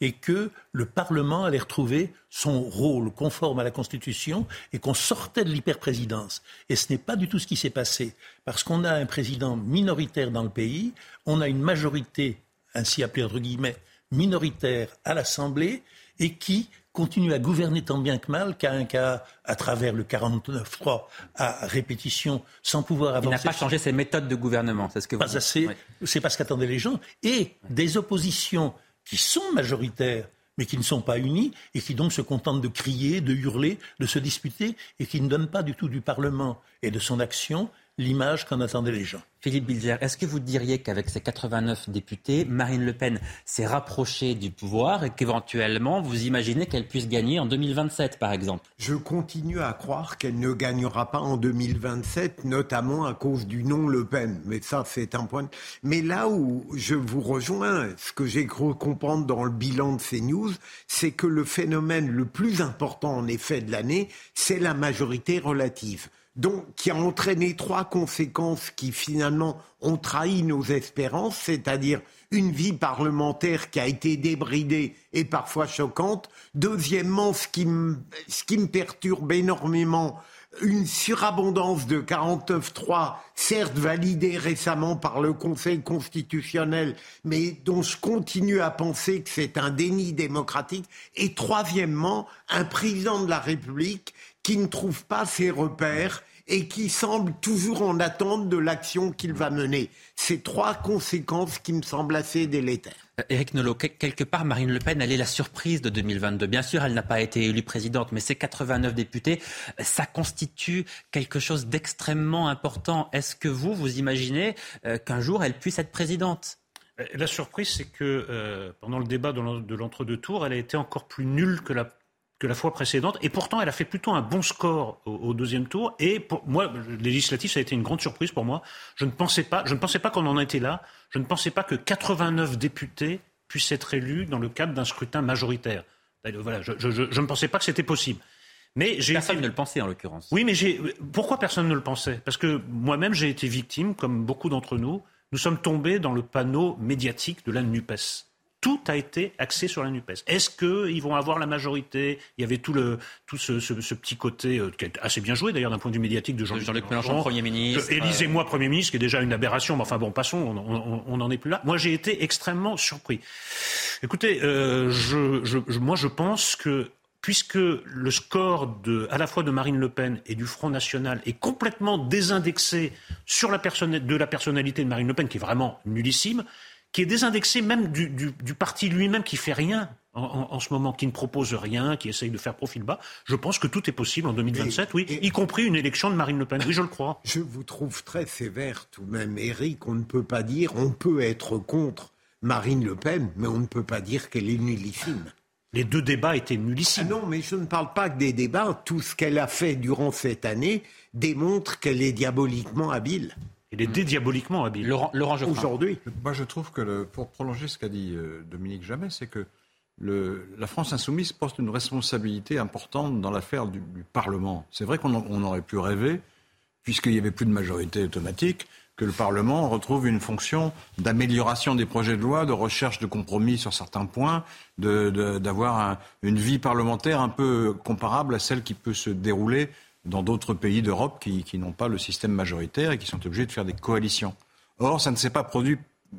et que le Parlement allait retrouver son rôle conforme à la Constitution et qu'on sortait de l'hyperprésidence. Et ce n'est pas du tout ce qui s'est passé, parce qu'on a un président minoritaire dans le pays, on a une majorité, ainsi appelée entre guillemets, minoritaire à l'Assemblée, et qui continue à gouverner tant bien que mal qu'à un cas à travers le 49-3 à répétition sans pouvoir avancer. Il n'a pas changé ses méthodes de gouvernement, c'est ce que vous Pas assez, c'est pas ce qu'attendaient les gens. Et des oppositions qui sont majoritaires mais qui ne sont pas unis et qui donc se contentent de crier, de hurler, de se disputer et qui ne donnent pas du tout du Parlement et de son action l'image qu'en attendaient les gens. Philippe Bilger, est-ce que vous diriez qu'avec ces 89 députés, Marine Le Pen s'est rapprochée du pouvoir et qu'éventuellement, vous imaginez qu'elle puisse gagner en 2027, par exemple? Je continue à croire qu'elle ne gagnera pas en 2027, notamment à cause du nom Le Pen. Mais ça, c'est un point. Mais là où je vous rejoins, ce que j'ai cru comprendre dans le bilan de ces news, c'est que le phénomène le plus important, en effet, de l'année, c'est la majorité relative donc qui a entraîné trois conséquences qui finalement ont trahi nos espérances, c'est-à-dire une vie parlementaire qui a été débridée et parfois choquante. Deuxièmement, ce qui me, ce qui me perturbe énormément, une surabondance de 49.3, certes validée récemment par le Conseil constitutionnel, mais dont je continue à penser que c'est un déni démocratique. Et troisièmement, un président de la République qui ne trouve pas ses repères et qui semble toujours en attente de l'action qu'il va mener. Ces trois conséquences qui me semblent assez délétères. Euh, Éric Nolot, quelque part, Marine Le Pen, elle est la surprise de 2022. Bien sûr, elle n'a pas été élue présidente, mais ces 89 députés, ça constitue quelque chose d'extrêmement important. Est-ce que vous, vous imaginez euh, qu'un jour, elle puisse être présidente? Euh, la surprise, c'est que pendant le débat de l'entre-deux tours, elle a été encore plus nulle que la que la fois précédente. Et pourtant, elle a fait plutôt un bon score au, deuxième tour. Et pour moi, législatif, ça a été une grande surprise pour moi. Je ne pensais pas, je ne pensais pas qu'on en était là. Je ne pensais pas que 89 députés puissent être élus dans le cadre d'un scrutin majoritaire. Voilà, je, ne pensais pas que c'était possible. Mais personne ne le pensait en l'occurrence. Oui, mais pourquoi personne ne le pensait? Parce que moi-même, j'ai été victime, comme beaucoup d'entre nous. Nous sommes tombés dans le panneau médiatique de la NUPES tout a été axé sur la NUPES. Est-ce qu'ils vont avoir la majorité? Il y avait tout, le, tout ce, ce, petit côté euh, qui est assez bien joué d'ailleurs d'un point de vue médiatique de Jean-Luc Jean Mélenchon, Premier ministre. Élisez-moi Premier ministre, qui est déjà une aberration, mais enfin bon, passons, on n'en est plus là. Moi j'ai été extrêmement surpris. Écoutez, euh, je, je, moi je pense que puisque le score de, à la fois de Marine Le Pen et du Front National est complètement désindexé sur la de la personnalité de Marine Le Pen, qui est vraiment nullissime, qui est désindexé même du, parti lui-même qui fait rien en, ce moment, qui ne propose rien, qui essaye de faire profil bas. Je pense que tout est possible en 2027, oui, y compris une élection de Marine Le Pen. Oui, je le crois. Je vous trouve très sévère tout de même, Eric. On ne peut pas dire, on peut être contre Marine Le Pen, mais on ne peut pas dire qu'elle est nullissime. Les deux débats étaient nullissimes. Ah non, mais je ne parle pas que des débats. Tout ce qu'elle a fait durant cette année démontre qu'elle est diaboliquement habile. Il est dédiaboliquement habile. Laurent, Laurent Aujourd'hui. Moi, je trouve que, le, pour prolonger ce qu'a dit euh, Dominique Jamais, c'est que le, la France insoumise porte une responsabilité importante dans l'affaire du, Parlement. C'est vrai qu'on aurait pu rêver, puisqu'il n'y avait plus de majorité automatique, que le Parlement retrouve une fonction d'amélioration des projets de loi, de recherche de compromis sur certains points, d'avoir de, une vie parlementaire un peu comparable à celle qui peut se dérouler dans d'autres pays d'Europe qui, n'ont pas le système majoritaire et qui sont obligés de faire des coalitions. Or, ça ne s'est pas produit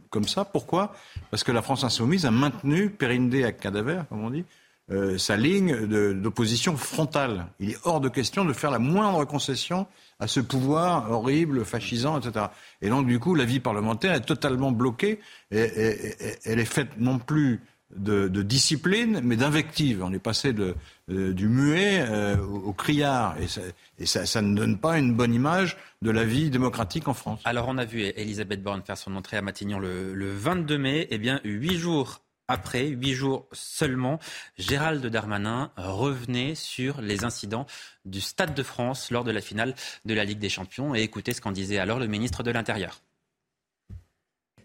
comme ça. Pourquoi? Parce que la France insoumise a maintenu, périndé à cadaver, comme on dit, euh, sa ligne d'opposition frontale. Il est hors de question de faire la moindre concession à ce pouvoir horrible, fascisant, etc. Et donc, du coup, la vie parlementaire est totalement bloquée. et elle est faite non plus de, discipline, mais d'invective. On est passé de, euh, du muet euh, au, criard. Et, ça, ne donne pas une bonne image de la vie démocratique en France. Alors, on a vu Elisabeth Borne faire son entrée à Matignon le, 22 mai. Eh bien, huit jours après, huit jours seulement, Gérald Darmanin revenait sur les incidents du Stade de France lors de la finale de la Ligue des Champions. Et écoutez ce qu'en disait alors le ministre de l'Intérieur.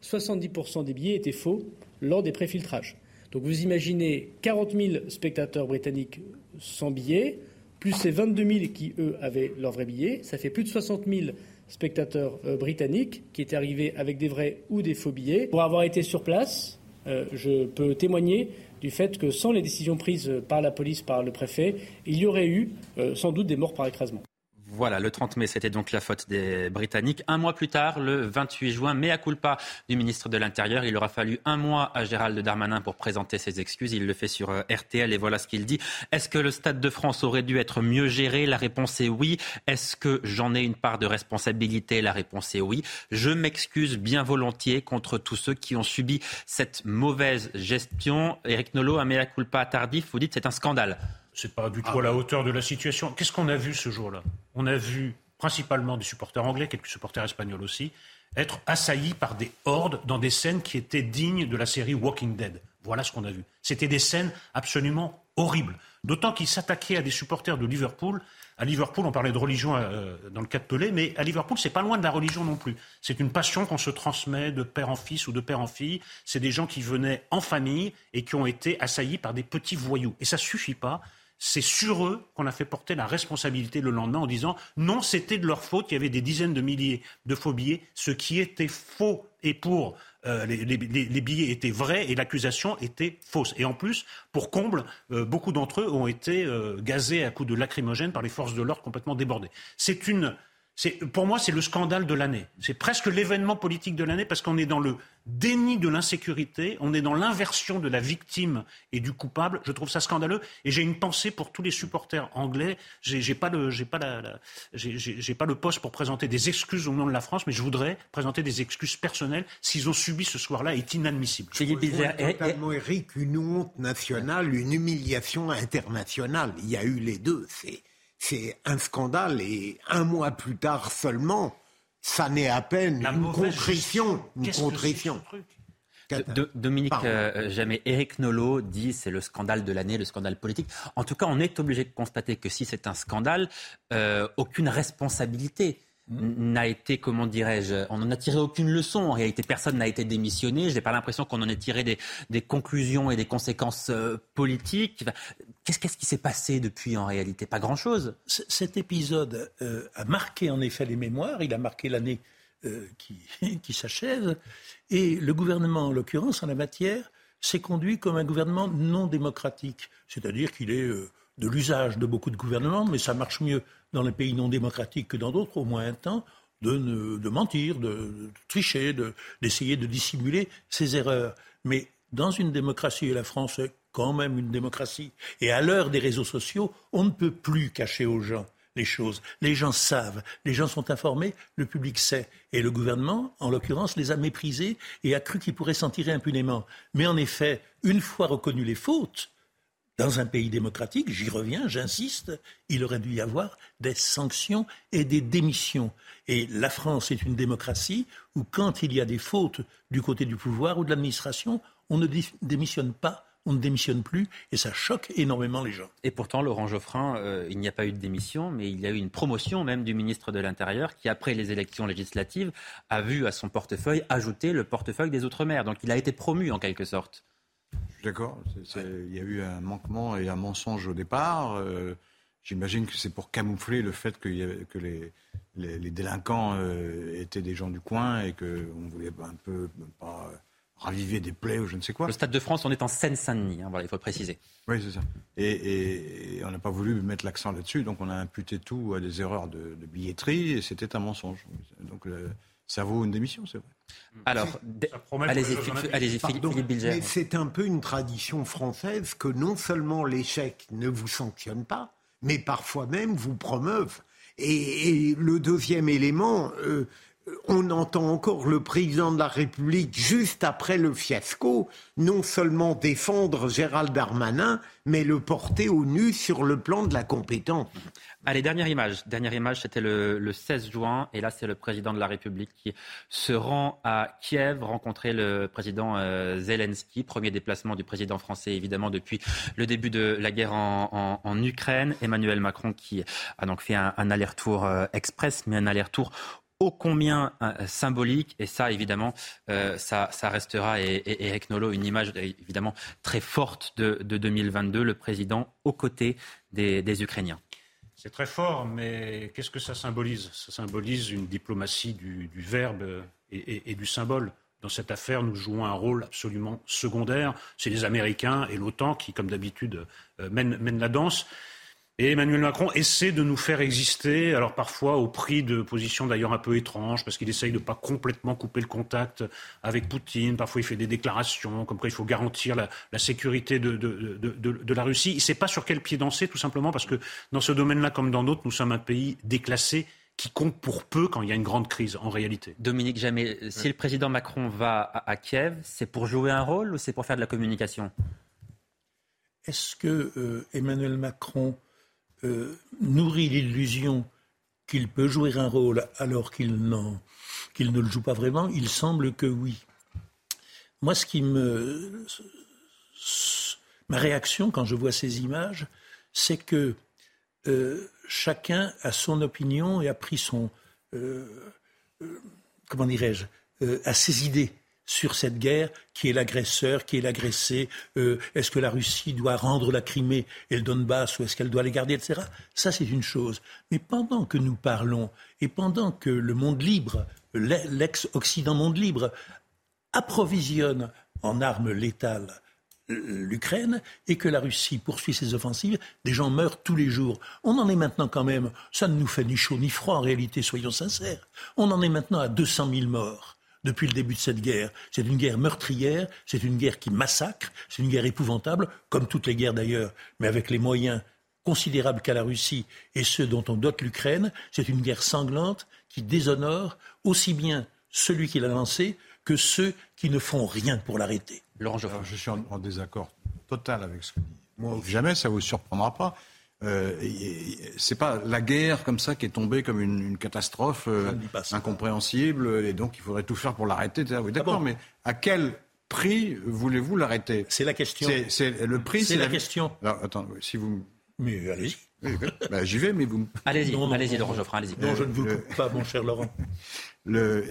70% des billets étaient faux lors des préfiltrages. Donc vous imaginez 40 000 spectateurs britanniques sans billets, plus ces 22 000 qui, eux, avaient leur vrai billet. Ça fait plus de 60 000 spectateurs euh, britanniques qui étaient arrivés avec des vrais ou des faux billets. Pour avoir été sur place, euh, je peux témoigner du fait que sans les décisions prises par la police, par le préfet, il y aurait eu euh, sans doute des morts par écrasement. Voilà, le 30 mai, c'était donc la faute des Britanniques. Un mois plus tard, le 28 juin, à culpa du ministre de l'Intérieur, il aura fallu un mois à Gérald Darmanin pour présenter ses excuses. Il le fait sur euh, RTL et voilà ce qu'il dit. Est-ce que le Stade de France aurait dû être mieux géré? La réponse est oui. Est-ce que j'en ai une part de responsabilité? La réponse est oui. Je m'excuse bien volontiers contre tous ceux qui ont subi cette mauvaise gestion. Eric Nolot, un mea culpa tardif, vous dites c'est un scandale c'est pas du tout à la hauteur de la situation. Qu'est-ce qu'on a vu ce jour-là? On a vu principalement des supporters anglais, quelques supporters espagnols aussi, être assaillis par des hordes dans des scènes qui étaient dignes de la série Walking Dead. Voilà ce qu'on a vu. C'était des scènes absolument horribles. D'autant qu'ils s'attaquaient à des supporters de Liverpool. À Liverpool, on parlait de religion euh, dans le cas de Pelé, mais à Liverpool, c'est pas loin de la religion non plus. C'est une passion qu'on se transmet de père en fils ou de père en fille. C'est des gens qui venaient en famille et qui ont été assaillis par des petits voyous. Et ça suffit pas c'est sur eux qu'on a fait porter la responsabilité le lendemain en disant non, c'était de leur faute, il y avait des dizaines de milliers de faux billets, ce qui était faux et pour euh, les, billets étaient vrais et l'accusation était fausse. Et en plus, pour comble, euh, beaucoup d'entre eux ont été euh, gazés à coups de lacrymogène par les forces de l'ordre complètement débordées. C'est une pour moi, c'est le scandale de l'année. C'est presque l'événement politique de l'année parce qu'on est dans le déni de l'insécurité, on est dans l'inversion de la victime et du coupable. Je trouve ça scandaleux et j'ai une pensée pour tous les supporters anglais. J'ai pas le, j'ai pas la, j'ai pas le poste pour présenter des excuses au nom de la France, mais je voudrais présenter des excuses personnelles. S'ils ont subi ce soir-là, est inadmissible. Philippe totalement Eric, une honte nationale, une humiliation internationale. Il y a eu les deux. C'est c'est un scandale et un mois plus tard seulement, ça n'est à peine une contrition. Une contrition. Dominique euh, Jamais, Eric Nolot dit c'est le scandale de l'année, le scandale politique. En tout cas, on est obligé de constater que si c'est un scandale, euh, aucune responsabilité n'a été, comment dirais-je, on n'en a tiré aucune leçon. En réalité, personne n'a été démissionné. Je n'ai pas l'impression qu'on en ait tiré des, conclusions et des conséquences euh, politiques. Qu'est-ce, qui s'est passé depuis en réalité? Pas grand-chose. cet épisode euh, a marqué en effet les mémoires. Il a marqué l'année euh, qui, qui s'achève. Et le gouvernement, en l'occurrence, en la matière, s'est conduit comme un gouvernement non démocratique. C'est-à-dire qu'il est de l'usage de beaucoup de gouvernements, mais ça marche mieux dans les pays non démocratiques que dans d'autres, au moins un temps, de, de mentir, de, tricher, d'essayer de, dissimuler ses erreurs. Mais dans une démocratie, et la France est quand même une démocratie, et à l'heure des réseaux sociaux, on ne peut plus cacher aux gens les choses. Les gens savent, les gens sont informés, le public sait. Et le gouvernement, en l'occurrence, les a méprisés et a cru qu'il pourrait s'en tirer impunément. Mais en effet, une fois reconnues les fautes, dans un pays démocratique, j'y reviens, j'insiste, il aurait dû y avoir des sanctions et des démissions. Et la France est une démocratie où quand il y a des fautes du côté du pouvoir ou de l'administration, on ne démissionne pas, on ne démissionne plus, et ça choque énormément les gens. Et pourtant, Laurent Geoffrin, euh, il n'y a pas eu de démission, mais il y a eu une promotion même du ministre de l'Intérieur qui, après les élections législatives, a vu à son portefeuille ajouter le portefeuille des Outre-mer. Donc il a été promu en quelque sorte. D'accord. Il y a eu un manquement et un mensonge au départ. Euh, j'imagine que c'est pour camoufler le fait que, les, les, délinquants euh, étaient des gens du coin et qu'on voulait un peu pas raviver des plaies ou je ne sais quoi. Le Stade de France, on est en Seine-Saint-Denis, hein, voilà, il faut préciser. Oui, c'est ça. Et, on n'a pas voulu mettre l'accent là-dessus, donc on a imputé tout à des erreurs de, billetterie et c'était un mensonge. Donc ça vaut une démission, c'est vrai. Alors, allez-y, allez Philippe Bilger. c'est un peu une tradition française que non seulement l'échec ne vous sanctionne pas, mais parfois même vous promeuve. Et, le deuxième élément, euh, on entend encore le président de la République, juste après le fiasco, non seulement défendre Gérald Darmanin, mais le porter au nu sur le plan de la compétence. Allez, dernière image. Dernière image, c'était le, 16 juin. Et là, c'est le président de la République qui se rend à Kiev rencontrer le président euh, Zelensky. Premier déplacement du président français, évidemment, depuis le début de la guerre en, Ukraine. Emmanuel Macron qui a donc fait un, un aller-retour euh, express, mais un aller-retour ô combien euh, symbolique. Et ça, évidemment, euh, ça, restera, et, Eric Nolot, une image évidemment très forte de, 2022, le président aux côtés des, Ukrainiens. C'est très fort, mais qu'est-ce que ça symbolise? Ça symbolise une diplomatie du, verbe et, du symbole. Dans cette affaire, nous jouons un rôle absolument secondaire. C'est les Américains et l'OTAN qui, comme d'habitude, euh, mènent la danse. Et Emmanuel Macron essaie de nous faire exister, alors parfois au prix de positions d'ailleurs un peu étranges, parce qu'il essaye de ne pas complètement couper le contact avec Poutine. Parfois, il fait des déclarations comme quoi il faut garantir la, sécurité de, de, la Russie. Il ne sait pas sur quel pied danser, tout simplement parce que dans ce domaine-là, comme dans d'autres, nous sommes un pays déclassé qui compte pour peu quand il y a une grande crise, en réalité. Dominique Jamais, si le président Macron va à, Kiev, c'est pour jouer un rôle ou c'est pour faire de la communication? Est-ce que euh, Emmanuel Macron euh, nourrit l'illusion qu'il peut jouer un rôle alors qu'il ne le joue pas vraiment, il semble que oui. Moi, ce qui me. Ma réaction quand je vois ces images, c'est que euh, chacun a son opinion et a pris son. Euh, comment dirais-je A ses idées sur cette guerre, qui est l'agresseur, qui est l'agressé, euh, est-ce que la Russie doit rendre la Crimée et le Donbass ou est-ce qu'elle doit les garder, etc. Ça, c'est une chose. Mais pendant que nous parlons et pendant que le monde libre, l'ex-Occident monde libre, approvisionne en armes létales l'Ukraine et que la Russie poursuit ses offensives, des gens meurent tous les jours. On en est maintenant quand même, ça ne nous fait ni chaud ni froid en réalité, soyons sincères. On en est maintenant à 200 000 morts depuis le début de cette guerre. C'est une guerre meurtrière, c'est une guerre qui massacre, c'est une guerre épouvantable, comme toutes les guerres d'ailleurs, mais avec les moyens considérables qu'a la Russie et ceux dont on dote l'Ukraine. C'est une guerre sanglante qui déshonore aussi bien celui qui l'a lancée que ceux qui ne font rien pour l'arrêter. Laurent Je suis en, désaccord total avec ce que dit. Moi, jamais ça vous surprendra pas. Euh, c'est pas la guerre comme ça qui est tombée comme une, catastrophe euh, incompréhensible et donc il faudrait tout faire pour l'arrêter. Oui, d'accord, ah mais à quel prix voulez-vous l'arrêter? C'est la question. C'est le prix. C'est la, question. Alors, attends, si vous. Mais allez-y. Bah, j'y vais, mais vous. Allez-y, allez-y, Laurent Geoffrin, allez-y. Non, je ne vous coupe pas, mon cher Laurent. Le,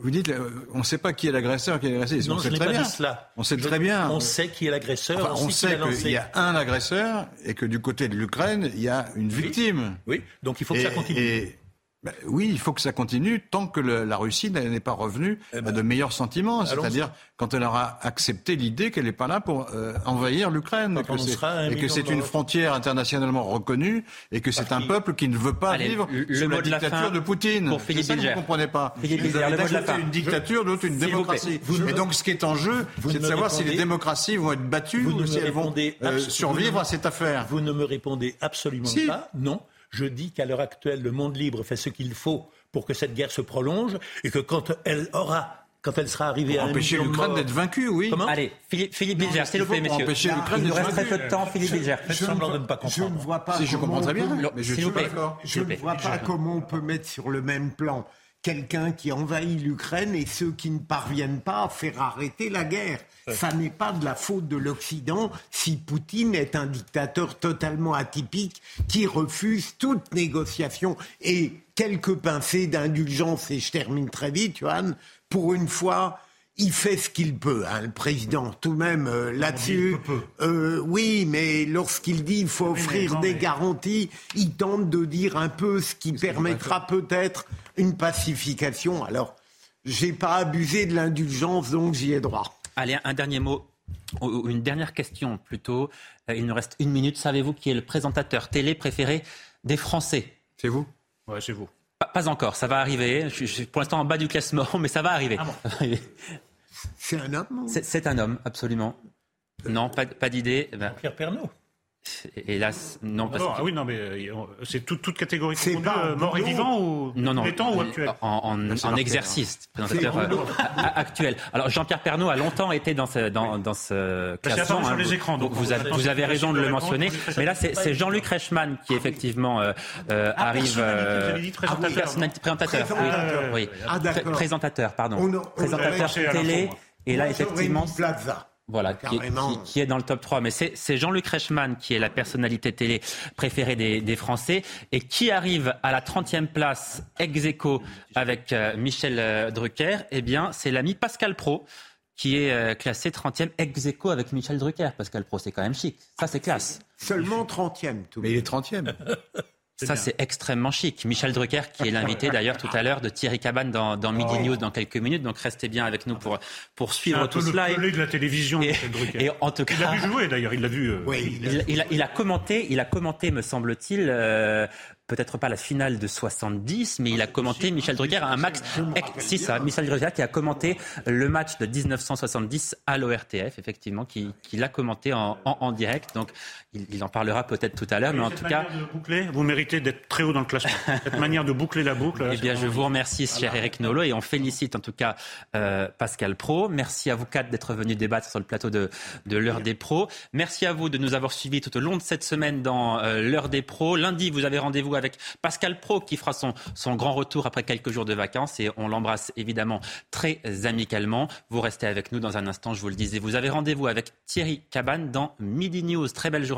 vous dites, on ne sait pas qui est l'agresseur, qui est l'agressé. Non, on sait très bien. cela. On sait très bien. On sait qui est l'agresseur. on sait qu'il y a un agresseur et que du côté de l'Ukraine, il y a une victime. Oui. Donc il faut que ça continue. Ben oui, il faut que ça continue tant que la Russie n'est pas revenue eh ben, à de meilleurs sentiments, c'est-à-dire quand elle aura accepté l'idée qu'elle n'est pas là pour euh, envahir l'Ukraine et que c'est une frontière internationalement reconnue et que c'est un peuple qui ne veut pas vivre le sous la dictature de, Poutine. Pour Philippe ça vous ne comprenez pas. Vous avez une dictature, d'autre une démocratie. et donc ce qui est en jeu, c'est de savoir si les démocraties vont être battues ou si elles vont euh, survivre à cette affaire. Vous ne me répondez absolument pas. Non. Je dis qu'à l'heure actuelle, le monde libre fait ce qu'il faut pour que cette guerre se prolonge et que quand elle aura quand elle sera arrivée à empêcher l'Ukraine d'être vaincue, oui. Comment Allez, Philippe, Philippe Bilger, s'il vous plaît, messieurs. Empêcher l'Ukraine Il nous reste très peu de temps, Philippe Bilger. Faites semblant de ne pas comprendre. Je ne vois pas. Si, je comprends très bien. Mais je, je ne vois pas comment on peut mettre sur le même plan quelqu'un qui envahit l'Ukraine et ceux qui ne parviennent pas à faire arrêter la guerre. Ça n'est pas de la faute de l'Occident si Poutine est un dictateur totalement atypique qui refuse toute négociation et quelques pincées d'indulgence, et je termine très vite, Johan, pour une fois, il fait ce qu'il peut, hein, le président, tout de même euh, là-dessus. Euh, oui, mais lorsqu'il dit qu'il faut offrir des garanties, il tente de dire un peu ce qui permettra peut-être une pacification. Alors, j'ai pas abusé de l'indulgence, donc j'y ai droit. Allez, un dernier mot, ou une dernière question plutôt. Euh, il nous reste une minute. Savez-vous qui est le présentateur télé préféré des Français? C'est vous? Ouais, c'est vous. Pas, encore, ça va arriver. Je, suis pour l'instant en bas du classement, mais ça va arriver. Ah c'est un homme C'est un homme, absolument. Non, pas, pas d'idée. Eh ben, Pierre Pernaud. Hélas, non. Parce ah oui, non, mais euh, c'est toute, toute catégorie confondue, euh, mort et vivant ou non, non, temps ou actuel En, en, exercice, présentateur euh, actuel. Alors Jean-Pierre Pernaud a longtemps été dans ce, dans, dans ce classement. Hein, sur les écrans, donc vous, avez, vous avez raison de le mentionner. Mais là, c'est Jean-Luc Reichmann qui effectivement euh, ah, arrive. Personnalité, présentateur. Oui, ah, présentateur, pardon. présentateur télé. Et là, effectivement. Plaza. Voilà, qui, est dans le top 3. Mais c'est Jean-Luc Reichmann qui est la personnalité télé préférée des, Français et qui arrive à la 30e place ex aequo avec euh, Michel euh, Drucker? Eh bien, c'est l'ami Pascal Pro qui est euh, classé 30e ex aequo avec Michel Drucker. Pascal Pro, c'est quand même chic. Ça, c'est classe. Seulement 30e. Tout Mais il est 30e. Ça, c'est extrêmement chic. Michel Drucker, qui est l'invité d'ailleurs tout à l'heure de Thierry Cabane dans, dans Midi oh. News dans quelques minutes. Donc restez bien avec nous pour, pour suivre un tout peu cela. Le de la télévision, et, Michel Drucker. Et en tout cas, il a vu jouer d'ailleurs, il l'a vu. Euh, oui, il, a, il, a, commenté, il a commenté, me semble-t-il, euh, peut-être pas la finale de 70, mais il a commenté Michel Drucker un max. Si ça, Michel Drucker qui a commenté le match de 1970 à l'ORTF, effectivement, qui, qui l'a commenté en, en, direct. Donc, il, en parlera peut-être tout à l'heure, mais en tout cas, boucler, vous méritez d'être très haut dans le classement. Cette manière de boucler la boucle. Eh bien, je vous remercie, cher Eric Nolo, et on félicite en tout cas euh, Pascal Pro. Merci à vous quatre d'être venus débattre sur le plateau de, de l'heure des pros. Merci à vous de nous avoir suivis tout au long de cette semaine dans euh, l'heure des pros. Lundi, vous avez rendez-vous avec Pascal Pro qui fera son, son grand retour après quelques jours de vacances et on l'embrasse évidemment très amicalement. Vous restez avec nous dans un instant, je vous le disais. Vous avez rendez-vous avec Thierry Cabane dans Midi News. Très belle